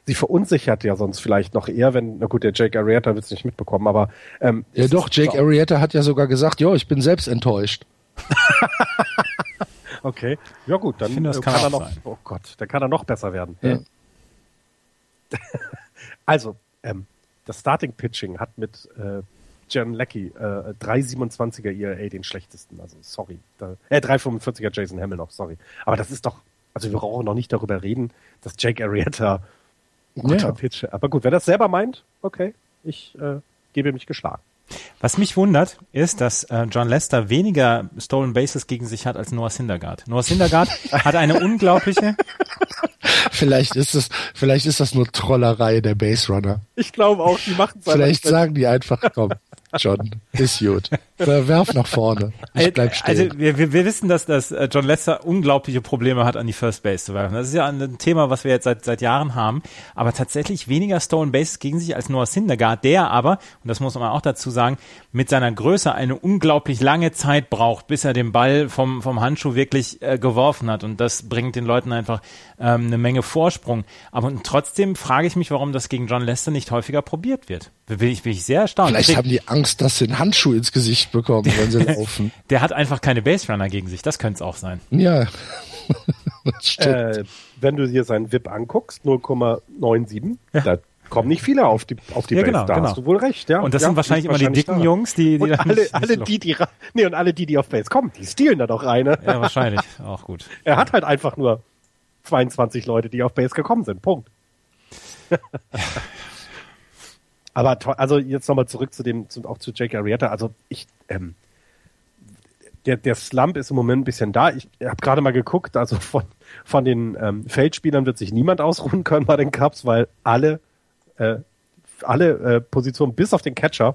sie verunsichert ja sonst vielleicht noch eher, wenn, na gut, der Jake Arrieta wird es nicht mitbekommen, aber ähm, Ja doch, Jake Arrieta hat ja sogar gesagt, jo, ich bin selbst enttäuscht. [laughs] okay. Ja gut, dann finde, kann, kann er noch, sein. oh Gott, dann kann er noch besser werden. Ja. [laughs] also, ähm, das Starting Pitching hat mit äh, Jan Leckie äh, 3,27er ERA den schlechtesten. Also sorry. Da, äh, 3,45er Jason Hamill noch, sorry. Aber das ist doch, also wir brauchen noch nicht darüber reden, dass Jake Arrieta ein guter Ja. Pitcher. Aber gut, wer das selber meint, okay, ich äh, gebe mich geschlagen. Was mich wundert, ist, dass äh, John Lester weniger Stolen Bases gegen sich hat als Noah Syndergaard. Noah Syndergaard [laughs] hat eine unglaubliche, Vielleicht ist es, vielleicht ist das nur Trollerei der Base Runner. Ich glaube auch, die machen es Vielleicht sagen die einfach, komm, John, ist gut. Werf nach vorne. Ich bleib also stehen. wir, wir, wir wissen, dass, dass äh, John Lester unglaubliche Probleme hat, an die First Base zu werfen. Das ist ja ein Thema, was wir jetzt seit, seit Jahren haben. Aber tatsächlich weniger Stolen Bases gegen sich als Noah Syndergaard, der aber, und das muss man auch dazu sagen, mit seiner Größe eine unglaublich lange Zeit braucht, bis er den Ball vom, vom Handschuh wirklich äh, geworfen hat. Und das bringt den Leuten einfach ähm, eine Menge Vorsprung. Aber und trotzdem frage ich mich, warum das gegen John Lester nicht häufiger probiert wird. Bin ich, bin ich sehr erstaunt. Vielleicht haben die Angst, dass sie einen Handschuh ins Gesicht bekommen, wenn sie [laughs] laufen. der hat einfach keine Base Runner gegen sich. Das könnte es auch sein. Ja. [laughs] Äh, wenn du dir seinen VIP anguckst, 0,97, da kommen nicht viele auf die, auf die Ja, Base. genau, da genau. hast du wohl recht, ja. Und das ja, sind wahrscheinlich immer die wahrscheinlich dicken da. Jungs, die, die Und alle, nicht, alle die, die, nee, und alle die, die auf Base kommen, die stehlen da doch rein. Ne? Ja, wahrscheinlich. Auch gut. [laughs] Er hat halt einfach nur 22 Leute, die auf Base gekommen sind. Punkt. Aber also jetzt nochmal zurück zu dem, zu, auch zu Jake Arrieta. Also ich, ähm, der, der Slump ist im Moment ein bisschen da. Ich habe gerade mal geguckt, also von, von den ähm, Feldspielern wird sich niemand ausruhen können bei den Cups, weil alle, äh, alle äh, Positionen bis auf den Catcher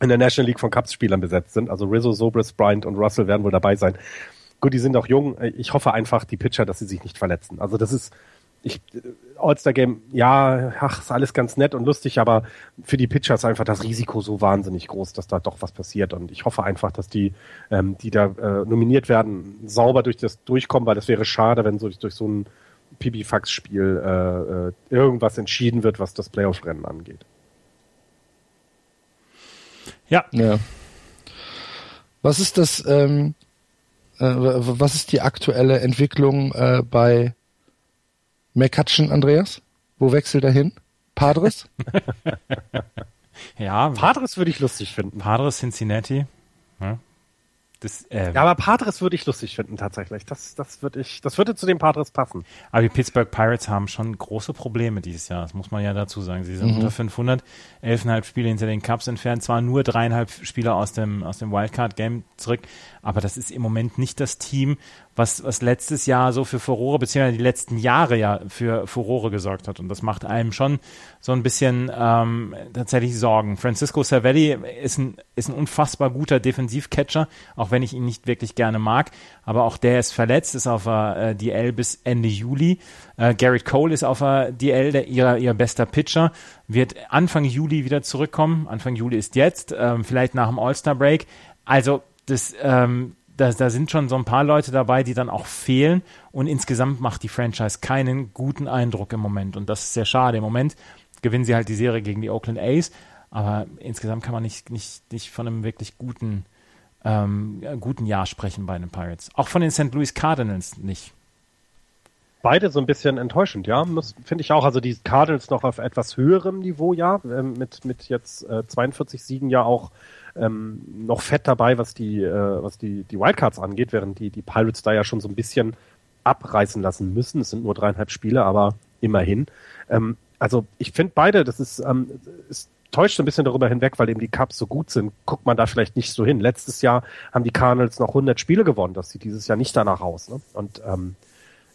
in der National League von Cups-Spielern besetzt sind. Also Rizzo, Sobris, Bryant und Russell werden wohl dabei sein. Gut, die sind auch jung. Ich hoffe einfach, die Pitcher, dass sie sich nicht verletzen. Also das ist, ich, All-Star-Game, ja, ach, ist alles ganz nett und lustig, aber für die Pitcher ist einfach das Risiko so wahnsinnig groß, dass da doch was passiert. Und ich hoffe einfach, dass die, ähm, die da äh, nominiert werden, sauber durch das durchkommen, weil das wäre schade, wenn so durch so ein Pipifax-Spiel äh, äh, irgendwas entschieden wird, was das Playoff-Rennen angeht. Ja, Ja. Was ist das, ähm, äh, was ist die aktuelle Entwicklung äh, bei McCutcheon, Andreas? Wo wechselt er hin? Padres? [laughs] ja. Padres würde ich lustig finden. Padres, Cincinnati. Ja. Das, äh, Ja, aber Padres würde ich lustig finden tatsächlich. Das, das würde ich, das würde zu den Padres passen. Aber die Pittsburgh Pirates haben schon große Probleme dieses Jahr. Das muss man ja dazu sagen. Sie sind unter 500, 11,5 Spiele hinter den Cups entfernt. Zwar nur dreieinhalb Spieler aus dem, aus dem Wildcard-Game zurück, aber das ist im Moment nicht das Team, was, was letztes Jahr so für Furore, beziehungsweise die letzten Jahre ja für Furore gesorgt hat. Und das macht einem schon so ein bisschen ähm, tatsächlich Sorgen. Francisco Cervelli ist ein, ist ein unfassbar guter Defensivcatcher, auch wenn ich ihn nicht wirklich gerne mag. Aber auch der ist verletzt, ist auf der äh, DL bis Ende Juli. Äh, Garrett Cole ist auf der DL, der, ihr, ihr bester Pitcher, wird Anfang Juli wieder zurückkommen. Anfang Juli ist jetzt, ähm, vielleicht nach dem All-Star-Break. Also das, ähm, da, da sind schon so ein paar Leute dabei, die dann auch fehlen. Und insgesamt macht die Franchise keinen guten Eindruck im Moment. Und das ist sehr schade. Im Moment gewinnen sie halt die Serie gegen die Oakland A's. Aber insgesamt kann man nicht, nicht, nicht von einem wirklich guten, ähm, guten Jahr sprechen bei den Pirates. Auch von den St. Louis Cardinals nicht. Beide so ein bisschen enttäuschend, ja, finde ich auch. Also die Cardinals noch auf etwas höherem Niveau, ja, ähm, mit, mit jetzt äh, 42 Siegen ja auch ähm, noch fett dabei, was die, äh, was die, die Wildcards angeht, während die, die Pirates da ja schon so ein bisschen abreißen lassen müssen. Es sind nur dreieinhalb Spiele, aber immerhin. Ähm, also ich finde beide, das ist, ähm, es täuscht ein bisschen darüber hinweg, weil eben die Cups so gut sind, guckt man da vielleicht nicht so hin. Letztes Jahr haben die Cardinals noch 100 Spiele gewonnen, das sieht dieses Jahr nicht danach aus. Ne? Und ähm,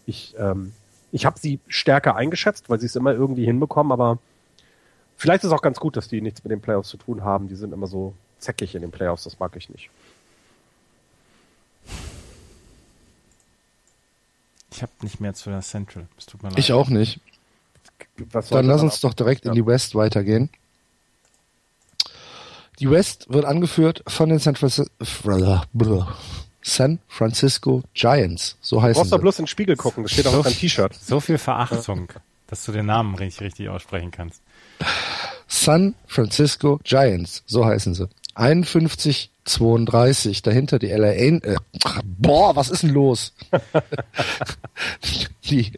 ich, ähm, ich habe sie stärker eingeschätzt, weil sie es immer irgendwie hinbekommen, aber vielleicht ist auch ganz gut, dass die nichts mit den Playoffs zu tun haben. Die sind immer so zäckig in den Playoffs, das mag ich nicht. Ich habe nicht mehr zu der Central. Es tut mir leid. Ich auch nicht. Dann lass uns doch direkt Ja. in die West weitergehen. Die West wird angeführt von den San, Francis San Francisco Giants. So Du heißen brauchst doch bloß in den Spiegel gucken, das steht auch auf deinem T-Shirt. So viel Verachtung, dass du den Namen richtig, richtig aussprechen kannst. San Francisco Giants. So heißen sie. 51 32. Dahinter die LA. Äh, boah, was ist denn los? [laughs] die,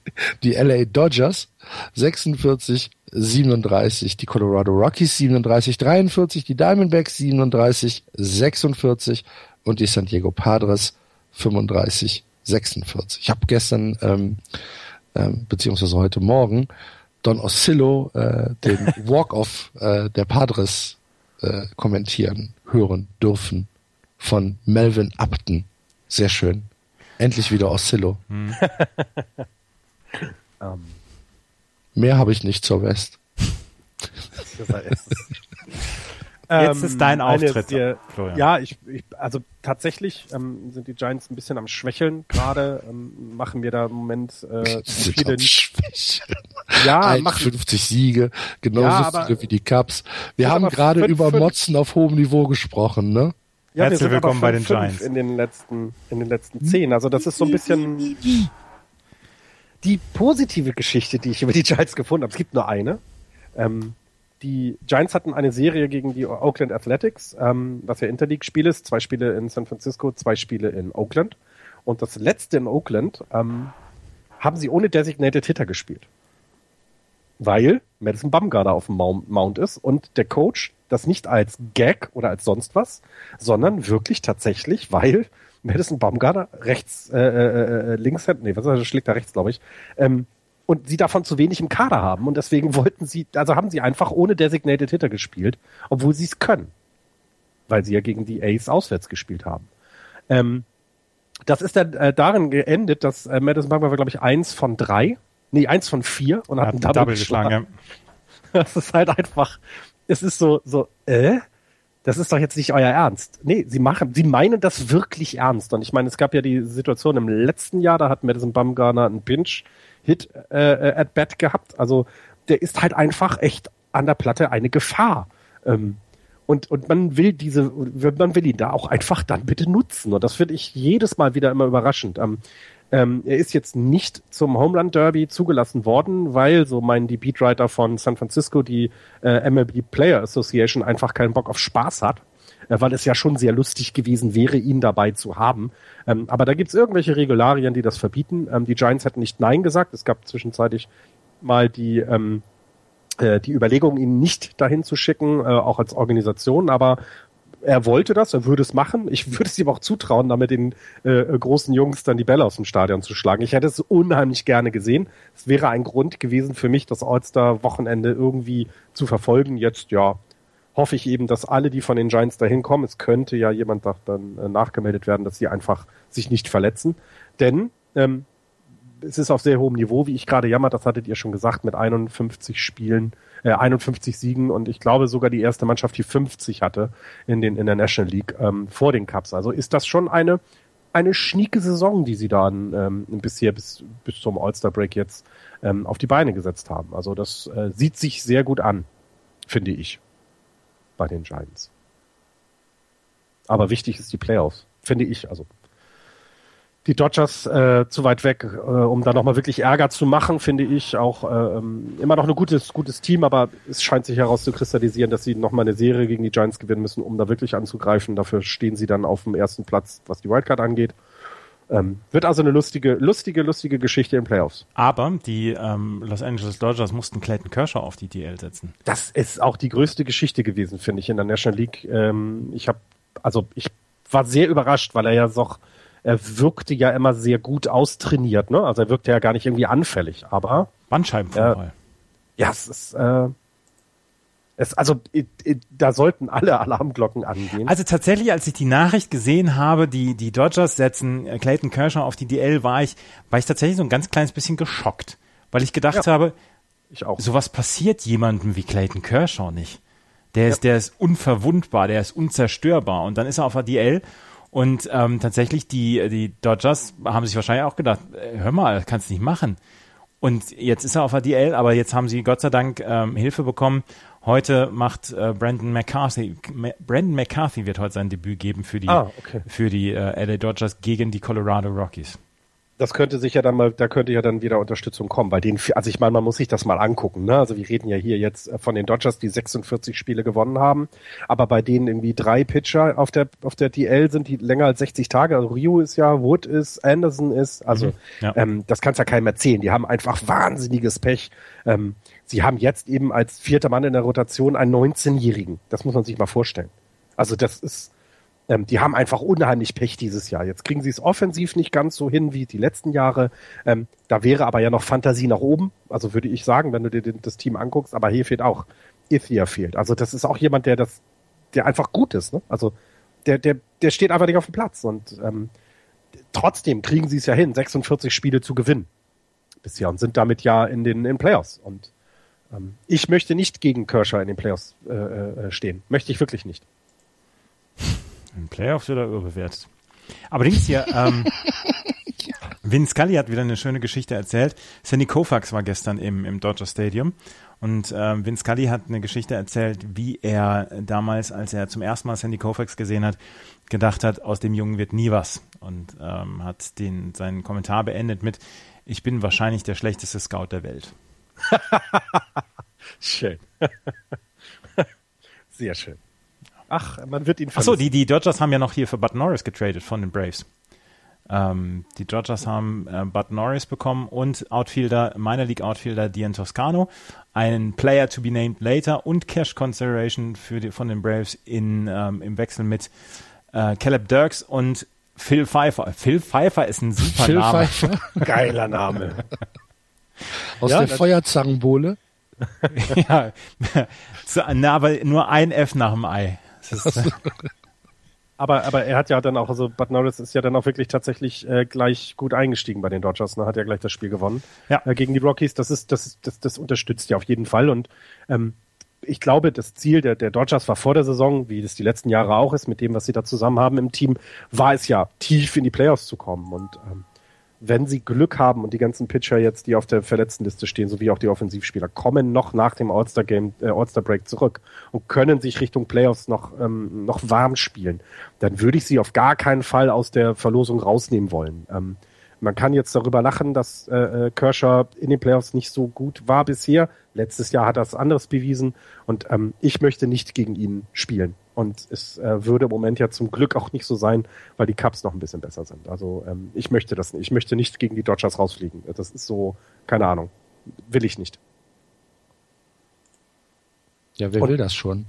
die LA Dodgers 46 37. Die Colorado Rockies 37 43. Die Diamondbacks 37 46. Und die San Diego Padres 35 46. Ich habe gestern ähm, ähm, beziehungsweise heute Morgen Don Oscillo äh, den [laughs] Walk-off äh, der Padres äh, kommentieren hören dürfen von Melvin Upton. Sehr schön. Endlich wieder Oscillo. Hm. um. [laughs] Mehr habe ich nicht zur West. Jetzt ist dein ähm, Auftritt. Sehr, ja, ich, ich, also tatsächlich ähm, sind die Giants ein bisschen am Schwächeln gerade. Ähm, machen wir da im Moment äh, [laughs] viele. Schwächeln. Ja, machen 50 Siege, genauso ja, aber, viele wie die Cups. Wir haben gerade über Motzen auf hohem Niveau gesprochen, ne? Ja, Herzlich willkommen bei den Giants. In den letzten, in den letzten zehn. Also das ist so ein bisschen die positive Geschichte, die ich über die Giants gefunden habe. Es gibt nur eine. Ähm, die Giants hatten eine Serie gegen die Oakland Athletics, ähm, was ja Interleague-Spiel ist. Zwei Spiele in San Francisco, zwei Spiele in Oakland. Und das letzte in Oakland ähm, haben sie ohne Designated Hitter gespielt. Weil Madison Bumgarner auf dem Mount ist und der Coach das nicht als Gag oder als sonst was, sondern wirklich tatsächlich, weil Madison Bumgarner rechts, äh, äh, äh links, nee, was ist das, schlägt da rechts, glaube ich, ähm, und sie davon zu wenig im Kader haben. Und deswegen wollten sie, also haben sie einfach ohne Designated Hitter gespielt, obwohl sie es können. Weil sie ja gegen die Ace auswärts gespielt haben. Ähm, das ist dann äh, darin geendet, dass äh, Madison Bumgarner war, glaube ich, eins von drei, nee, eins von vier und hat, hat einen Double, Double geschlagen. Ja. [laughs] Das ist halt einfach, es ist so, so, äh? das ist doch jetzt nicht euer Ernst. Nee, sie machen, sie meinen das wirklich ernst. Und ich meine, es gab ja die Situation im letzten Jahr, da hat Madison Bumgarner einen Pinch Hit äh, äh, at bat gehabt. Also der ist halt einfach echt an der Platte eine Gefahr. Ähm, und, und man will diese, man will ihn da auch einfach dann bitte nutzen. Und das finde ich jedes Mal wieder immer überraschend. Ähm, ähm, er ist jetzt nicht zum Homeland Derby zugelassen worden, weil, so meinen die Beatwriter von San Francisco, die äh, MLB Player Association einfach keinen Bock auf Spaß hat, weil es ja schon sehr lustig gewesen wäre, ihn dabei zu haben. Ähm, aber da gibt's irgendwelche Regularien, die das verbieten. Ähm, die Giants hätten nicht Nein gesagt. Es gab zwischenzeitlich mal die, ähm, äh, die Überlegung, ihn nicht dahin zu schicken, äh, auch als Organisation, aber er wollte das, er würde es machen. Ich [laughs] würde es ihm auch zutrauen, damit den äh, großen Jungs dann die Bälle aus dem Stadion zu schlagen. Ich hätte es unheimlich gerne gesehen. Es wäre ein Grund gewesen für mich, das All-Star-Wochenende irgendwie zu verfolgen. Jetzt, ja, hoffe ich eben, dass alle, die von den Giants dahin kommen, es könnte ja jemand dann äh, nachgemeldet werden, dass sie einfach sich nicht verletzen. Denn ähm, es ist auf sehr hohem Niveau, wie ich gerade jammer, das hattet ihr schon gesagt, mit 51 Spielen, äh, 51 Siegen und ich glaube sogar die erste Mannschaft, die 50 hatte in, den, in der National League ähm, vor den Cups. Also ist das schon eine, eine schnieke Saison, die sie da ähm, bisher bis, bis zum All-Star-Break jetzt ähm, auf die Beine gesetzt haben. Also das äh, sieht sich sehr gut an, finde ich, bei den Giants. Aber wichtig ist die Playoffs, finde ich. Also die Dodgers äh, zu weit weg, äh, um da nochmal wirklich Ärger zu machen, finde ich auch äh, ähm, immer noch ein gutes, gutes Team, aber es scheint sich herauszukristallisieren, dass sie nochmal eine Serie gegen die Giants gewinnen müssen, um da wirklich anzugreifen. Dafür stehen sie dann auf dem ersten Platz, was die Wildcard angeht. Ähm, wird also eine lustige, lustige, lustige Geschichte in Playoffs. Aber die ähm, Los Angeles Dodgers mussten Clayton Kershaw auf die DL setzen. Das ist auch die größte Geschichte gewesen, finde ich, in der National League. Ähm, ich habe, also ich war sehr überrascht, weil er ja doch er wirkte ja immer sehr gut austrainiert, ne? Also er wirkte ja gar nicht irgendwie anfällig, aber Bandscheibenvorfall. Äh, ja, es ist äh, es, also da sollten alle Alarmglocken angehen. Also tatsächlich, als ich die Nachricht gesehen habe, die die Dodgers setzen äh, Clayton Kershaw auf die DL, war ich war ich tatsächlich so ein ganz kleines bisschen geschockt, weil ich gedacht ja, habe, ich auch. Sowas passiert jemandem wie Clayton Kershaw nicht. Der ist, ja. der ist unverwundbar, der ist unzerstörbar und dann ist er auf der DL und ähm, tatsächlich, die, die Dodgers haben sich wahrscheinlich auch gedacht, äh, hör mal, kannst du nicht machen. Und jetzt ist er auf der DL, aber jetzt haben sie Gott sei Dank ähm, Hilfe bekommen. Heute macht äh, Brandon McCarthy, Brandon McCarthy wird heute sein Debüt geben für die, ah, okay. für die äh, LA Dodgers gegen die Colorado Rockies das könnte sich ja dann mal, da könnte ja dann wieder Unterstützung kommen, bei denen, also ich meine, man muss sich das mal angucken, ne? Also wir reden ja hier jetzt äh, von den Dodgers, die 46 Spiele gewonnen haben, aber bei denen irgendwie drei Pitcher auf der, auf der DL sind, die länger als 60 Tage, also Ryu ist ja, Wood ist, Anderson ist, also, mhm, ja. ähm, das kann's ja keinem erzählen, die haben einfach wahnsinniges Pech, ähm, sie haben jetzt eben als vierter Mann in der Rotation einen 19-Jährigen, das muss man sich mal vorstellen. Also das ist, Ähm, die haben einfach unheimlich Pech dieses Jahr. Jetzt kriegen sie es offensiv nicht ganz so hin wie die letzten Jahre. Ähm, da wäre aber ja noch Fantasie nach oben. Also würde ich sagen, wenn du dir das Team anguckst. Aber hier fehlt auch. Ithia fehlt. Also das ist auch jemand, der das, der einfach gut ist. Ne? Also der, der, der steht einfach nicht auf dem Platz. Und ähm, trotzdem kriegen sie es ja hin, 46 Spiele zu gewinnen bisher und sind damit ja in den in Playoffs. Und ähm, ich möchte nicht gegen Kershaw in den Playoffs äh, äh, stehen. Möchte ich wirklich nicht. In Playoffs oder überbewertet. Aber Dings hier, ähm, [laughs] Vince Scully hat wieder eine schöne Geschichte erzählt. Sandy Koufax war gestern im, im Dodger Stadium und ähm, Vince Scully hat eine Geschichte erzählt, wie er damals, als er zum ersten Mal Sandy Koufax gesehen hat, gedacht hat, aus dem Jungen wird nie was und ähm, hat den seinen Kommentar beendet mit, ich bin wahrscheinlich der schlechteste Scout der Welt. [laughs] schön. [laughs] Sehr schön. Ach, man wird ihn vermissen. Achso, die, die Dodgers haben ja noch hier für Bud Norris getradet von den Braves. Ähm, die Dodgers haben äh, Bud Norris bekommen und Outfielder, Minor League Outfielder Dian Toscano, einen Player to be named later und Cash Consideration für die, von den Braves in, ähm, im Wechsel mit äh, Caleb Dirks und Phil Pfeiffer. Phil Pfeiffer ist ein super Phil Name. Pfeiffer? [laughs] Geiler Name. [laughs] Aus ja, der Feuerzangenbowle. [laughs] ja, na, aber nur ein F nach dem Ei. [laughs] aber, aber er hat ja dann auch, also Bud Norris ist ja dann auch wirklich tatsächlich äh, gleich gut eingestiegen bei den Dodgers, ne? hat ja gleich das Spiel gewonnen ja. äh, gegen die Rockies. Das ist, das, das, das unterstützt ja auf jeden Fall und ähm, ich glaube, das Ziel der, der Dodgers war vor der Saison, wie das die letzten Jahre auch ist, mit dem, was sie da zusammen haben im Team, war es ja, tief in die Playoffs zu kommen. Und ähm, wenn sie Glück haben und die ganzen Pitcher jetzt, die auf der Verletztenliste stehen, sowie auch die Offensivspieler, kommen noch nach dem All-Star-Game, äh, All-Star-Break zurück und können sich Richtung Playoffs noch, ähm, noch warm spielen, dann würde ich sie auf gar keinen Fall aus der Verlosung rausnehmen wollen. Ähm, man kann jetzt darüber lachen, dass äh, äh, Kershaw in den Playoffs nicht so gut war bisher. Letztes Jahr hat er es anderes bewiesen und ähm, ich möchte nicht gegen ihn spielen. Und es äh, würde im Moment ja zum Glück auch nicht so sein, weil die Cups noch ein bisschen besser sind. Also ähm, ich möchte das nicht. Ich möchte nicht gegen die Dodgers rausfliegen. Das ist so, keine Ahnung. Will ich nicht. Ja, wer und, will das schon?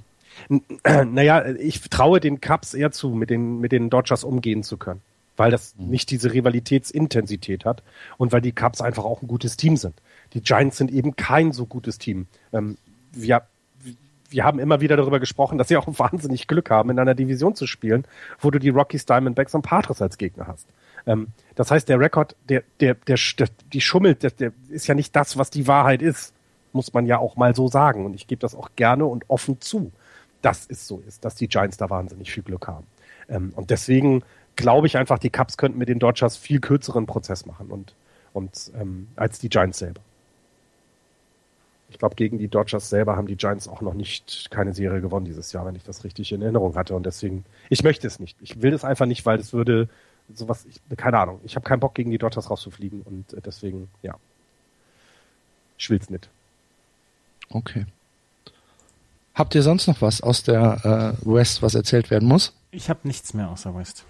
Naja, ich traue den Cups eher zu, mit den, mit den Dodgers umgehen zu können weil das mhm. nicht diese Rivalitätsintensität hat und weil die Cubs einfach auch ein gutes Team sind. Die Giants sind eben kein so gutes Team. Ähm, wir, wir haben immer wieder darüber gesprochen, dass sie auch [laughs] wahnsinnig Glück haben, in einer Division zu spielen, wo du die Rockies, Diamondbacks und Patres als Gegner hast. Ähm, das heißt, der Rekord, der, der, der, der, die schummelt, der, der ist ja nicht das, was die Wahrheit ist. Muss man ja auch mal so sagen. Und ich gebe das auch gerne und offen zu, dass es so ist, dass die Giants da wahnsinnig viel Glück haben. Ähm, und deswegen glaube ich einfach, die Cubs könnten mit den Dodgers viel kürzeren Prozess machen und, und ähm, als die Giants selber. Ich glaube, gegen die Dodgers selber haben die Giants auch noch nicht keine Serie gewonnen dieses Jahr, wenn ich das richtig in Erinnerung hatte. Und deswegen, ich möchte es nicht. Ich will es einfach nicht, weil es würde sowas, ich, keine Ahnung. Ich habe keinen Bock, gegen die Dodgers rauszufliegen und äh, deswegen, ja. Ich will's nicht. Okay. Habt ihr sonst noch was aus der äh, West, was erzählt werden muss? Ich habe nichts mehr außer West.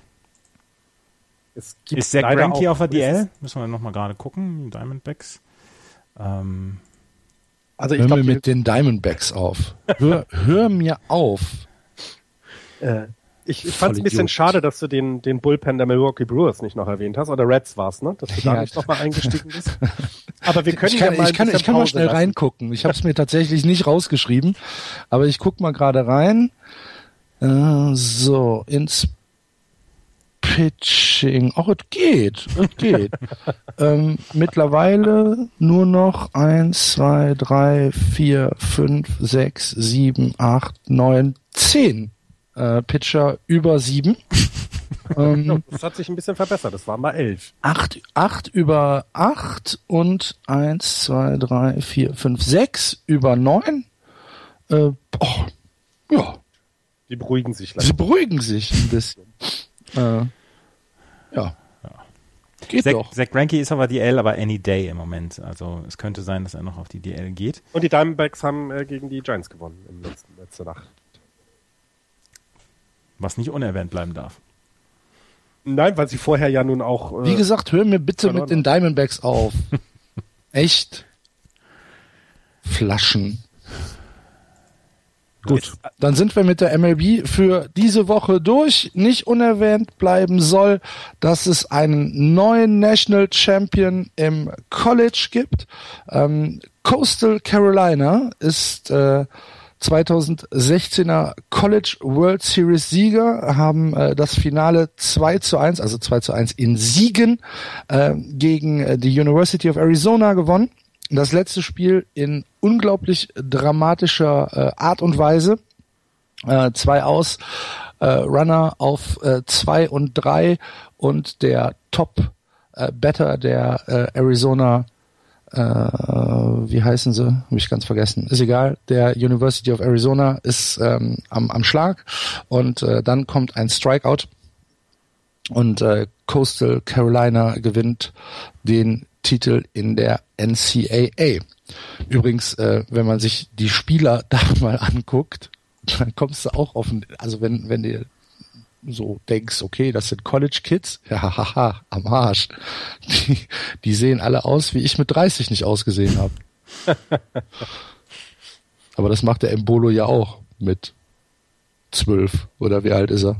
Es gibt ist Zach Greinke auf der DL? Müssen wir nochmal gerade gucken. Diamondbacks. Ähm, also ich hör glaub, mir mit den Diamondbacks auf. [laughs] Hör, hör mir auf. Äh, ich ich fand es ein bisschen schade, dass du den, den Bullpen der Milwaukee Brewers nicht noch erwähnt hast. Oder Reds war es, ne? Dass du ja, da nicht nochmal eingestiegen bist. [laughs] Aber wir können ich kann, ja mal ich kann, ich kann mal schnell lassen. reingucken. Ich habe es mir tatsächlich nicht rausgeschrieben, aber ich guck mal gerade rein. Äh, so, ins Pitching. Ach, es geht. Es geht. [laughs] ähm, mittlerweile nur noch eins, zwei, drei, vier, fünf, sechs, sieben, acht, neun, zehn äh, Pitcher über sieben. [laughs] ähm, das hat sich ein bisschen verbessert. Das waren mal elf. Acht, acht über acht und eins, zwei, drei, vier, fünf, sechs über neun. Äh, oh, ja. Die beruhigen sich. Langsam. Sie beruhigen sich ein bisschen. Äh, ja. Geht Zach, doch. Zach Greinke ist aber DL, aber any day im Moment. Also es könnte sein, dass er noch auf die DL geht. Und die Diamondbacks haben äh, gegen die Giants gewonnen in letzten, letzter Nacht. Was nicht unerwähnt bleiben darf. Nein, weil sie vorher ja nun auch. Äh, Wie gesagt, hör mir bitte mit den Diamondbacks auf. [laughs] Echt? Flaschen. Gut, dann sind wir mit der MLB für diese Woche durch. Nicht unerwähnt bleiben soll, dass es einen neuen National Champion im College gibt. Ähm, Coastal Carolina ist äh, 2016er College World Series Sieger, haben äh, das Finale 2 zu 1, also 2 zu 1 in Siegen äh, gegen äh, die University of Arizona gewonnen. Das letzte Spiel in unglaublich dramatischer äh, Art und Weise. Äh, zwei aus, äh, Runner auf äh, zwei und drei und der Top äh, Better der äh, Arizona äh, wie heißen sie? Habe ich ganz vergessen. Ist egal. Der University of Arizona ist ähm, am, am Schlag und äh, dann kommt ein Strikeout und äh, Coastal Carolina gewinnt den Titel in der NCAA. Übrigens, äh, wenn man sich die Spieler [laughs] da mal anguckt, dann kommst du auch auf, also wenn, wenn du so denkst, okay, das sind College Kids, [laughs] ja, haha, am Arsch. Die, die sehen alle aus, wie ich mit 30 nicht ausgesehen habe. [laughs] Aber das macht der Embolo ja auch mit 12 oder wie alt ist er?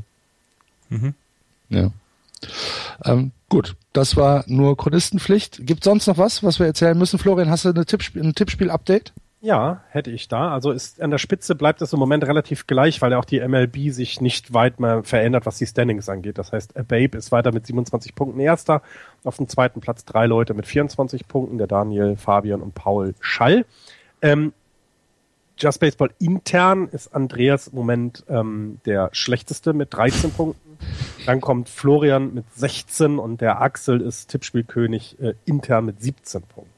Mhm. Ja. Ähm, gut, das war nur Chronistenpflicht. Gibt sonst noch was, was wir erzählen müssen? Florian, hast du eine Tippspiel, ein Tippspiel-Update? Ja, hätte ich da. Also ist an der Spitze bleibt es im Moment relativ gleich, weil auch die MLB sich nicht weit mehr verändert, was die Standings angeht. Das heißt, Babe ist weiter mit 27 Punkten erster. Auf dem zweiten Platz drei Leute mit 24 Punkten, der Daniel, Fabian und Paul Schall. Ähm, Just Baseball intern ist Andreas im Moment ähm, der schlechteste mit 13 Punkten. Dann kommt Florian mit 16 und der Axel ist Tippspielkönig äh, intern mit 17 Punkten.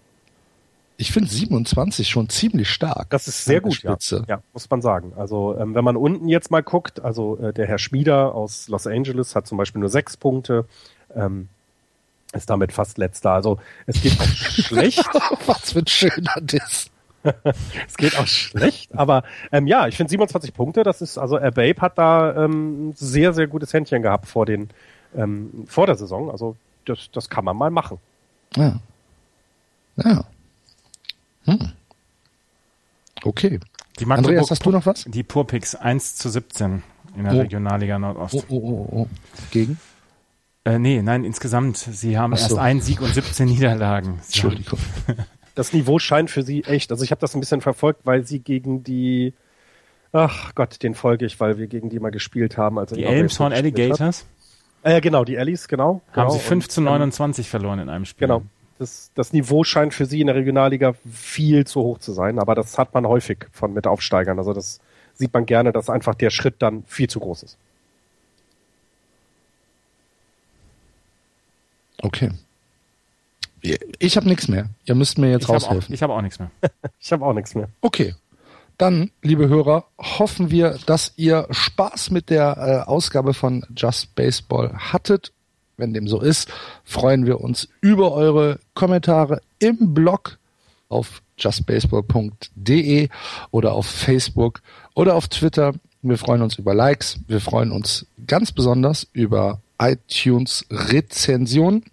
Ich finde 27 schon ziemlich stark. Das ist sehr gut, ja. ja. muss man sagen. Also ähm, wenn man unten jetzt mal guckt, also äh, der Herr Schmieder aus Los Angeles hat zum Beispiel nur sechs Punkte, ähm, ist damit fast letzter. Also es geht auch [laughs] schlecht. Was für ein schöner Diss. [laughs] es geht auch schlecht, aber ähm, ja, ich finde 27 Punkte, das ist, also Air Babe hat da ähm, sehr, sehr gutes Händchen gehabt vor den ähm, vor der Saison. Also das, das kann man mal machen. Ja. Ja. Hm. Okay. Die Andreas, hast du noch was? Die Purpix 1 zu 17 in der oh. Regionalliga Nordost. Oh, oh, oh, oh. Gegen? Äh, nee, nein, insgesamt. Sie haben so. erst einen Sieg und 17 Niederlagen. Entschuldigung. [laughs] Das Niveau scheint für sie echt. Also ich habe das ein bisschen verfolgt, weil sie gegen die Ach Gott, den folge ich, weil wir gegen die mal gespielt haben. Also die Elmshorn Alligators? Äh, genau, die Ellis, genau. Haben genau. sie 5 zu 29 ähm, verloren in einem Spiel. Genau das, das Niveau scheint für sie in der Regionalliga viel zu hoch zu sein, aber das hat man häufig von mit Aufsteigern. Also das sieht man gerne, dass einfach der Schritt dann viel zu groß ist. Okay. Ich habe nichts mehr. Ihr müsst mir jetzt ich raushelfen. Hab auch, ich habe auch nichts mehr. [laughs] ich habe auch nichts mehr. Okay. Dann, liebe Hörer, hoffen wir, dass ihr Spaß mit der äh, Ausgabe von Just Baseball hattet wenn dem so ist, freuen wir uns über eure Kommentare im Blog auf justbaseball.de oder auf Facebook oder auf Twitter. Wir freuen uns über Likes. Wir freuen uns ganz besonders über iTunes Rezension.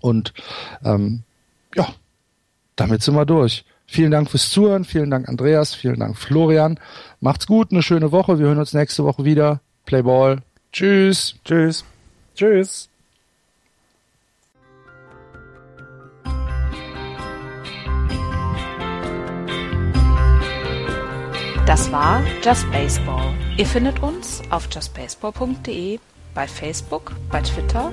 Und ähm, ja, damit sind wir durch. Vielen Dank fürs Zuhören. Vielen Dank, Andreas. Vielen Dank, Florian. Macht's gut. Eine schöne Woche. Wir hören uns nächste Woche wieder. Playball. Tschüss. Tschüss. Tschüss. Das war Just Baseball. Ihr findet uns auf justbaseball.de, bei Facebook, bei Twitter